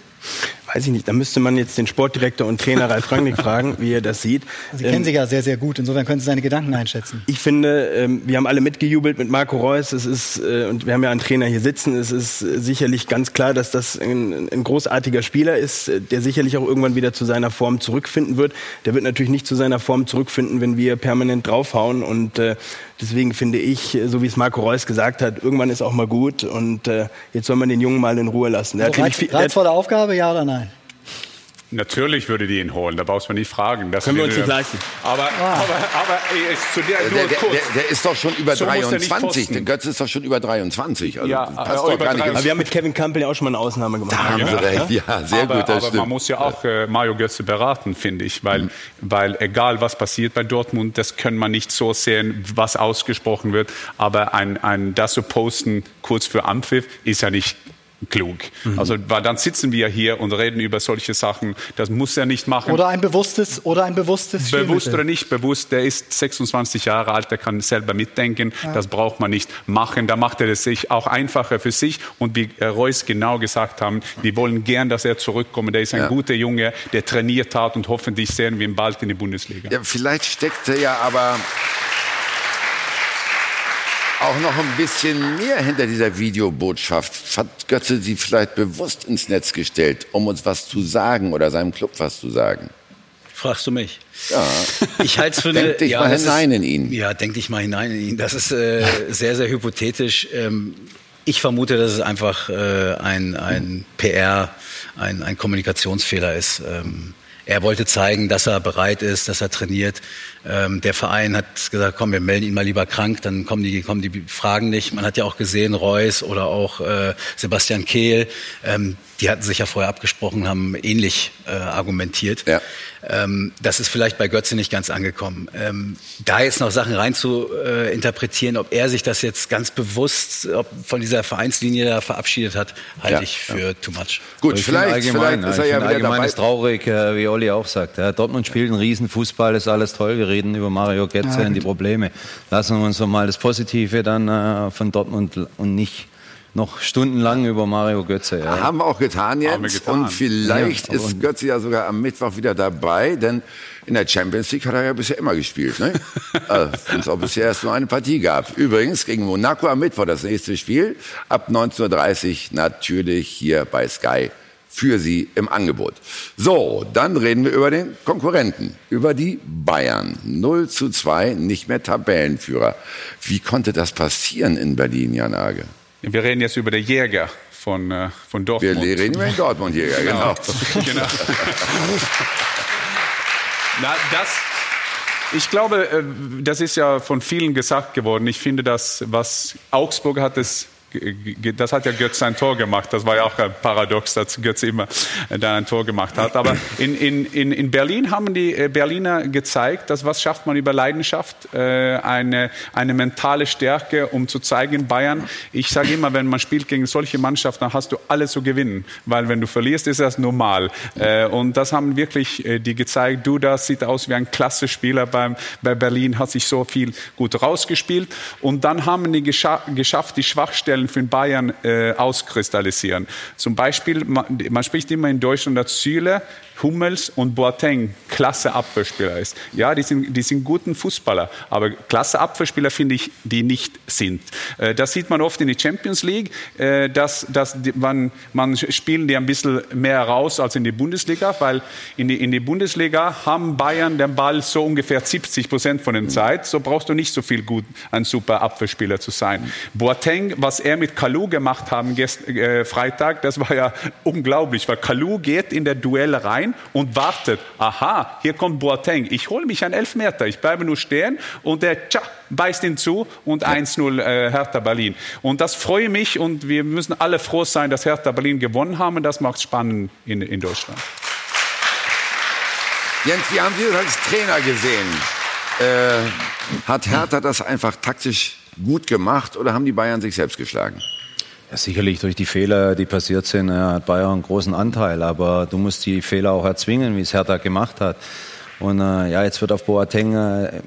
Weiß ich nicht, da müsste man jetzt den Sportdirektor und Trainer Ralf Rangnick fragen, wie er das sieht. Sie Ähm, kennen sich ja sehr, sehr gut. Insofern können Sie seine Gedanken einschätzen. Ich finde, ähm, wir haben alle mitgejubelt mit Marco Reus. Es ist, äh, und wir haben ja einen Trainer hier sitzen. Es ist äh, sicherlich ganz klar, dass das ein, ein großartiger Spieler ist, äh, der sicherlich auch irgendwann wieder zu seiner Form zurückfinden wird. Der wird natürlich nicht zu seiner Form zurückfinden, wenn wir permanent draufhauen. Und äh, deswegen finde ich, äh, so wie es Marco Reus gesagt hat, irgendwann ist auch mal gut. Und äh, jetzt soll man den Jungen mal in Ruhe lassen. Der Also hat reiz, reizvolle Aufgabe, ja oder nein? Natürlich würde die ihn holen, da brauchst du nicht fragen. Das Können wir uns nicht leisten. Aber, aber, aber ey, zu der, nur Der, der, kurz. der, der ist doch schon über So muss der nicht 23. posten. Der Götze ist doch schon über 23. Also Ja, passt doch über gar nicht. 23. aber wir haben mit Kevin Campbell ja auch schon mal eine Ausnahme gemacht. Da haben Sie recht. Ja, sehr aber, gut, das aber stimmt. man muss ja auch äh, Mario Götze beraten, finde ich, weil, weil egal was passiert bei Dortmund, das kann man nicht so sehen, was ausgesprochen wird. Aber ein, ein, das zu posten kurz für Ampfiff ist ja nicht klug. Also weil dann sitzen wir hier und reden über solche Sachen. Das muss er nicht machen. Oder ein bewusstes, oder ein bewusstes Bewusst oder nicht bewusst, der ist 26 Jahre alt, der kann selber mitdenken. Das braucht man nicht machen. Da macht er es sich auch einfacher für sich. Und wie äh, Reus genau gesagt haben, wir wollen gern, dass er zurückkommt. Der ist ein Ja. guter Junge, der trainiert hat und hoffentlich sehen wir ihn bald in die Bundesliga. Ja, vielleicht steckte ja aber auch noch ein bisschen mehr hinter dieser Videobotschaft. Hat Götze sie vielleicht bewusst ins Netz gestellt, um uns was zu sagen oder seinem Club was zu sagen? Fragst du mich? Ja. Ich halte es für eine. Denk dich mal das hinein ist, in ihn. Ja, denk dich mal hinein in ihn. Das ist äh, sehr, sehr hypothetisch. Ähm, ich vermute, dass es einfach äh, ein, ein PR, ein, ein Kommunikationsfehler ist. Ähm, er wollte zeigen, dass er bereit ist, dass er trainiert. Ähm, der Verein hat gesagt, komm, wir melden ihn mal lieber krank, dann kommen die, kommen die Fragen nicht. Man hat ja auch gesehen, Reus oder auch äh, Sebastian Kehl, ähm, die hatten sich ja vorher abgesprochen, haben ähnlich äh, argumentiert. Ja. Ähm, das ist vielleicht bei Götze nicht ganz angekommen. Ähm, da jetzt noch Sachen rein zu äh, interpretieren, ob er sich das jetzt ganz bewusst ob von dieser Vereinslinie da verabschiedet hat, halte Ja, ich für too much. Gut, Ich vielleicht, finde allgemein, vielleicht ist er ja wieder allgemein dabei. ist traurig, äh, wie Olli auch sagt. Ja, Dortmund spielt einen Riesenfußball, ist alles toll. Wir reden über Mario Götze Ja, und die. Probleme. Lassen wir uns doch mal das Positive dann äh, von Dortmund und nicht noch stundenlang über Mario Götze. Ja. Haben wir auch getan jetzt. Getan. Und vielleicht Ja, ist Götze ja sogar am Mittwoch wieder dabei, denn in der Champions League hat er ja bisher immer gespielt. Ne? äh, Wenn es auch bisher erst nur eine Partie gab. Übrigens gegen Monaco am Mittwoch das nächste Spiel. Ab 19.30 Uhr natürlich hier bei Sky für Sie im Angebot. So, dann reden wir über den Konkurrenten, über die Bayern. 0 zu 2, nicht mehr Tabellenführer. Wie konnte das passieren in Berlin, Jan Age? Wir reden jetzt über den Jäger von, äh, von Wir Dortmund. reden über den Dortmund-Jäger, genau. genau. Na, das, ich glaube, äh, das ist ja von vielen gesagt geworden. Ich finde, das, was Augsburg hat, es das hat ja Götze ein Tor gemacht. Das war ja auch ein Paradox, dass Götze immer äh, da ein Tor gemacht hat. Aber in, in, in, in Berlin haben die äh, Berliner gezeigt, dass was schafft man über Leidenschaft, äh, eine, eine mentale Stärke, um zu zeigen in Bayern. Ich sage immer, wenn man spielt gegen solche Mannschaften, dann hast du alles zu gewinnen. Weil wenn du verlierst, ist das normal. Und das haben wirklich die gezeigt. Du, das sieht aus wie ein klasse Spieler beim, bei Berlin, hat sich so viel gut rausgespielt. Und dann haben die gescha geschafft, die Schwachstellen für den Bayern äh, auskristallisieren. Zum Beispiel, man, man spricht immer in Deutschland, dass Süle, Hummels und Boateng klasse Abwehrspieler ist. Ja, die sind, die sind guten Fußballer, aber klasse Abwehrspieler finde ich, die nicht sind. Äh, das sieht man oft in der Champions League, äh, dass, dass man, man spielen die ein bisschen mehr raus als in die Bundesliga, weil in die, in die Bundesliga haben Bayern den Ball so ungefähr 70 Prozent von der Zeit. So brauchst du nicht so viel gut ein super Abwehrspieler zu sein. Boateng, was er mit Kalou gemacht haben gest, äh, Freitag, das war ja unglaublich, weil Kalou geht in der Duell rein und wartet. Aha, hier kommt Boateng. Ich hole mich einen Elfmeter. Ich bleibe nur stehen und der tja, beißt ihn zu und 1-0 äh, Hertha Berlin. Und das freue mich und wir müssen alle froh sein, dass Hertha Berlin gewonnen haben. Und das macht es spannend in, in Deutschland. Jens, wie haben Sie das als Trainer gesehen? Äh, hat Hertha das einfach taktisch gut gemacht oder haben die Bayern sich selbst geschlagen? Ja, sicherlich durch die Fehler, die passiert sind, hat Bayern einen großen Anteil. Aber du musst die Fehler auch erzwingen, wie es Hertha gemacht hat. Und äh, ja, jetzt wird auf Boateng äh,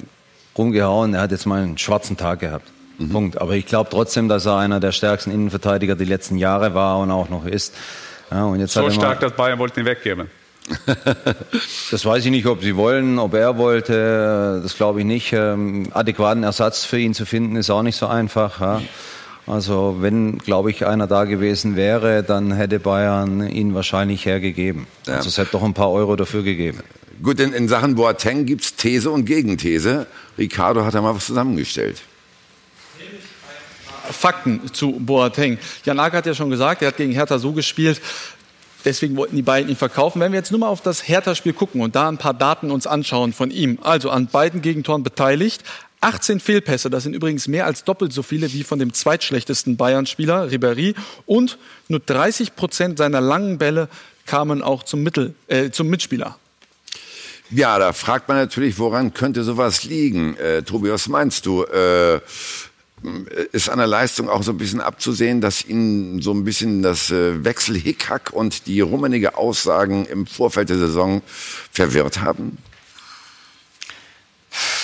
rumgehauen. Er hat jetzt mal einen schwarzen Tag gehabt. Punkt. Aber ich glaube trotzdem, dass er einer der stärksten Innenverteidiger die letzten Jahre war und auch noch ist. Ja, und jetzt So er stark, dass Bayern wollte ihn weggeben. das weiß ich nicht, ob sie wollen, ob er wollte. Das glaube ich nicht. Ähm, adäquaten Ersatz für ihn zu finden, ist auch nicht so einfach. Ja. Also wenn, glaube ich, einer da gewesen wäre, dann hätte Bayern ihn wahrscheinlich hergegeben. Ja. Also es hätte doch ein paar Euro dafür gegeben. Gut, in, in Sachen Boateng gibt's These und Gegenthese. Ricardo hat da mal was zusammengestellt. Fakten zu Boateng. Jan Ack hat ja schon gesagt, er hat gegen Hertha so gespielt, deswegen wollten die beiden ihn verkaufen. Wenn wir jetzt nur mal auf das Hertha-Spiel gucken und da ein paar Daten uns anschauen von ihm, also an beiden Gegentoren beteiligt, 18 Fehlpässe, das sind übrigens mehr als doppelt so viele wie von dem zweitschlechtesten Bayern-Spieler, Ribéry, und nur 30 Prozent seiner langen Bälle kamen auch zum, Mittel, äh, zum Mitspieler. Ja, da fragt man natürlich, woran könnte sowas liegen? Äh, Tobi, was meinst du? Äh, ist an der Leistung auch so ein bisschen abzusehen, dass ihn so ein bisschen das äh, Wechselhickhack und die rummenige Aussagen im Vorfeld der Saison verwirrt haben?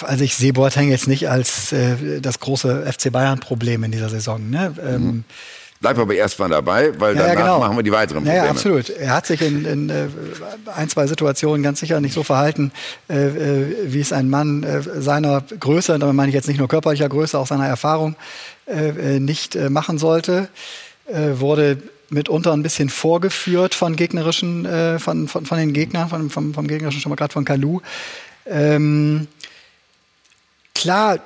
Also ich sehe Boateng jetzt nicht als äh, das große FC Bayern-Problem in dieser Saison. Ne? Ähm, Bleib aber erstmal dabei, weil Ja, ja, danach genau. machen wir die weiteren Ja, Probleme. ja, absolut. Er hat sich in, in äh, ein, zwei Situationen ganz sicher nicht so verhalten, äh, äh, wie es ein Mann äh, seiner Größe, und damit meine ich jetzt nicht nur körperlicher Größe, auch seiner Erfahrung, äh, äh, nicht machen sollte. Wurde mitunter ein bisschen vorgeführt von gegnerischen, von, von, von den Gegnern, von, vom, vom gegnerischen schon mal gerade von Kalu. Ähm, klar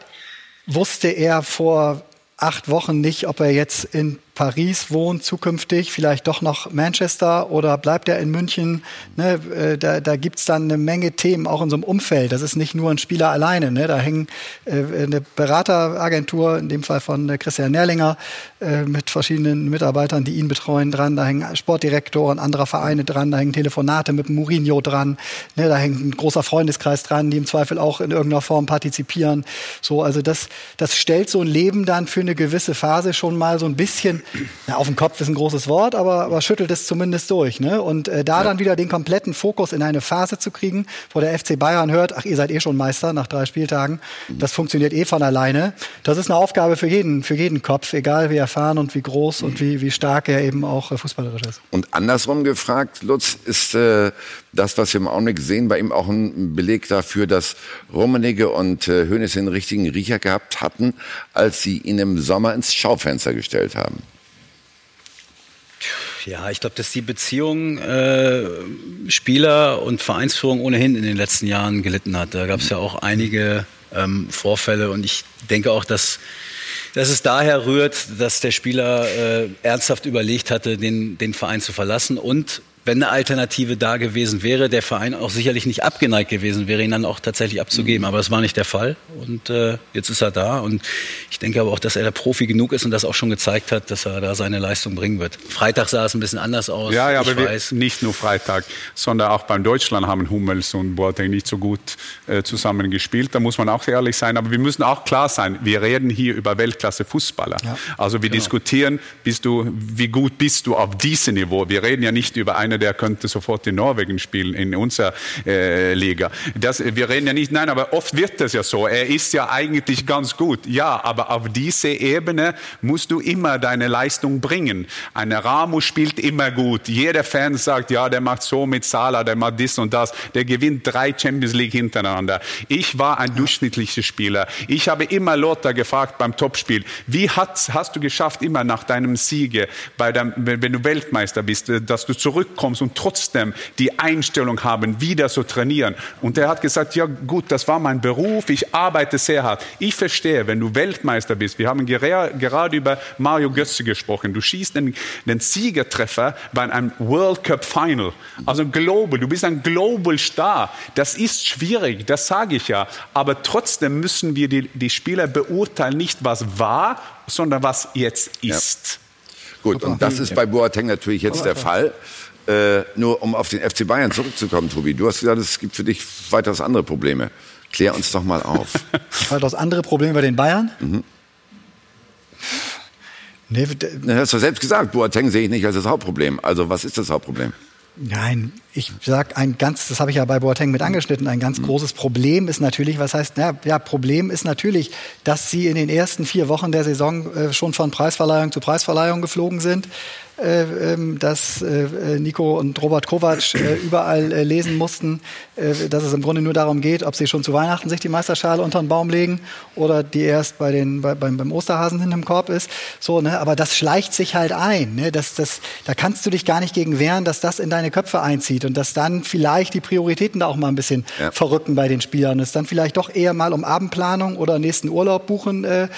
wusste er vor acht Wochen nicht, ob er jetzt in Paris wohnt zukünftig, vielleicht doch noch Manchester oder bleibt er in München? Ne, äh, da da gibt es dann eine Menge Themen auch in so einem Umfeld. Das ist nicht nur ein Spieler alleine. Ne? Da hängen äh, eine Berateragentur, in dem Fall von äh, Christian Nerlinger, äh, mit verschiedenen Mitarbeitern, die ihn betreuen, dran. Da hängen Sportdirektoren anderer Vereine dran. Da hängen Telefonate mit Mourinho dran. Ne? Da hängt ein großer Freundeskreis dran, die im Zweifel auch in irgendeiner Form partizipieren. So, also das, das stellt so ein Leben dann für eine gewisse Phase schon mal so ein bisschen ja, auf den Kopf ist ein großes Wort, aber, aber schüttelt es zumindest durch. Ne? Und äh, da ja. dann wieder den kompletten Fokus in eine Phase zu kriegen, wo der FC Bayern hört, ach, ihr seid eh schon Meister nach drei Spieltagen, das funktioniert eh von alleine. Das ist eine Aufgabe für jeden, für jeden Kopf, egal wie erfahren und wie groß und wie, wie stark er eben auch äh, fußballerisch ist. Und andersrum gefragt, Lutz, ist äh, das, was wir im Augenblick sehen, bei ihm auch ein Beleg dafür, dass Rummenigge und äh, Hönes den richtigen Riecher gehabt hatten, als sie ihn im Sommer ins Schaufenster gestellt haben? Ja, ich glaube, dass die Beziehung äh, Spieler und Vereinsführung ohnehin in den letzten Jahren gelitten hat. Da gab es ja auch einige ähm, Vorfälle und ich denke auch, dass dass es daher rührt, dass der Spieler äh, ernsthaft überlegt hatte, den, den Verein zu verlassen und wenn eine Alternative da gewesen wäre, der Verein auch sicherlich nicht abgeneigt gewesen wäre, ihn dann auch tatsächlich abzugeben. Mhm. Aber das war nicht der Fall. Und äh, jetzt ist er da. Und ich denke aber auch, dass er der Profi genug ist und das auch schon gezeigt hat, dass er da seine Leistung bringen wird. Freitag sah es ein bisschen anders aus. Ja, ja aber nicht nur Freitag, sondern auch beim Deutschland haben Hummels und Boateng nicht so gut äh, zusammen gespielt. Da muss man auch ehrlich sein. Aber wir müssen auch klar sein, wir reden hier über Weltklasse-Fußballer. Ja, also wir genau. diskutieren, bist du, wie gut bist du auf diesem Niveau. Wir reden ja nicht über eine einer, der könnte sofort in Norwegen spielen, in unserer äh, Liga. Das, wir reden ja nicht, nein, aber oft wird das ja so. Er ist ja eigentlich ganz gut. Ja, aber auf diese Ebene musst du immer deine Leistung bringen. Ein Ramos spielt immer gut. Jeder Fan sagt, ja, der macht so mit Salah, der macht dies und das. Der gewinnt drei Champions League hintereinander. Ich war ein durchschnittlicher Spieler. Ich habe immer Lothar gefragt beim Topspiel, wie hast, hast du geschafft, immer nach deinem Siege, bei deinem, wenn du Weltmeister bist, dass du zurückkommst kommst und trotzdem die Einstellung haben, wieder zu trainieren. Und er hat gesagt, ja gut, das war mein Beruf, ich arbeite sehr hart. Ich verstehe, wenn du Weltmeister bist, wir haben gerade über Mario Götze gesprochen, du schießt den, den Siegertreffer bei einem World Cup Final. Also global, du bist ein Global Star. Das ist schwierig, das sage ich ja. Aber trotzdem müssen wir die, die Spieler beurteilen, nicht was war, sondern was jetzt ist. Ja. Gut, und das ist bei Boateng natürlich jetzt der Fall. Äh, nur um auf den FC Bayern zurückzukommen, Tobi. Du hast gesagt, es gibt für dich weitaus andere Probleme. Klär uns doch mal auf. weitaus andere Probleme bei den Bayern? Mhm. Nee, du hast doch selbst gesagt, Boateng sehe ich nicht als das Hauptproblem. Also was ist das Hauptproblem? Nein, ich sag ein ganz, das habe ich ja bei Boateng mit angeschnitten, ein ganz mhm. großes Problem ist natürlich, was heißt, na, ja, Problem ist natürlich, dass sie in den ersten vier Wochen der Saison äh, schon von Preisverleihung zu Preisverleihung geflogen sind. Äh, ähm, dass äh, Nico und Robert Kovac äh, überall lesen mussten, dass es im Grunde nur darum geht, ob sie schon zu Weihnachten sich die Meisterschale unter den Baum legen oder die erst bei den, bei, beim, beim Osterhasen hinterm Korb ist. So, ne? Aber das schleicht sich halt ein. Ne? Das, das, da kannst du dich gar nicht gegen wehren, dass das in deine Köpfe einzieht und dass dann vielleicht die Prioritäten da auch mal ein bisschen ja. verrücken bei den Spielern. Es dann vielleicht doch eher mal um Abendplanung oder nächsten Urlaub buchen äh,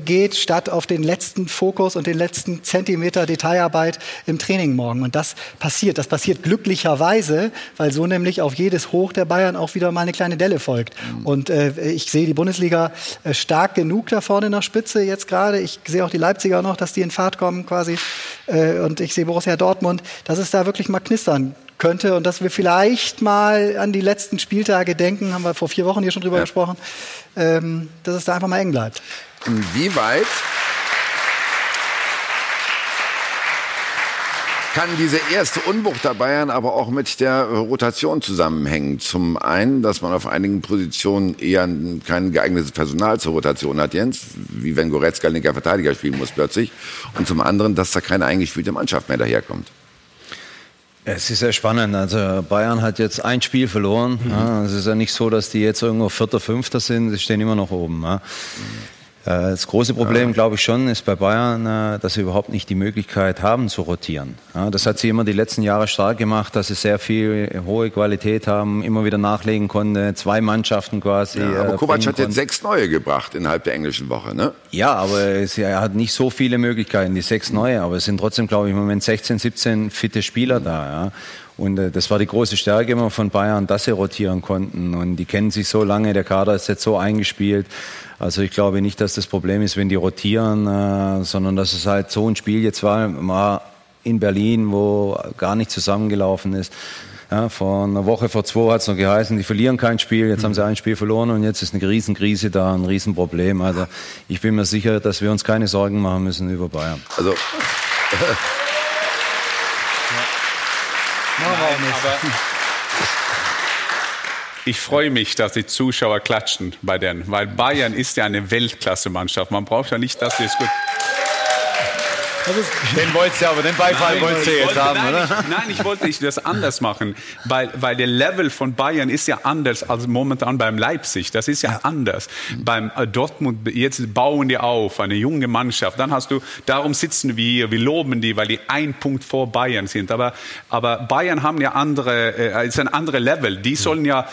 geht, statt auf den letzten Fokus und den letzten Zentimeter Detailarbeit Arbeit im Training morgen. Und das passiert. Das passiert glücklicherweise, weil so nämlich auf jedes Hoch der Bayern auch wieder mal eine kleine Delle folgt. Mhm. Und äh, ich sehe die Bundesliga äh, stark genug da vorne in der Spitze jetzt gerade. Ich sehe auch die Leipziger noch, dass die in Fahrt kommen quasi. Äh, und ich sehe Borussia Dortmund, dass es da wirklich mal knistern könnte und dass wir vielleicht mal an die letzten Spieltage denken, haben wir vor vier Wochen hier schon drüber ja. gesprochen, ähm, dass es da einfach mal eng bleibt. Inwieweit kann diese erste Unwucht der Bayern aber auch mit der Rotation zusammenhängen. Zum einen, dass man auf einigen Positionen eher kein geeignetes Personal zur Rotation hat, Jens, wie wenn Goretzka linker Verteidiger spielen muss plötzlich. Und zum anderen, dass da keine eingespielte Mannschaft mehr daherkommt. Es ist sehr spannend. Also Bayern hat jetzt ein Spiel verloren. Mhm. Ja, es ist ja nicht so, dass die jetzt irgendwo Vierter, Fünfter sind. Sie stehen immer noch oben. Ja. Mhm. Äh, das große Problem, glaube ich schon, ist bei Bayern, äh, dass sie überhaupt nicht die Möglichkeit haben zu rotieren. Das hat sie immer die letzten Jahre stark gemacht, dass sie sehr viel hohe Qualität haben, immer wieder nachlegen konnte, zwei Mannschaften quasi. Ja, aber äh, Kovac hat jetzt konnten. sechs neue gebracht innerhalb der englischen Woche, ne? Ja, aber er hat nicht so viele Möglichkeiten, die sechs neue, aber es sind trotzdem, glaube ich, im Moment 16, 17 fitte Spieler da. Ja. Und äh, das war die große Stärke immer von Bayern, dass sie rotieren konnten. Und die kennen sich so lange, der Kader ist jetzt so eingespielt. Also ich glaube nicht, dass das Problem ist, wenn die rotieren, äh, sondern dass es halt so ein Spiel jetzt war, war in Berlin, wo gar nicht zusammengelaufen ist. Ja, vor einer Woche, vor zwei hat es noch geheißen, die verlieren kein Spiel, jetzt haben sie ein Spiel verloren und jetzt ist eine Riesenkrise da, ein Riesenproblem. Also ich bin mir sicher, dass wir uns keine Sorgen machen müssen über Bayern. Also Ich freue mich, dass die Zuschauer klatschen bei denen, weil Bayern ist ja eine Weltklasse-Mannschaft. Man braucht ja nicht, dass sie es gut. Den wolltest du aber, den Beifall Nein, wolltest du jetzt wollte- haben, nein, oder? Ich, nein, ich wollte ich das anders machen, weil, weil der Level von Bayern ist ja anders als momentan beim Leipzig. Das ist ja, anders. Beim äh, Dortmund, jetzt bauen die auf, eine junge Mannschaft. Dann hast du, darum sitzen wir hier, wir loben die, weil die ein Punkt vor Bayern sind. Aber, aber Bayern haben ja andere, äh, ist ein anderes Level. Die sollen ja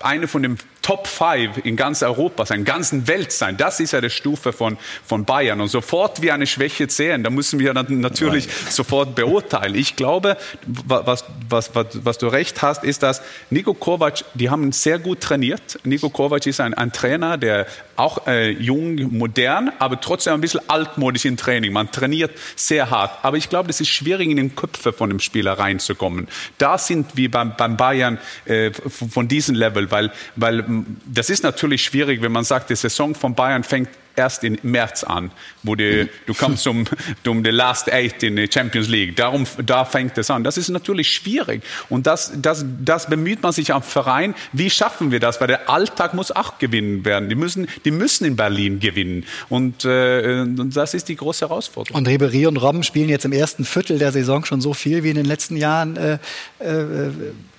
eine von den Top 5 in ganz Europa sein, ganzen Welt sein. Das ist ja die Stufe von, von Bayern. Und sofort wir eine Schwäche sehen, da müssen wir dann natürlich sofort beurteilen. Ich glaube, wa- was, was, was, was du recht hast, ist, dass Nico Kovac, die haben sehr gut trainiert. Nico Kovac ist ein, ein Trainer, der auch äh, jung, modern, aber trotzdem ein bisschen altmodisch im Training. Man trainiert sehr hart. Aber ich glaube, das ist schwierig, in den Köpfe von dem Spieler reinzukommen. Da sind wir beim, beim Bayern äh, von diesem Level, weil, weil das ist natürlich schwierig, wenn man sagt, die Saison von Bayern fängt erst im März an, wo die, du kommst um, um the last eight in der Champions League. Darum, da fängt es an. Das ist natürlich schwierig. Und das, das, das bemüht man sich am Verein. Wie schaffen wir das? Weil der Alltag muss auch gewinnen werden. Die müssen, die müssen in Berlin gewinnen. Und, äh, und das ist die große Herausforderung. Und Ribery und Robben spielen jetzt im ersten Viertel der Saison schon so viel wie in den letzten Jahren äh, äh,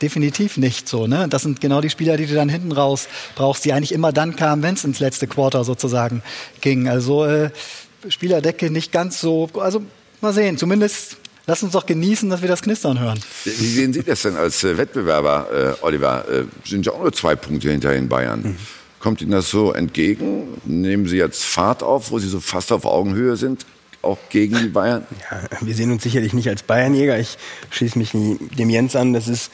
definitiv nicht so. Ne? Das sind genau die Spieler, die du dann hinten raus brauchst, die eigentlich immer dann kamen, wenn es ins letzte Quarter sozusagen ging. Also äh, Spielerdecke nicht ganz so. Also mal sehen. Zumindest lass uns doch genießen, dass wir das Knistern hören. Wie sehen Sie das denn als äh, Wettbewerber, äh, Oliver? Äh, sind ja auch nur zwei Punkte hinter den Bayern. Kommt Ihnen das so entgegen? Nehmen Sie jetzt Fahrt auf, wo Sie so fast auf Augenhöhe sind, auch gegen die Bayern? Ja, wir sehen uns sicherlich nicht als Bayernjäger. Ich schließe mich dem Jens an. Das ist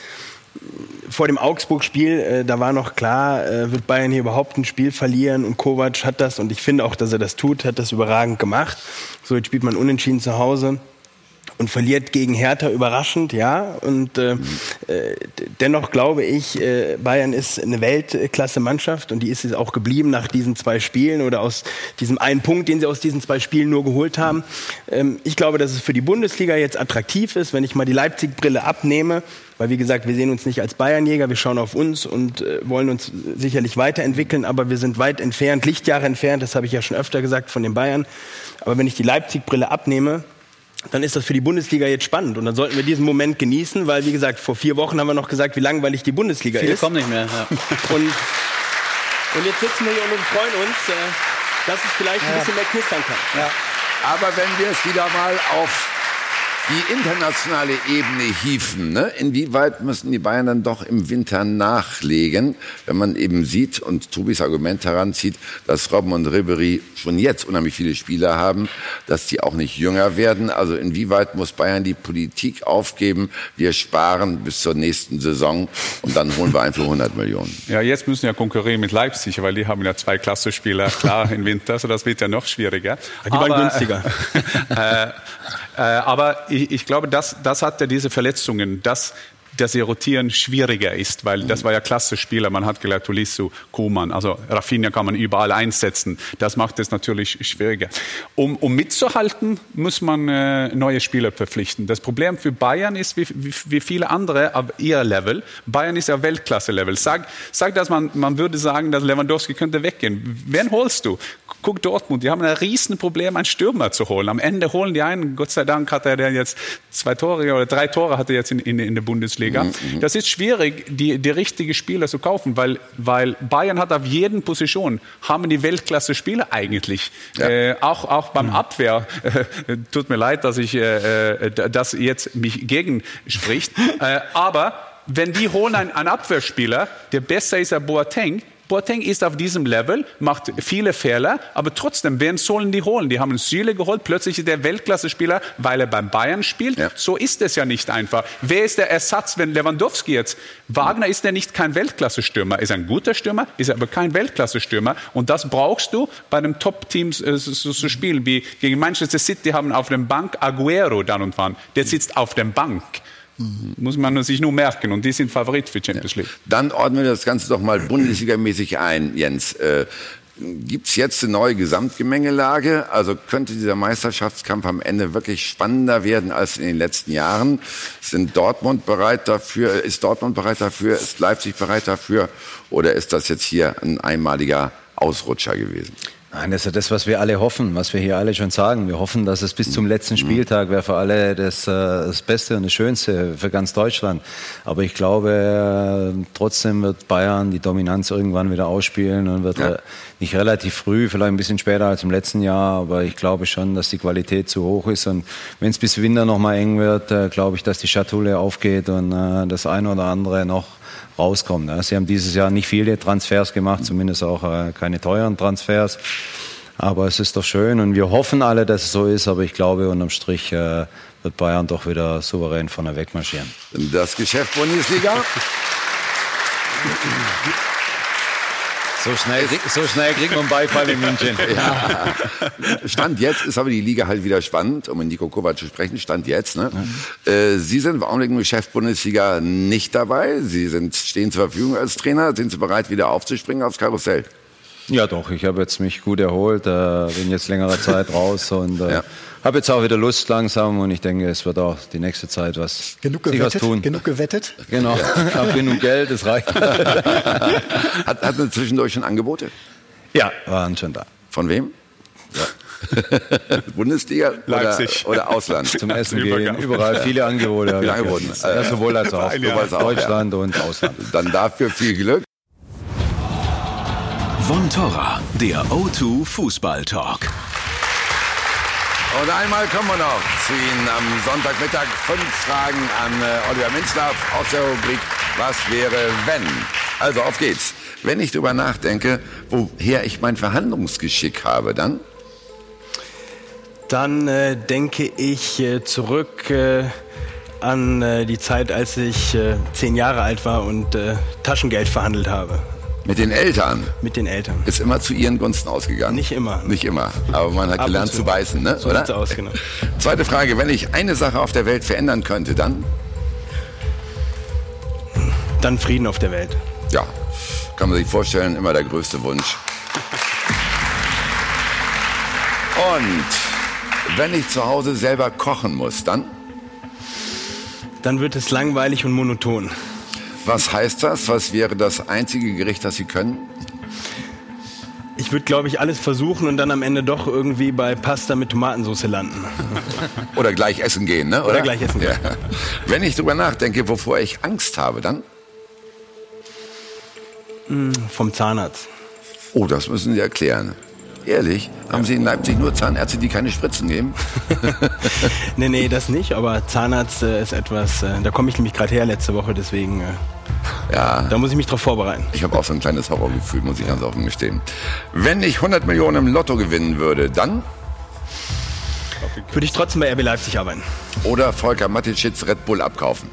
vor dem Augsburg-Spiel, äh, da war noch klar, äh, wird Bayern hier überhaupt ein Spiel verlieren und Kovac hat das und ich finde auch, dass er das tut, hat das überragend gemacht. So, jetzt spielt man unentschieden zu Hause und verliert gegen Hertha überraschend, ja. Und äh, äh, dennoch glaube ich, äh, Bayern ist eine Weltklasse-Mannschaft und die ist es auch geblieben nach diesen zwei Spielen oder aus diesem einen Punkt, den sie aus diesen zwei Spielen nur geholt haben. Ähm, ich glaube, dass es für die Bundesliga jetzt attraktiv ist, wenn ich mal die Leipzig-Brille abnehme. Weil, wie gesagt, wir sehen uns nicht als Bayernjäger, wir schauen auf uns und äh, wollen uns sicherlich weiterentwickeln, aber wir sind weit entfernt, Lichtjahre entfernt, das habe ich ja schon öfter gesagt, von den Bayern. Aber wenn ich die Leipzig-Brille abnehme, dann ist das für die Bundesliga jetzt spannend. Und dann sollten wir diesen Moment genießen, weil, wie gesagt, vor vier Wochen haben wir noch gesagt, wie langweilig die Bundesliga Viele ist. kommen nicht mehr. Ja. Und, und jetzt sitzen wir hier und freuen uns, äh, dass es vielleicht ein bisschen mehr knistern kann. Aber wenn wir es wieder mal auf die internationale Ebene hieven, ne? inwieweit müssen die Bayern dann doch im Winter nachlegen, wenn man eben sieht und Tobis Argument heranzieht, dass Robben und Ribery schon jetzt unheimlich viele Spieler haben, dass die auch nicht jünger werden. Also inwieweit muss Bayern die Politik aufgeben, wir sparen bis zur nächsten Saison und dann holen wir einfach 100 Millionen. Ja, jetzt müssen wir konkurrieren mit Leipzig, weil die haben ja zwei Klasse-Spieler, klar, im Winter, so das wird ja noch schwieriger. Die waren günstiger. äh, äh, aber ich, ich glaube, das, das hat ja diese Verletzungen, dass dass ihr Rotieren schwieriger ist, weil das war ja klasse Spieler. Man hat gelernt, Tolisso, Kuman, also Rafinha kann man überall einsetzen. Das macht es natürlich schwieriger. Um, um mitzuhalten, muss man äh, neue Spieler verpflichten. Das Problem für Bayern ist, wie, wie, wie viele andere auf ihr Level, Bayern ist ja Weltklasse-Level. Sag, sag dass man, man würde sagen, dass Lewandowski könnte weggehen. Wen holst du? Guck Dortmund, die haben ein Riesenproblem, einen Stürmer zu holen. Am Ende holen die einen, Gott sei Dank hat er jetzt zwei Tore oder drei Tore hat er jetzt in, in, in der Bundesliga Bundesliga. Mhm, Das ist schwierig, die, die richtigen Spieler zu kaufen, weil, weil Bayern hat auf jeden Position, haben die Weltklasse-Spieler eigentlich. Äh, auch, auch beim Abwehr, äh, tut mir leid, dass ich äh, äh, das jetzt mich gegen spricht, äh, aber wenn die holen einen, einen Abwehrspieler, der besser ist als Boateng, Boateng ist auf diesem Level, macht viele Fehler, aber trotzdem, wen sollen die holen? Die haben Süle geholt, plötzlich ist der Weltklasse-Spieler, weil er beim Bayern spielt. So ist es ja nicht einfach. Wer ist der Ersatz, wenn Lewandowski jetzt? Wagner ist ja nicht kein Weltklasse-Stürmer, ist ein guter Stürmer, ist aber kein Weltklasse-Stürmer. Und das brauchst du bei einem Top-Team äh, so, so, spielen wie gegen Manchester City haben auf der Bank Aguero dann und wann. Der sitzt auf der Bank. Muss man sich nur merken. Und die sind Favorit für Champions League. Dann ordnen wir das Ganze doch mal Bundesligamäßig ein, Jens. Äh, Gibt es jetzt eine neue Gesamtgemengelage? Also könnte dieser Meisterschaftskampf am Ende wirklich spannender werden als in den letzten Jahren? Sind Dortmund bereit dafür? Ist Dortmund bereit dafür? Ist Leipzig bereit dafür? Oder ist das jetzt hier ein einmaliger Ausrutscher gewesen? Nein, das ist ja das, was wir alle hoffen, was wir hier alle schon sagen. Wir hoffen, dass es bis zum letzten Spieltag wäre für alle das, äh, das Beste und das Schönste für ganz Deutschland. Aber ich glaube, äh, trotzdem wird Bayern die Dominanz irgendwann wieder ausspielen und wird Ja. äh, nicht relativ früh, vielleicht ein bisschen später als im letzten Jahr, aber ich glaube schon, dass die Qualität zu hoch ist. Und wenn es bis Winter noch mal eng wird, glaube ich, dass die Schatulle aufgeht und das eine oder andere noch rauskommt. ne? Sie haben dieses Jahr nicht viele Transfers gemacht, zumindest auch äh, keine teuren Transfers. Aber es ist doch schön und wir hoffen alle, dass es so ist. Aber ich glaube, unterm Strich äh, wird Bayern doch wieder souverän vorne wegmarschieren. Das Geschäft Bundesliga. So schnell, so schnell kriegt man Beifall in München. Ja. Stand jetzt ist aber die Liga halt wieder spannend, um mit Nico Kovac zu sprechen. Stand jetzt. Ne? Äh, Sie sind im Augenblick im Geschäft Bundesliga nicht dabei. Sie sind, stehen zur Verfügung als Trainer. Sind Sie bereit, wieder aufzuspringen aufs Karussell? Ja, doch. Ich habe jetzt mich gut erholt, äh, bin jetzt längere Zeit raus und äh, Ja. Habe jetzt auch wieder Lust langsam und ich denke, es wird auch die nächste Zeit was, Genug sich was gewettet? tun. Genug gewettet? Genau. Ich habe genug Geld, das reicht. Hat, hat man zwischendurch schon Angebote? ja, waren schon da. Von wem? Bundesliga Leipzig. Oder, oder Ausland? Zum Essen gehen, überall viele Angebote. Viele Angebote. Ja, sowohl als auch. Sowohl als Deutschland und Ausland. Dann dafür viel Glück. Von Torra, der O2 Fußball Talk. Und einmal kommen wir noch zu Ihnen am Sonntagmittag. Fünf Fragen an äh, Oliver Minzlaff aus der Rubrik Was wäre wenn? Also auf geht's. Wenn ich drüber nachdenke, woher ich mein Verhandlungsgeschick habe, dann Dann äh, denke ich äh, zurück äh, an äh, die Zeit, als ich äh, zehn Jahre alt war und Taschengeld verhandelt habe mit den Eltern mit den Eltern. ist immer zu ihren Gunsten ausgegangen. Nicht immer. Nicht immer. Aber man hat Ab gelernt zu. zu beißen, ne? So oder? aus, genau. Zweite Frage, wenn ich eine Sache auf der Welt verändern könnte, dann? Dann Frieden auf der Welt. Ja, kann man sich vorstellen, immer der größte Wunsch. Und wenn ich zu Hause selber kochen muss, dann? Dann wird es langweilig und monoton. Was heißt das? Was wäre das einzige Gericht, das Sie können? Ich würde, glaube ich, alles versuchen und dann am Ende doch irgendwie bei Pasta mit Tomatensauce landen. Oder gleich essen gehen, ne? Oder, gleich essen gehen. Ja. Wenn ich drüber nachdenke, wovor ich Angst habe, dann? Vom Zahnarzt. Oh, das müssen Sie erklären. Ehrlich? Haben Sie in Leipzig nur Zahnärzte, die keine Spritzen geben? Nee, nee, das nicht, aber Zahnarzt äh, ist etwas, äh, da komme ich nämlich gerade her letzte Woche, deswegen äh, Ja. da muss ich mich drauf vorbereiten. Ich habe auch so ein kleines Horrorgefühl, muss ich ganz offen gestehen. Wenn ich 100 Millionen im Lotto gewinnen würde, dann? Würde ich trotzdem bei RB Leipzig arbeiten. Oder Volker Mateschitz Red Bull abkaufen?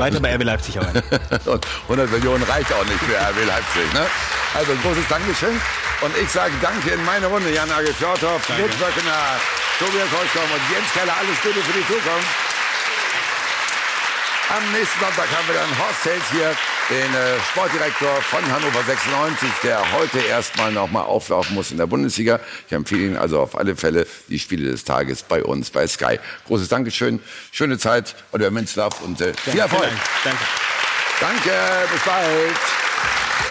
Weiter bei RB Leipzig. Und 100 Millionen reicht auch nicht für RB Leipzig. Ne? Also ein großes Dankeschön. Und ich sage Danke in meine Runde. Jan Agel Fjordhoff, Lutz Böckener, Tobias Holzbaum und Jens Keller. Alles Gute für die Zukunft. Am nächsten Sonntag haben wir dann Horst Hels hier, den äh, Sportdirektor von Hannover 96, der heute erstmal nochmal auflaufen muss in der Bundesliga. Ich empfehle Ihnen also auf alle Fälle die Spiele des Tages bei uns bei Sky. Großes Dankeschön, schöne Zeit, Oliver Minzlaff und äh, viel Erfolg. Danke. Danke, bis bald.